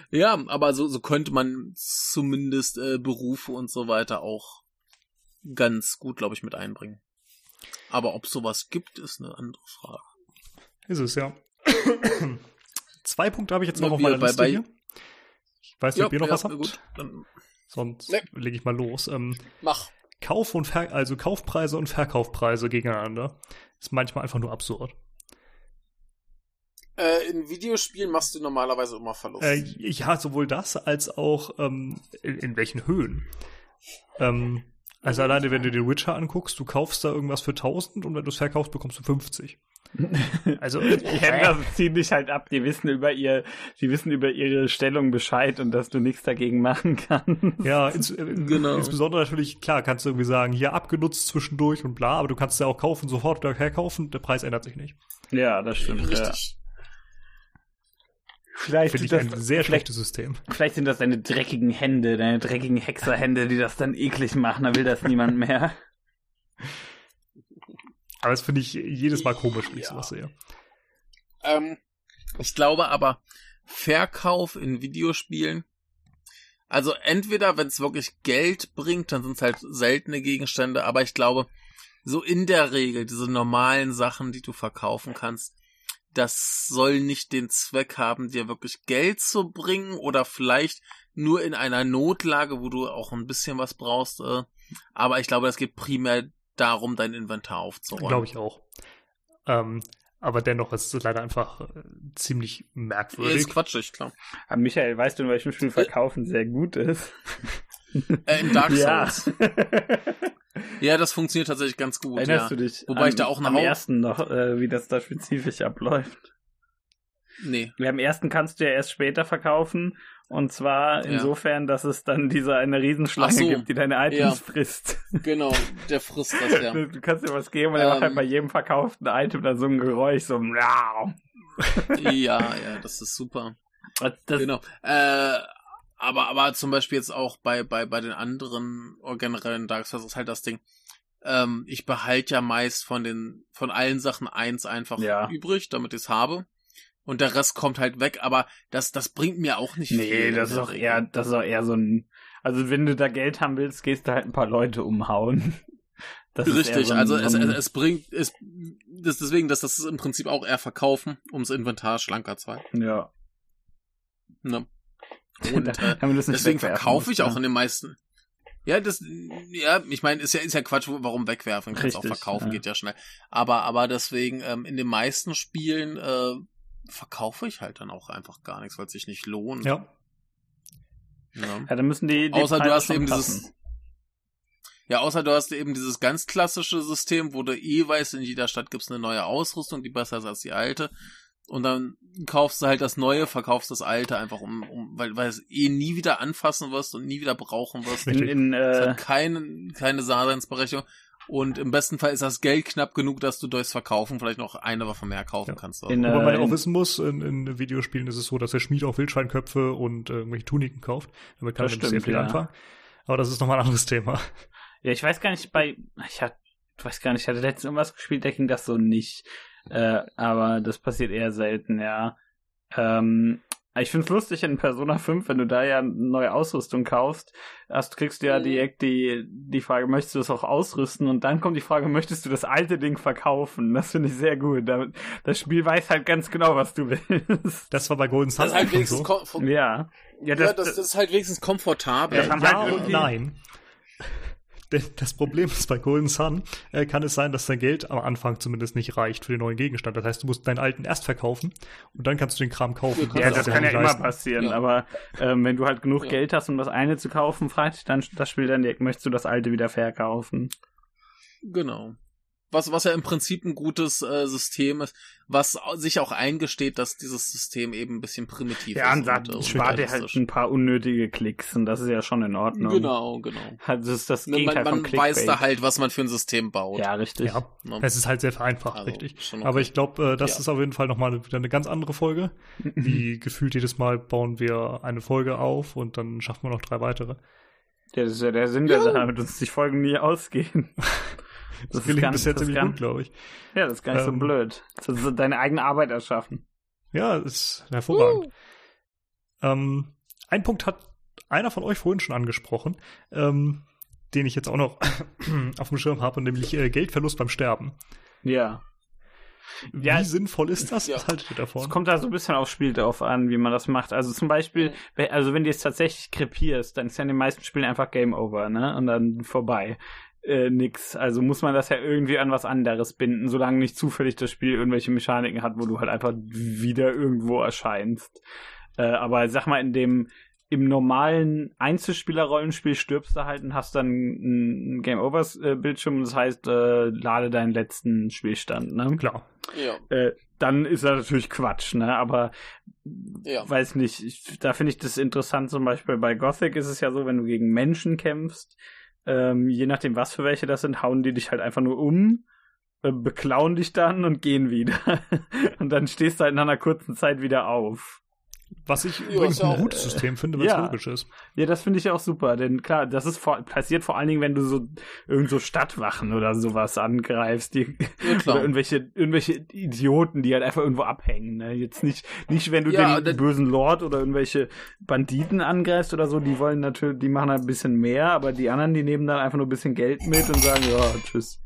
ja, aber so, so könnte man zumindest äh, Berufe und so weiter auch ganz gut, glaube ich, mit einbringen. Aber ob sowas gibt, ist eine andere Frage. Ist es, ja. [COUGHS] Zwei Punkte habe ich jetzt noch auf meiner bei, Liste bei, hier. Ich weiß nicht, ob ihr noch ja, was habt. Gut. Sonst nee. lege ich mal los. Ähm, Mach. Kauf und Ver also Kaufpreise und Verkaufpreise gegeneinander ist manchmal einfach nur absurd. Äh, in Videospielen machst du normalerweise immer Verlust. Äh, ja, sowohl das als auch ähm, in, in, welchen Höhen. Ähm, also alleine, wenn du den Witcher anguckst, du kaufst da irgendwas für 1000 und wenn du es verkaufst, bekommst du 50. Also [LAUGHS] die Händler ziehen dich halt ab, die wissen über ihr, die wissen über ihre Stellung Bescheid und dass du nichts dagegen machen kannst. Ja, ins, äh, genau. insbesondere natürlich, klar, kannst du irgendwie sagen, hier abgenutzt zwischendurch und bla, aber du kannst es ja auch kaufen, sofort wieder herkaufen, der Preis ändert sich nicht. Ja, das stimmt. Richtig. Ja. Vielleicht Finde ich das, ein sehr schlechtes System. Vielleicht sind das deine dreckigen Hände, deine dreckigen Hexerhände, die das dann eklig machen, da will das niemand mehr. Aber das finde ich jedes Mal komisch, wenn ich sowas sehe. Ähm, ich glaube aber, Verkauf in Videospielen, also entweder, wenn es wirklich Geld bringt, dann sind es halt seltene Gegenstände, aber ich glaube, so in der Regel, diese normalen Sachen, die du verkaufen kannst, das soll nicht den Zweck haben, dir wirklich Geld zu bringen oder vielleicht nur in einer Notlage, wo du auch ein bisschen was brauchst. Äh, aber ich glaube, es geht primär darum, dein Inventar aufzuräumen. Glaube ich auch. Ähm, aber dennoch ist es leider einfach äh, ziemlich merkwürdig. Ist quatschig, klar. Aber Michael, weißt du, in welchem Spiel Verkaufen äh, sehr gut ist? Äh, in Dark Souls. Ja. [LAUGHS] ja, das funktioniert tatsächlich ganz gut. Erinnerst ja. du dich Wobei am, ich da auch am ersten noch, äh, wie das da spezifisch abläuft? Nee. Ja, am ersten kannst du ja erst später verkaufen. Und zwar insofern, ja. dass es dann diese eine Riesenschlange so. gibt, die deine Items ja. frisst. [LAUGHS] Genau, der frisst das, ja. Du kannst dir was geben und ähm, er macht halt bei jedem verkauften Item dann so ein Geräusch, so ja, ja, das ist super. Das, genau. Äh, aber, aber zum Beispiel jetzt auch bei, bei, bei den anderen oder generell in Dark Souls ist halt das Ding, ähm, ich behalte ja meist von den, von allen Sachen eins einfach ja. übrig, damit ich es habe. Und der Rest kommt halt weg, aber das, das bringt mir auch nicht nee, viel. Nee, das ist auch eher, das ist auch eher so ein, also wenn du da Geld haben willst, gehst du halt ein paar Leute umhauen. [LAUGHS] Das Richtig, so ein, also es, es, es bringt, es, das deswegen, dass das ist im Prinzip auch eher verkaufen, ums Inventar schlanker zu halten. Ja. Ne? [LAUGHS] Und äh, deswegen verkaufe ich auch in den meisten. Ja, das, ja, ich meine, ist ja, ist ja Quatsch, warum wegwerfen? Kannst auch verkaufen, ja. geht ja schnell. Aber, aber deswegen, ähm, in den meisten Spielen, äh, verkaufe ich halt dann auch einfach gar nichts, weil es sich nicht lohnt. Ja. Ja, ja dann müssen die, die Außer Preise du hast eben passen. dieses, ja, außer du hast eben dieses ganz klassische System, wo du eh weißt, in jeder Stadt gibt's eine neue Ausrüstung, die besser ist als die alte. Und dann kaufst du halt das Neue, verkaufst das Alte einfach um, um weil, weil es eh nie wieder anfassen wirst und nie wieder brauchen wirst. In, in, äh, keine, keine Daseinsberechtigung. Und im besten Fall ist das Geld knapp genug, dass du durchs Verkaufen vielleicht noch eine Waffe mehr kaufen Ja. kannst. In, Wobei man äh, auch wissen muss, in, in Videospielen ist es so, dass der Schmied auch Wildschweinköpfe und äh, irgendwelche Tuniken kauft. Damit kann Das er nämlich sehr stimmt, viel ja. anfangen. Aber das ist nochmal ein anderes Thema. Ja, ich weiß gar nicht, bei. Ich, ich weiß gar nicht, ich hatte letztens irgendwas gespielt, da ging das so nicht. Äh, aber das passiert eher selten, ja. Ähm, ich find's lustig in Persona 5, wenn du da ja neue Ausrüstung kaufst, erst kriegst du ja Mhm. direkt die, die Frage, möchtest du das auch ausrüsten? Und dann kommt die Frage, möchtest du das alte Ding verkaufen? Das finde ich sehr gut. Da- Das Spiel weiß halt ganz genau, was du willst. Das war bei Golden Sun Das ist halt wenigstens so. Ja. Ja, ja, das, das ist halt wenigstens komfortabel. Das haben ja halt und irgendwie- nein. Denn das Problem ist, bei Golden Sun äh, kann es sein, dass dein Geld am Anfang zumindest nicht reicht für den neuen Gegenstand. Das heißt, du musst deinen alten erst verkaufen und dann kannst du den Kram kaufen. Ja, das dir kann ja nicht immer leisten. passieren, Ja. aber ähm, wenn du halt genug Ja. Geld hast, um das eine zu kaufen, fragt dich dann das Spiel dann direkt, möchtest du das alte wieder verkaufen? Genau. Was, was ja im Prinzip ein gutes äh, System ist, was sich auch eingesteht, dass dieses System eben ein bisschen primitiv Ja, ist. und sagt, äh, spart dir halt ein paar unnötige Klicks und das ist ja schon in Ordnung. Genau, genau. Halt, Das ist das Ne, Gegenteil Man, von man weiß da halt, was man für ein System baut. Ja, richtig. Ja, Ne? es ist halt sehr vereinfacht, Also, richtig. okay. Aber ich glaube, äh, das Ja. ist auf jeden Fall nochmal wieder eine ganz andere Folge. Wie gefühlt jedes Mal bauen wir eine Folge auf und dann schaffen wir noch drei weitere. Ja, das ist ja der Sinn der Sache, damit uns die Folgen nie ausgehen. [LAUGHS] Das, ist gelingt gar bis nicht- jetzt das ziemlich gut, glaube ich. Ja, das ist gar nicht so Ähm. blöd. Das ist deine eigene Arbeit erschaffen. Ja, ist hervorragend. Ähm, ein Punkt hat einer von euch vorhin schon angesprochen, ähm, den ich jetzt auch noch [CLEARS THROAT] auf dem Schirm habe, nämlich äh, Geldverlust beim Sterben. Ja. Wie Ja, sinnvoll ist das? ja. Was haltet ihr davon? Es kommt da so ein bisschen aufs Spiel drauf an, wie man das macht. Also zum Beispiel, also wenn du jetzt tatsächlich krepierst, dann ist ja in den meisten Spielen einfach Game Over, ne? Und dann vorbei. Äh, nix. Also muss man das ja irgendwie an was anderes binden, solange nicht zufällig das Spiel irgendwelche Mechaniken hat, wo du halt einfach wieder irgendwo erscheinst. Äh, aber sag mal, in dem im normalen Einzelspieler-Rollenspiel stirbst du halt und hast dann ein Game Over-Bildschirm, das heißt, äh, lade deinen letzten Spielstand, ne? Klar. Ja, äh, dann ist das natürlich Quatsch, ne? Aber ja. weiß nicht, ich, da finde ich das interessant, zum Beispiel bei Gothic ist es ja so, wenn du gegen Menschen kämpfst, ähm, je nachdem, was für welche das sind, hauen die dich halt einfach nur um, äh, beklauen dich dann und gehen wieder. [LAUGHS] und dann stehst du halt nach einer kurzen Zeit wieder auf. Was ich Ja, übrigens ein auch- gutes System finde, weil es ja. logisch ist. Ja, das finde ich auch super, denn klar, das ist vor, passiert vor allen Dingen, wenn du so irgend so Stadtwachen oder sowas angreifst, die Ja, [LAUGHS] oder irgendwelche irgendwelche Idioten, die halt einfach irgendwo abhängen, ne? Jetzt nicht nicht wenn du Ja, den das- bösen Lord oder irgendwelche Banditen angreifst oder so, die wollen natürlich, die machen halt ein bisschen mehr, aber die anderen, die nehmen dann einfach nur ein bisschen Geld mit und sagen, ja, tschüss.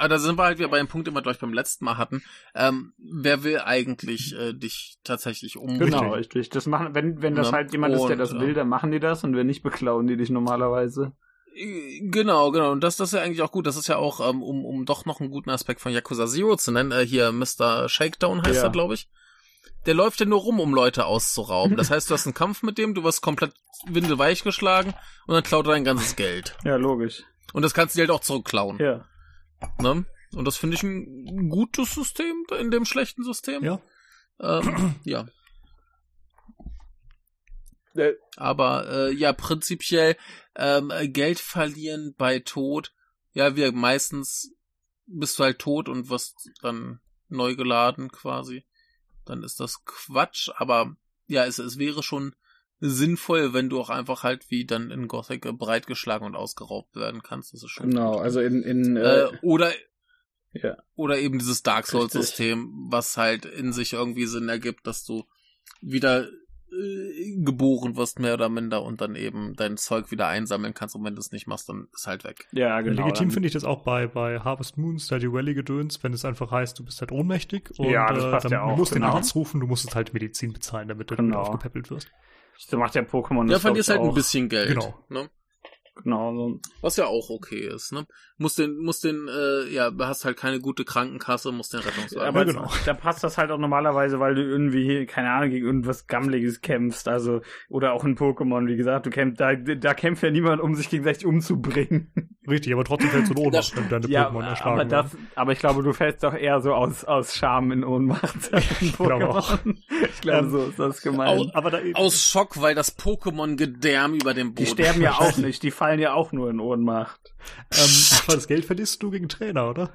Aber da sind wir halt wieder bei dem Punkt, den wir gleich beim letzten Mal hatten. Ähm, wer will eigentlich äh, dich tatsächlich umbringen? Genau, richtig. Das machen, wenn wenn das Ja, halt jemand ist, der und, das will, dann machen die das und wenn nicht, beklauen die dich normalerweise. Äh, Genau, genau. Und das, das ist ja eigentlich auch gut. Das ist ja auch, ähm, um, um doch noch einen guten Aspekt von Yakuza Zero zu nennen, äh, hier Mr. Shakedown heißt Ja. er, glaube ich. Der läuft ja nur rum, um Leute auszurauben. Das [LAUGHS] heißt, du hast einen Kampf mit dem, du wirst komplett windelweich geschlagen und dann klaut er dein ganzes Geld. Ja, logisch. Und das kannst du dir halt auch zurückklauen. Ja. Ne? Und das finde ich ein gutes System in dem schlechten System. Ja. Ähm, ja. Äh, Aber äh, ja, prinzipiell ähm, äh, Geld verlieren bei Tod. Ja, wir meistens bist du halt tot und wirst dann neu geladen quasi. Dann ist das Quatsch, aber ja, es, es wäre schon sinnvoll, wenn du auch einfach halt wie dann in Gothic äh, breitgeschlagen und ausgeraubt werden kannst. Das ist schon Genau, gut. also in, in Äh, äh, oder ja. oder eben dieses Dark Souls System, was halt in sich irgendwie Sinn ergibt, dass du wieder äh, geboren wirst, mehr oder minder, und dann eben dein Zeug wieder einsammeln kannst. Und wenn du es nicht machst, dann ist halt weg. Ja, genau. Legitim finde ich das auch bei, bei Harvest Moon, Stardew Valley Gedöns, wenn es einfach heißt, du bist halt ohnmächtig und Ja, das äh, passt dann, ja auch, du musst den genau. Arzt rufen, du musst jetzt halt Medizin bezahlen, damit du Genau. aufgepäppelt wirst. So macht ja Pokémon Ja, verlierst halt ich, ein bisschen Geld. Genau. Ne? Genau, so. Was ja auch okay ist, ne? Musst den, musst den, äh, ja, hast halt keine gute Krankenkasse, musst den Rettungswagen. Aber Ja, genau. da passt das halt auch normalerweise, weil du irgendwie, keine Ahnung, gegen irgendwas Gammeliges kämpfst. Also, oder auch in Pokémon, wie gesagt, du kämpfst, da, da kämpft ja niemand, um sich gegenseitig umzubringen. [LAUGHS] Richtig, aber trotzdem fällst du in Ohnmacht, wenn deine Ja, Pokémon erschlagen aber, das, aber ich glaube, du fällst doch eher so aus, aus Scham in Ohnmacht. [LAUGHS] Ich glaube auch. Ich glaube, Ähm, so ist das gemeint. werden. Aber da, Aus Schock, weil das Pokémon-Gedärm über dem Boden Die sterben ja [LAUGHS] auch nicht, die fallen ja auch nur in Ohnmacht. ähm, [LAUGHS] aber das Geld verlierst du gegen Trainer, oder?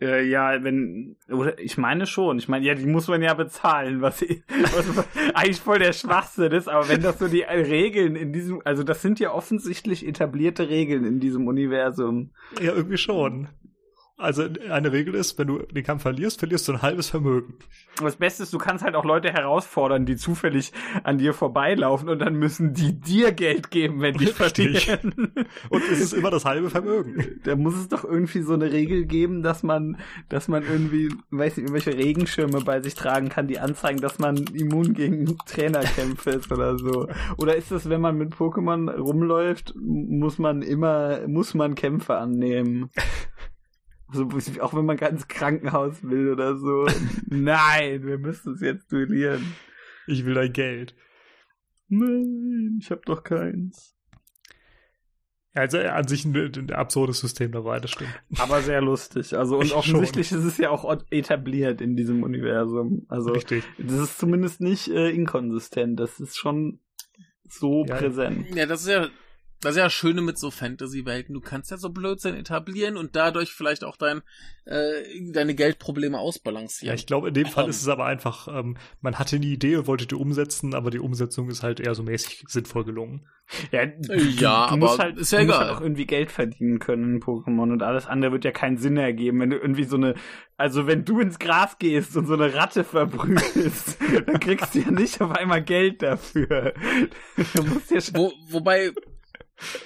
Äh, ja, wenn, oder ich meine schon. Ich meine, ja, die muss man ja bezahlen, was, was eigentlich voll der Schwachsinn ist, aber wenn das so die Regeln in diesem, also das sind ja offensichtlich etablierte Regeln in diesem Universum. Ja, irgendwie schon. Also eine Regel ist, wenn du den Kampf verlierst, verlierst du ein halbes Vermögen. Und das Beste ist, du kannst halt auch Leute herausfordern, die zufällig an dir vorbeilaufen und dann müssen die dir Geld geben, wenn die Richtig. verlieren. [LAUGHS] Und es ist immer das halbe Vermögen. Da muss es doch irgendwie so eine Regel geben, dass man, dass man irgendwie, weiß nicht, irgendwelche Regenschirme bei sich tragen kann, die anzeigen, dass man immun gegen Trainerkämpfe ist oder so. Oder ist das, wenn man mit Pokémon rumläuft, muss man immer, muss man Kämpfe annehmen? So, auch wenn man ganz Krankenhaus will oder so. Nein, wir müssen es jetzt duellieren. Ich will dein Geld. Nein, ich hab doch keins. Also an sich ein, ein absurdes System dabei, das stimmt. Aber sehr lustig. Also und Ich offensichtlich ist es ja auch etabliert in diesem Universum. Also Richtig. das ist zumindest nicht äh, inkonsistent. Das ist schon so Ja. präsent. Ja, das ist ja das ist ja das Schöne mit so Fantasy-Welten. Du kannst ja so Blödsinn etablieren und dadurch vielleicht auch dein, äh, deine Geldprobleme Ja, ausbalancieren. ich glaube, in dem Fall Ähm. ist es aber einfach, ähm, man hatte eine Idee und wollte die umsetzen, aber die Umsetzung ist halt eher so mäßig sinnvoll gelungen. Ja, Ja, aber musst halt, ist ja du musst egal. halt auch irgendwie Geld verdienen können in Pokémon und alles andere wird ja keinen Sinn ergeben, wenn du irgendwie so eine, also wenn du ins Gras gehst und so eine Ratte verprügelst, [LAUGHS] dann kriegst du ja nicht auf einmal Geld dafür. [LAUGHS] Du musst ja schon Wo, wobei,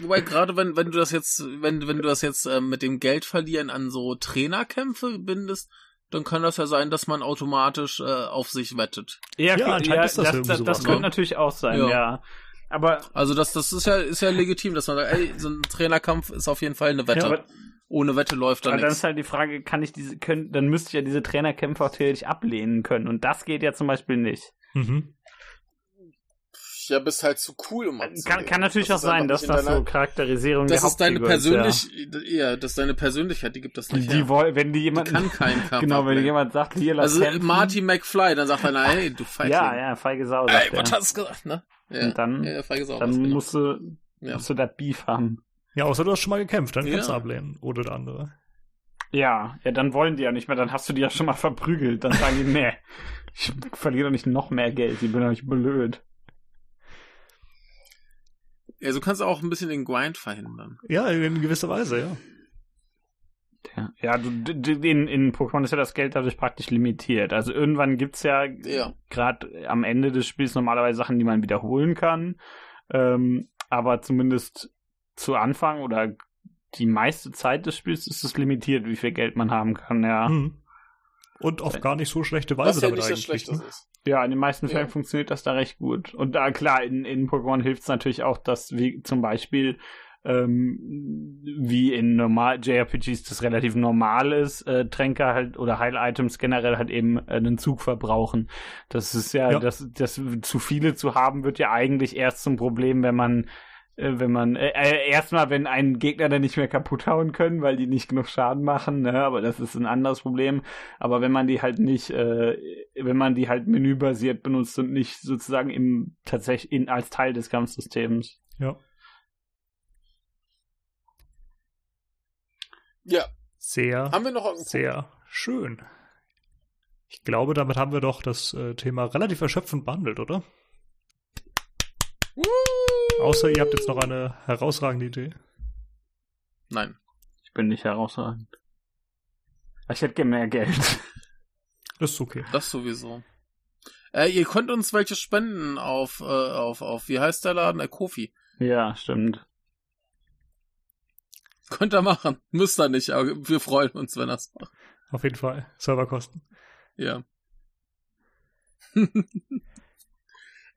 wobei gerade wenn, wenn du das jetzt, wenn, wenn du das jetzt ähm, mit dem Geld verlieren an so Trainerkämpfe bindest, dann kann das ja sein, dass man automatisch äh, auf sich wettet. Ja, Ja, klar, anscheinend ja, ist das das, irgendwie das, sowas, das könnte ne? natürlich auch sein, ja. Ja. Aber, Also das, das ist ja, ist ja legitim, dass man sagt, ey, so ein Trainerkampf ist auf jeden Fall eine Wette. Ja, Ohne Wette läuft da aber dann nichts. ist halt die Frage, kann ich diese, können, dann müsste ich ja diese Trainerkämpfe auch theoretisch ablehnen können. Und das geht ja zum Beispiel nicht. Mhm. Ja, bist halt zu cool, um Kann, kann natürlich Das auch sein, dass das deiner- so Charakterisierung Das der ist deine persönlich, ja. das ist deine Persönlichkeit, die gibt das Ja. nicht Die, her. woll, wenn die Die jemand, kann keinen Kampf [LAUGHS] genau, wenn jemand sagt, hier, lass Also kämpfen. Marty McFly, dann sagt er, hey, du Feigling. Ja, ja, feige Sau, Ey, was hast du gesagt, ne? Ja, Und dann- ja, feige Sau, Dann genau. musst du, ja. musst du da Beef haben. Ja, außer du hast schon mal gekämpft, dann Ja. kannst du ablehnen. Oder der andere. Ja, ja, dann wollen die ja nicht mehr, dann hast du die ja schon mal verprügelt. Dann sagen die, [LAUGHS] nee, ich verliere doch nicht noch mehr Geld, ich bin doch nicht blöd. Ja, du kannst auch ein bisschen den Grind verhindern. Ja, in gewisser Weise, ja. Ja, ja du, in, in Pokémon ist ja das Geld dadurch praktisch limitiert. Also irgendwann gibt's ja, Ja. gerade am Ende des Spiels normalerweise Sachen, die man wiederholen kann. Ähm, aber zumindest zu Anfang oder die meiste Zeit des Spiels ist es limitiert, wie viel Geld man haben kann, ja. Mhm. Und auf gar nicht so schlechte Weise Was ja damit nicht das eigentlich. Schlechte Ne? ist. Ja, in den meisten Ja. Fällen funktioniert das da recht gut. Und da, klar, in, in Pokémon hilft es natürlich auch, dass wie zum Beispiel ähm, wie in normal JRPGs das relativ normal ist, äh, Tränke halt oder Heil-Items generell halt eben äh, einen Zug verbrauchen. Das ist ja, Ja. Das, das zu viele zu haben, wird ja eigentlich erst zum Problem, wenn man wenn man äh, äh, erstmal, wenn einen Gegner dann nicht mehr kaputt hauen können, weil die nicht genug Schaden machen, ne? aber das ist ein anderes Problem. Aber wenn man die halt nicht, äh, wenn man die halt menübasiert benutzt und nicht sozusagen im tatsächlich in, als Teil des Kampfsystems. Ja. Ja. Sehr, Haben wir noch sehr schön. Ich glaube, damit haben wir doch das äh, Thema relativ erschöpfend behandelt, oder? Außer ihr habt jetzt noch eine herausragende Idee. Nein. Ich bin nicht herausragend. Ich hätte gerne mehr Geld. Das ist okay. Das sowieso. Äh, ihr könnt uns welche spenden auf, äh, auf, auf, wie heißt der Laden? Äh, Kofi. ja, stimmt. Könnt ihr machen. [LAUGHS] Müsst ihr nicht, aber wir freuen uns, wenn das macht. Auf jeden Fall. Serverkosten. Ja. [LAUGHS]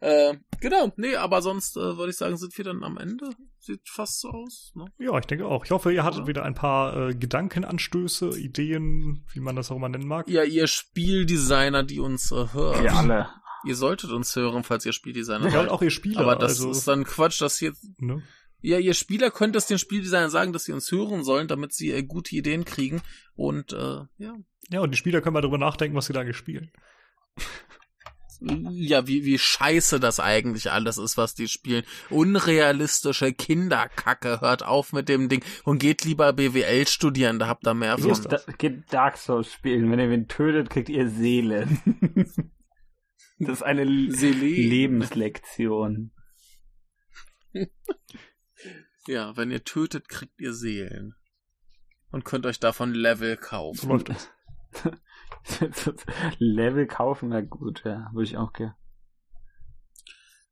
äh, genau, nee, aber sonst äh, würde ich sagen, sind wir dann am Ende. Sieht fast so aus. Ne? Ja, ich denke auch. Ich hoffe, ihr hattet Ja. wieder ein paar äh, Gedankenanstöße, Ideen, wie man das auch immer nennen mag. Ja, ihr Spieldesigner, die uns äh, hören. Wir alle. Ihr solltet uns hören, falls ihr Spieldesigner Ja, und seid. auch ihr Spieler. Aber das also, ist dann Quatsch, dass jetzt ne? Ja, ihr Spieler könnt es den Spieldesignern sagen, dass sie uns hören sollen, damit sie äh, gute Ideen kriegen. Und äh, ja. Ja, und die Spieler können mal darüber nachdenken, was sie da eigentlich spielen. Ja, wie, wie scheiße das eigentlich alles ist, was die spielen. Unrealistische Kinderkacke. Hört auf mit dem Ding und geht lieber BWL studieren, da habt ihr mehr von. da, geht Dark Souls spielen. Wenn ihr wen tötet, kriegt ihr Seelen. [LAUGHS] das ist eine Seelen. Lebenslektion. [LAUGHS] Ja, wenn ihr tötet, kriegt ihr Seelen. Und könnt euch davon Level So kaufen. läuft das. [LAUGHS] [LAUGHS] Level kaufen wäre gut, ja. Würde ich auch gerne.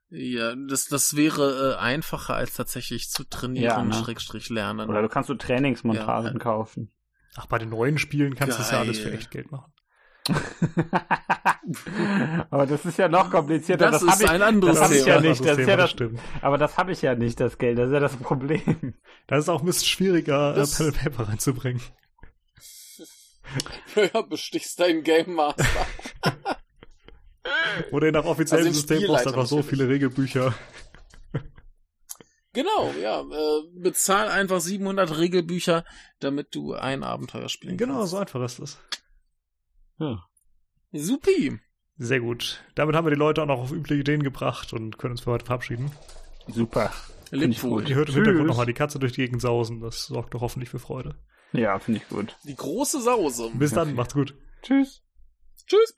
Ja, das, das wäre äh, einfacher als tatsächlich zu trainieren, Ja, ne? Schrägstrich lernen. Oder du kannst so Trainingsmontagen Ja. kaufen. Ach, bei den neuen Spielen kannst du das ja alles für echt Geld machen. [LAUGHS] aber das ist ja noch komplizierter. Das Das, ist ich, ein anderes das hab ich Thema. ja nicht. Das ist Thema, ja das, stimmt. aber das habe ich ja nicht, das Geld. Das ist ja das Problem. Das ist auch ein bisschen schwieriger, äh, Das- Pen and Paper reinzubringen. [LAUGHS] Ja, bestichst deinen Game Master. [LAUGHS] Oder nach offiziellem Also System brauchst du einfach so viele Regelbücher. Genau, ja. Äh, bezahl einfach 700 Regelbücher, damit du ein Abenteuer spielen Genau, kannst. so einfach ist das. Supi. Sehr gut. Damit haben wir die Leute auch noch auf übliche Ideen gebracht und können uns für heute verabschieden. Super. Lebt gut. Ihr hört im. Hintergrund nochmal die Katze durch die Gegend sausen. Das sorgt doch hoffentlich für Freude. Ja, finde ich gut. Die große Sause. Bis dann, macht's gut. Tschüss. Tschüss.